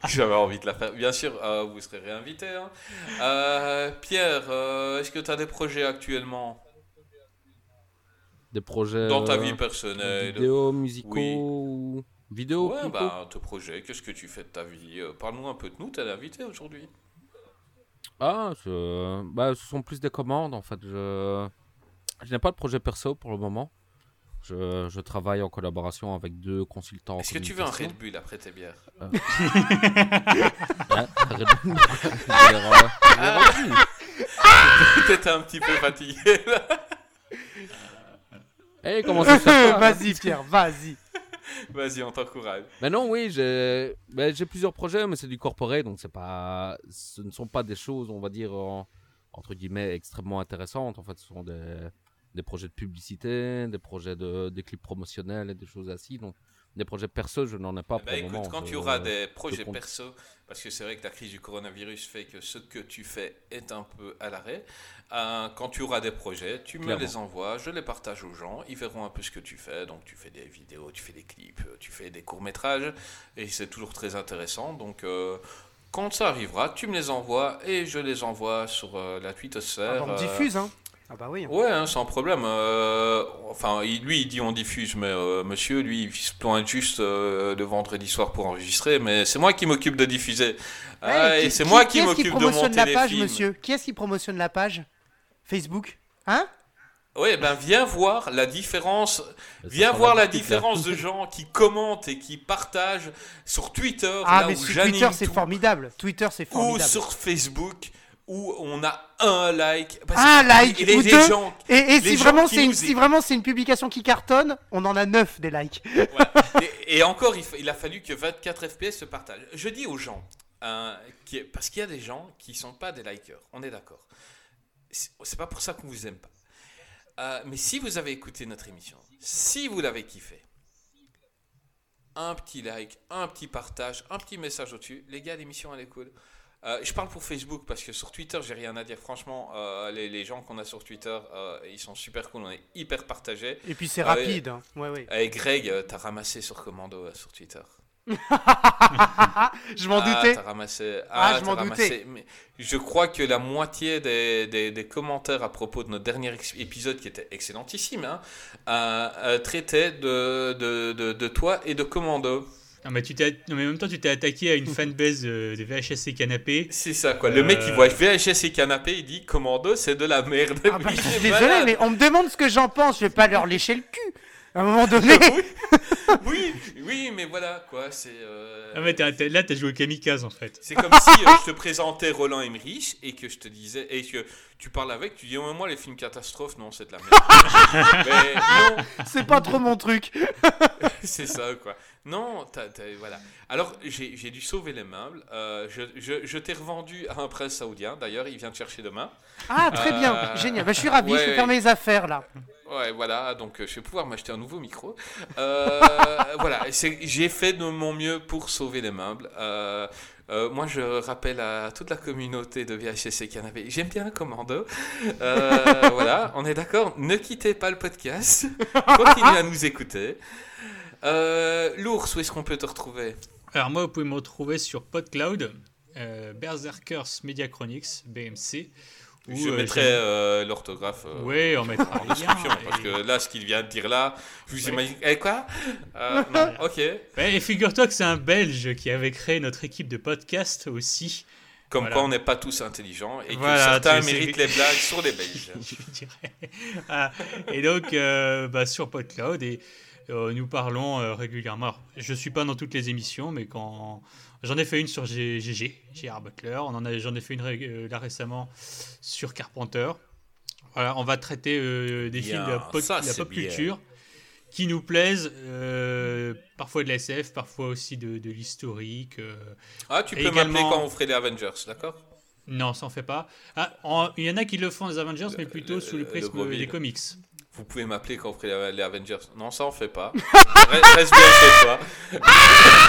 J'avais envie de la faire. Bien sûr, euh, vous serez réinvité. hein. Euh, Pierre, euh, est-ce que tu as des projets actuellement? Des projets. dans ta vie personnelle Vidéos, musicaux Oui. ou. Vidéos Ouais, bah, tes projets, qu'est-ce que tu fais de ta vie? Parle-nous un peu de nous, t'es l'invité aujourd'hui. Ah, je- bah, ce sont plus des commandes en fait. Je, je n'ai pas de projet perso pour le moment. Je, je travaille en collaboration avec deux consultants. Est-ce que tu veux un. Red Bull après tes bières Hein, Red Bull. Euh, dire. T'étais un petit peu fatigué là. Eh, comment ça pas vas-y, Pierre, vas-y. Vas-y, on t'encourage. Mais non, oui, j'ai ben, j'ai plusieurs projets, mais c'est du corporate, donc c'est pas, ce ne sont pas des choses, on va dire, en- entre guillemets, extrêmement intéressantes. En fait, ce sont des, des projets de publicité, des projets de des clips promotionnels et des choses ainsi. Donc, des projets perso, je n'en ai pas Eh pour le écoute, moment. quand tu auras des projets compte. perso, parce que c'est vrai que la crise du coronavirus fait que ce que tu fais est un peu à l'arrêt, euh, quand tu auras des projets, tu me les envoies, je les partage aux gens, ils verront un peu ce que tu fais. Donc tu fais des vidéos, tu fais des clips, euh, tu fais des courts-métrages, et c'est toujours très intéressant. Donc euh, quand ça arrivera, tu me les envoies et je les envoie sur euh, la Ah, twittosphère. bah, on diffuse, hein. Ah bah oui. Ouais, hein, sans problème. Euh, enfin, il- lui, il dit on diffuse, mais euh, monsieur, lui, il se pointe juste euh, le vendredi soir pour enregistrer, mais c'est moi qui m'occupe de diffuser. Ah, et qui- c'est moi qui qui est-ce qui m'occupe de promotionne monter la les page, films. monsieur? Qui est-ce qui promotionne la page? Facebook? Hein? Ouais, ben viens voir la différence. Viens voir la différence de gens qui commentent et qui partagent sur Twitter, Ah, là mais où sur Twitter, c'est formidable. Twitter, c'est ou formidable. sur Facebook où on a un like. Parce Un like les, ou les deux. gens Et, et les si vraiment c'est une, nous si écoutent. vraiment c'est une publication qui cartonne, on en a 9 des likes. Et, et encore, il, a fallu que 24 FPS se partagent. Je dis aux gens, hein, qui- parce qu'il y a des gens qui sont pas des likers, on est d'accord. C'est c'est pas pour ça qu'on vous aime pas. Euh, mais si vous avez écouté notre émission, si vous l'avez kiffé, un petit like, un petit partage, un petit message au-dessus. Les gars, l'émission elle est cool. Euh, je parle pour Facebook parce que sur Twitter, j'ai rien à dire. Franchement, euh, les, les gens qu'on a sur Twitter, euh, ils sont super cool. On est hyper partagés. Et puis c'est rapide. hein. Ouais, ouais. Et Greg, euh, t'as ramassé sur Commando sur Twitter. Je m'en Ah, doutais. t'as ramassé. Ah, Ah, je m'en doutais. Mais je crois que la moitié des, des- des commentaires à propos de notre dernier épisode, qui était excellentissime, hein, traitaient de, de, de, de toi et de Commando. Non, mais, tu t'es- non, mais en même temps, tu t'es attaqué à une fanbase euh, de VHS et canapé. C'est ça, quoi. Le mec, il Euh. voit VHS et canapé, il dit Commando, c'est de la merde. Ah bah, je c'est suis désolé, malade. mais on me demande ce que j'en pense. Je vais pas leur lécher le cul. À un moment donné. Oui, oui, mais voilà, quoi. C'est. euh, Ah, mais t'as- t'as- là, t'as joué au kamikaze en fait. C'est comme si euh, je te présentais Roland Emmerich et que je te disais et que tu parles avec, tu dis oh, moi les films catastrophes non c'est de la merde. Mais non, c'est pas trop mon truc. c'est ça quoi. Non, voilà. Alors j'ai dû sauver les meubles. Euh, je je, je t'ai revendu à un prince saoudien. D'ailleurs il vient te chercher demain. Ah, très bien. Euh, Génial. Bah, je suis ravi. je vais faire mes affaires là. Ouais, voilà, donc euh, je vais pouvoir m'acheter un nouveau micro. Euh, voilà, j'ai fait de mon mieux pour sauver les meubles. Euh, moi, je rappelle à toute la communauté de VHS Canapé, j'aime bien Commando. Euh, voilà, on est d'accord, ne quittez pas le podcast, continuez à nous écouter. Euh, L'ours, où est-ce qu'on peut te retrouver? Alors, moi, vous pouvez me retrouver sur PodCloud, euh, Berserkers Media Chronics, BMC. où, Je euh, mettrai euh, l'orthographe. euh, Ouais, on mettra en description, parce que là, ce qu'il vient de dire là, je vous imagine. Eh, quoi? Euh, non, Ok. Et figure-toi que c'est un Belge qui avait créé notre équipe de podcast aussi. Comme Voilà. quoi on n'est pas tous intelligents et que Voilà, certains méritent les blagues sur les Belges. je dirais. Ah, et donc, bah, sur PodCloud, et nous parlons euh, régulièrement. Alors, je ne suis pas dans toutes les émissions, mais quand j'en ai fait une sur GG, Gérard Butler, on en a, j'en ai fait une euh, là récemment sur Carpenter. Voilà, on va traiter euh, des Bien, films de la pop, ça, de la c'est pop bien. culture qui nous plaisent, euh, parfois de la SF, parfois aussi de, de l'historique. euh. Ah, tu peux m'appeler également- quand on ferait les Avengers, d'accord? Non, ça en fait pas. Ah, en- il y en a qui le font les Avengers, mais plutôt le- sous le prisme des comics. Vous pouvez m'appeler quand on ferait les, Avengers. Non, ça on fait pas. Reste bien chez toi.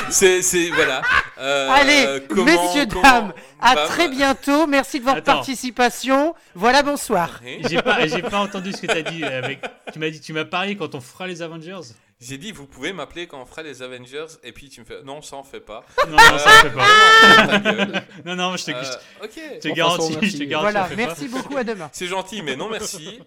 C'est, c'est, voilà. Euh, Allez, comment- messieurs, comment- dames, à Bah, très bientôt. Merci de votre Attends. participation. Voilà, bonsoir. J'ai pas, j'ai pas entendu ce que t'as dit. Avec, tu m'as dit, tu m'as parlé quand on fera les Avengers. J'ai dit, vous pouvez m'appeler quand on fera les Avengers, et puis tu me fais, non, ça on fait pas. Non, non, ça on fait pas. Gueule. Non, non, je te, Euh, je ok. te garantis, je merci. te garantis. Voilà, merci beaucoup. À demain. C'est gentil, mais non merci.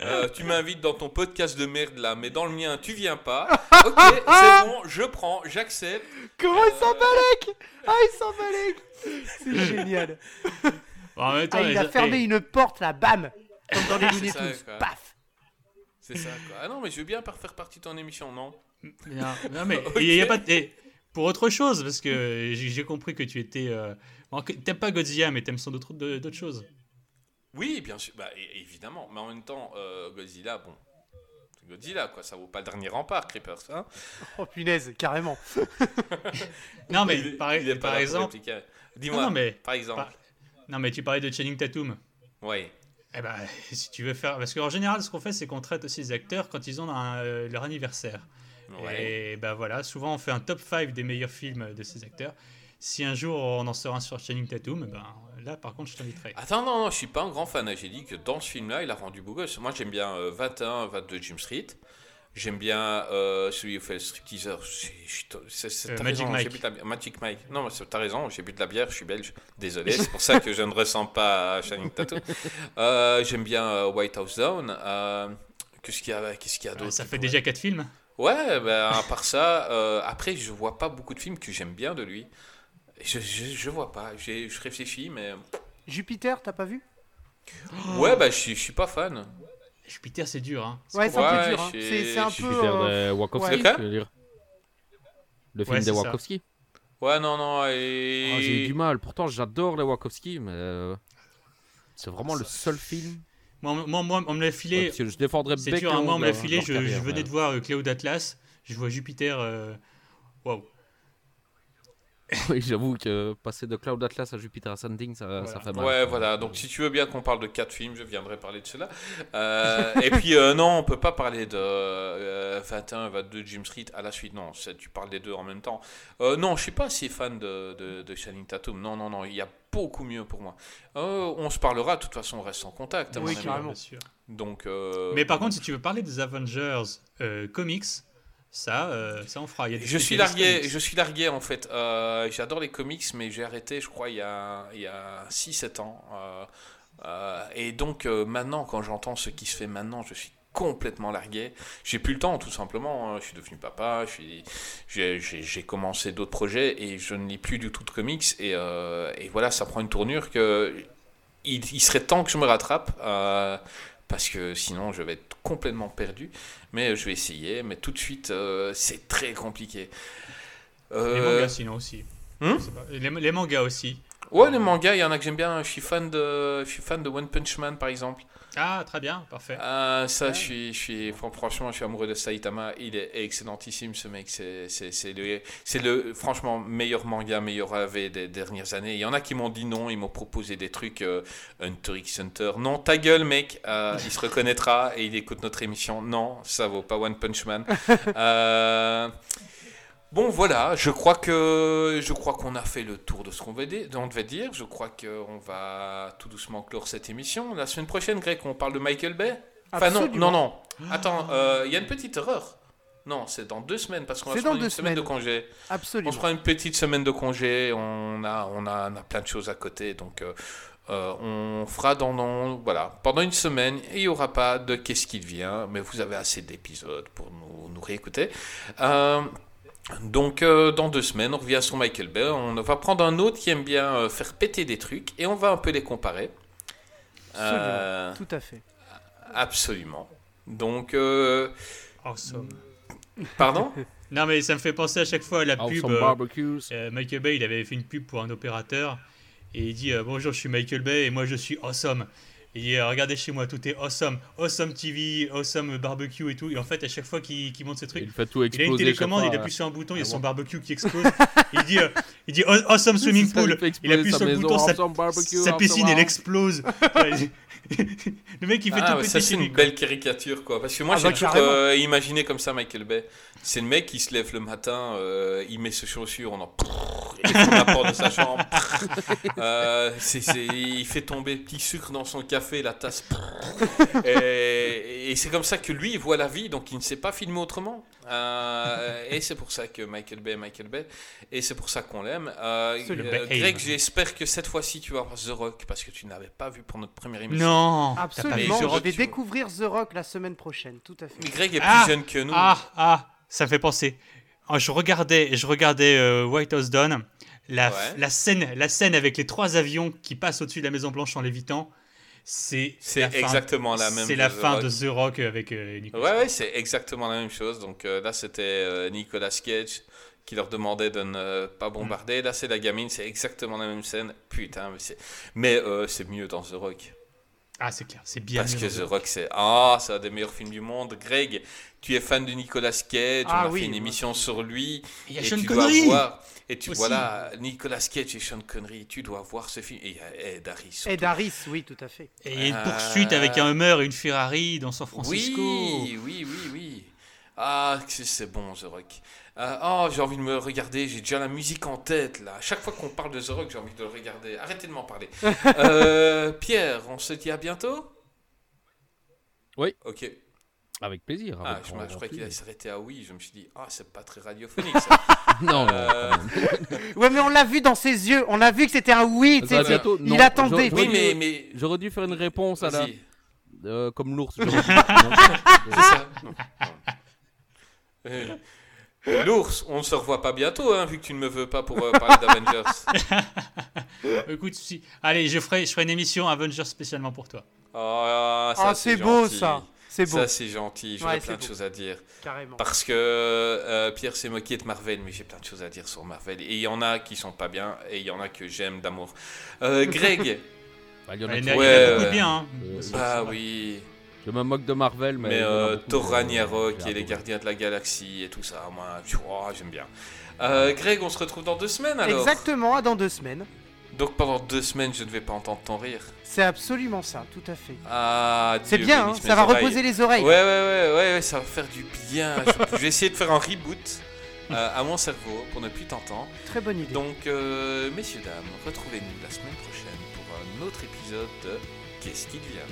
Euh, tu m'invites dans ton podcast de merde là, mais dans le mien, tu viens pas. Ok, c'est bon, je prends, j'accepte. Comment il s'en balèque Ah, il s'en balèque C'est génial. pas. Bon, en même temps, Ah, il les- a fermé eh, une porte là, bam Comme dans les Looney ça, Tunes. quoi. Paf C'est ça quoi. Ah non, mais je veux bien faire partie de ton émission, non? Non, non, mais il y a pas. de- eh, pour autre chose, parce que j'ai j'ai compris que tu étais. euh, bon, que T'aimes pas Godzilla, mais t'aimes sans doute d'autres d'autres choses. Oui, bien sûr, bah, évidemment. Mais en même temps, euh, Godzilla, bon. Godzilla, quoi, ça vaut pas le dernier rempart, Creepers. Hein Oh punaise, carrément. Non, mais Il par, il est pas par exemple. Dis-moi, Non, non, mais- par exemple. par- Non, mais tu parlais de Channing Tatum. Oui. Eh ben, si tu veux faire. Parce qu'en général, ce qu'on fait, c'est qu'on traite aussi les acteurs quand ils ont un, euh, leur anniversaire. Ouais. Et ben voilà, souvent on fait un top 5 des meilleurs films de ces acteurs. Si un jour on en sort un sur Channing Tatum, ben là par contre je t'inviterai. Attends, non, non, je suis pas un grand fan. J'ai dit que dans ce film-là, il a rendu beau gosse. Moi, j'aime bien euh, 21, 22 Jim Street. J'aime bien euh, celui où fait le stripteaser. C'est- Euh, Magic raison, Mike. la. Magic Mike. Non, t'as raison, j'ai bu de la bière, je suis belge. Désolé, c'est pour ça que je ne ressens pas à Channing Tatum. Euh, J'aime bien White House Down. Qu'est-ce qu'il y a, d'autre ça fait déjà 4 films. Ouais, ben, à part ça, après, je vois pas beaucoup de films que j'aime bien de lui. Je, je, je vois pas. J'ai- Je réfléchis, mais. Jupiter, t'as pas vu Ouais, bah, je, suis- je suis pas fan. Jupiter c'est dur hein. Ouais, c'est un peu dur. hein. C'est un peu. Jupiter euh, de Wachowski, ouais. tu veux dire Le film Ouais, des. Wachowski Ouais, non, non, et. Ah, J'ai eu du mal. Pourtant, j'adore les Wachowski, mais euh, c'est vraiment le seul film. Moi, moi, moi, on me l'a filé. Je défendrais c'est dur, hein, moi on me l'a filé. Je, carrière, je venais ouais. de voir euh, Cloud Atlas. Je vois Jupiter. Waouh. Oui, j'avoue que passer de Cloud Atlas à Jupiter Ascending, ça, ça Voilà. fait mal. Ouais, voilà. Donc, si tu veux bien qu'on parle de quatre films, je viendrai parler de cela. Euh, et puis, euh, non, on peut pas parler de euh, 21, 22 Jim Street à la suite. Non, tu parles des deux en même temps. Euh, non, je suis pas si fan de, de, de Channing Tatum. Non, non, non, il y a beaucoup mieux pour moi. Euh, on se parlera, de toute façon, on reste en contact. Oui, carrément. Bien sûr. Donc, euh, Mais par contre, si tu veux parler des Avengers euh, comics, ça, euh, ça on fera. Il y a des Je suis largué, comics. je suis largué en fait. Euh, J'adore les comics, mais j'ai arrêté, je crois, il y a, il y a 6-7 ans. Euh, et donc maintenant, quand j'entends ce qui se fait maintenant, je suis complètement largué. J'ai plus le temps, tout simplement. hein. Je suis devenu papa, j'ai commencé d'autres projets et je ne lis plus du tout de comics. Et, et voilà, ça prend une tournure que il, il serait temps que je me rattrape. euh, parce que sinon je vais être complètement perdu. Mais je vais essayer. Mais tout de suite, euh, c'est très compliqué. Les Euh, mangas, sinon aussi. Hmm les, les mangas aussi. ouais, les mangas, il y en a que j'aime bien. Je suis fan de, je suis fan de One Punch Man, par exemple. Ah, très bien, parfait. Ah, ça, je suis, je suis, fran- franchement, je suis amoureux de Saitama. Il est excellentissime, ce mec. C'est, le, le, franchement, meilleur manga, meilleur AV des dernières années. Il y en a qui m'ont dit non, ils m'ont proposé des trucs, euh, Hunter x Hunter. Non, ta gueule, mec. Euh, il se reconnaîtra et il écoute notre émission. Non, ça vaut pas One Punch Man. Euh, Bon voilà, je crois que je crois qu'on a fait le tour de ce qu'on devait dire- on. Je crois qu'on va tout doucement clore cette émission. La semaine prochaine, Greg, on parle de Michael Bay? Enfin non, Absolument. non, non. Attends, euh, il y a une petite erreur. Non, c'est dans deux semaines parce qu'on va se prendre une semaine de congé. On Absolument. se prend une petite semaine de congé. On a, on a, on a plein de choses à côté, donc euh, euh, on fera dans, dans- voilà pendant une semaine. Il n'y aura pas de qu'est-ce qu'il vient, mais vous avez assez d'épisodes pour nous, nous réécouter. Euh, donc euh, dans deux semaines, on revient sur Michael Bay. On va prendre un autre qui aime bien euh, faire péter des trucs et on va un peu les comparer. Euh, Tout à fait. absolument. Donc, euh, Awesome. pardon? Non, mais ça me fait penser à chaque fois à la pub. Awesome barbecues. euh, Michael Bay, il avait fait une pub pour un opérateur et il dit euh, Bonjour, je suis Michael Bay et moi je suis awesome. Dit euh, Regardez chez moi, tout est awesome. Awesome TV, awesome barbecue et tout. Et en fait, à chaque fois qu'il qu'il monte ces trucs, Il fait tout il a exploser. une télécommande, chaque il fois, appuie sur un bouton, il y a Ah son barbecue qui explose. il dit, euh, il dit Aw- Awesome swimming pool. il appuie exploser sur le bouton, sa, barbecue, sa piscine, elle explose. le mec, il fait Ah, tout péter ça c'est une belle caricature quoi. Parce que moi Ah, j'ai bah, toujours euh, imaginé comme ça Michael Bay. C'est le mec qui se lève le matin, euh, il met ses chaussures, on en il la porte de sa chambre. Euh, il fait tomber petit sucre dans son café, la tasse. Et, et c'est comme ça que lui il voit la vie, donc il ne sait pas filmer autrement. Euh, et c'est pour ça que Michael Bay, Michael Bay, et c'est pour ça qu'on l'aime. Euh, euh, Greg, j'espère que cette fois-ci tu vas voir The Rock parce que tu ne l'avais pas vu pour notre première émission. Non, Absolument. The Je Rock, vais découvrir The Rock la semaine prochaine. Tout à fait. Greg est plus Ah jeune que nous. Ah, ah, ça me fait penser. Ah, Je regardais, je regardais euh, White House Down, la, Ouais. la, scène, la scène avec les trois avions qui passent au-dessus de la Maison Blanche en lévitant. C'est exactement la même C'est la fin Rock. de The Rock avec euh, Nicolas. Ouais, ouais, c'est exactement la même chose. Donc euh, là, c'était euh, Nicolas Cage qui leur demandait de ne pas bombarder. Là, c'est la gamine, c'est exactement la même scène. Putain, mais c'est, mais c'est mieux dans The Rock. Ah, c'est clair, c'est bien. Parce que The Rock, c'est ah, c'est un des meilleurs films du monde. Greg, tu es fan de Nicolas Cage. Ah on a oui, fait une moi, émission sur lui. Il y a et Sean tu Connery. dois voir. Et tu Aussi. vois là, Nicolas Cage et Sean Connery, tu dois voir ce film. Et il y a Ed Harris. surtout. Ed Harris, oui, tout à fait. Et il y a une Euh, poursuite avec un Hummer et une Ferrari dans San Francisco. Oui, oui, oui, oui. Ah, c'est bon, The Rock. Euh, oh, j'ai envie de me regarder, j'ai déjà la musique en tête, là. Chaque fois qu'on parle de The Rock, j'ai envie de le regarder. Arrêtez de m'en parler. Euh, Pierre, on se dit à bientôt? Oui. Ok. Avec plaisir. Ah, je, croyais qu'il allait s'arrêter à oui. Je me suis dit, ah, c'est pas très radiophonique, ça. Non. Euh. Ouais, mais on l'a vu dans ses yeux. On a vu que c'était un oui. bientôt. il Non, attendait. oui, mais. mais... J'aurais dû faire une réponse à la. Euh, comme l'ours. j'aurais dû- c'est ça. Non, non. L'ours, on ne se revoit pas bientôt, hein, vu que tu ne me veux pas pour euh, parler d'Avengers. Écoute, si... allez, je ferai, je ferai une émission Avengers spécialement pour toi. Oh, ça, Ah, c'est beau gentil. ça. C'est beau, Ça, c'est gentil. J'aurais Ouais, plein de beau. choses à dire. carrément. Parce que euh, Pierre s'est moqué de Marvel, mais j'ai plein de choses à dire sur Marvel. Et il y en a qui sont pas bien, et il y en a que j'aime d'amour. Euh, Greg, Bah, il y en Il a y en qui- a, il y en a Ouais, beaucoup de bien. hein. Euh, bah oui. Je me moque de Marvel, mais. Mais euh, Thor Ragnarok et les. Gardiens de la Galaxie et tout ça, moi, tu vois, j'aime bien. Euh, Greg, on se retrouve dans deux semaines alors. Exactement, dans deux semaines. Donc pendant deux semaines, je ne vais pas entendre ton rire. C'est absolument ça, tout à fait. Ah, C'est bien, hein, ça va oreilles. reposer les oreilles. Ouais, ouais, ouais, ouais, ouais, ça va faire du bien. je, je vais essayer de faire un reboot euh, à mon cerveau pour ne plus t'entendre. Très bonne idée. Donc, euh, messieurs, dames, retrouvez-nous la semaine prochaine pour un autre épisode de Qu'est-ce qu'il vient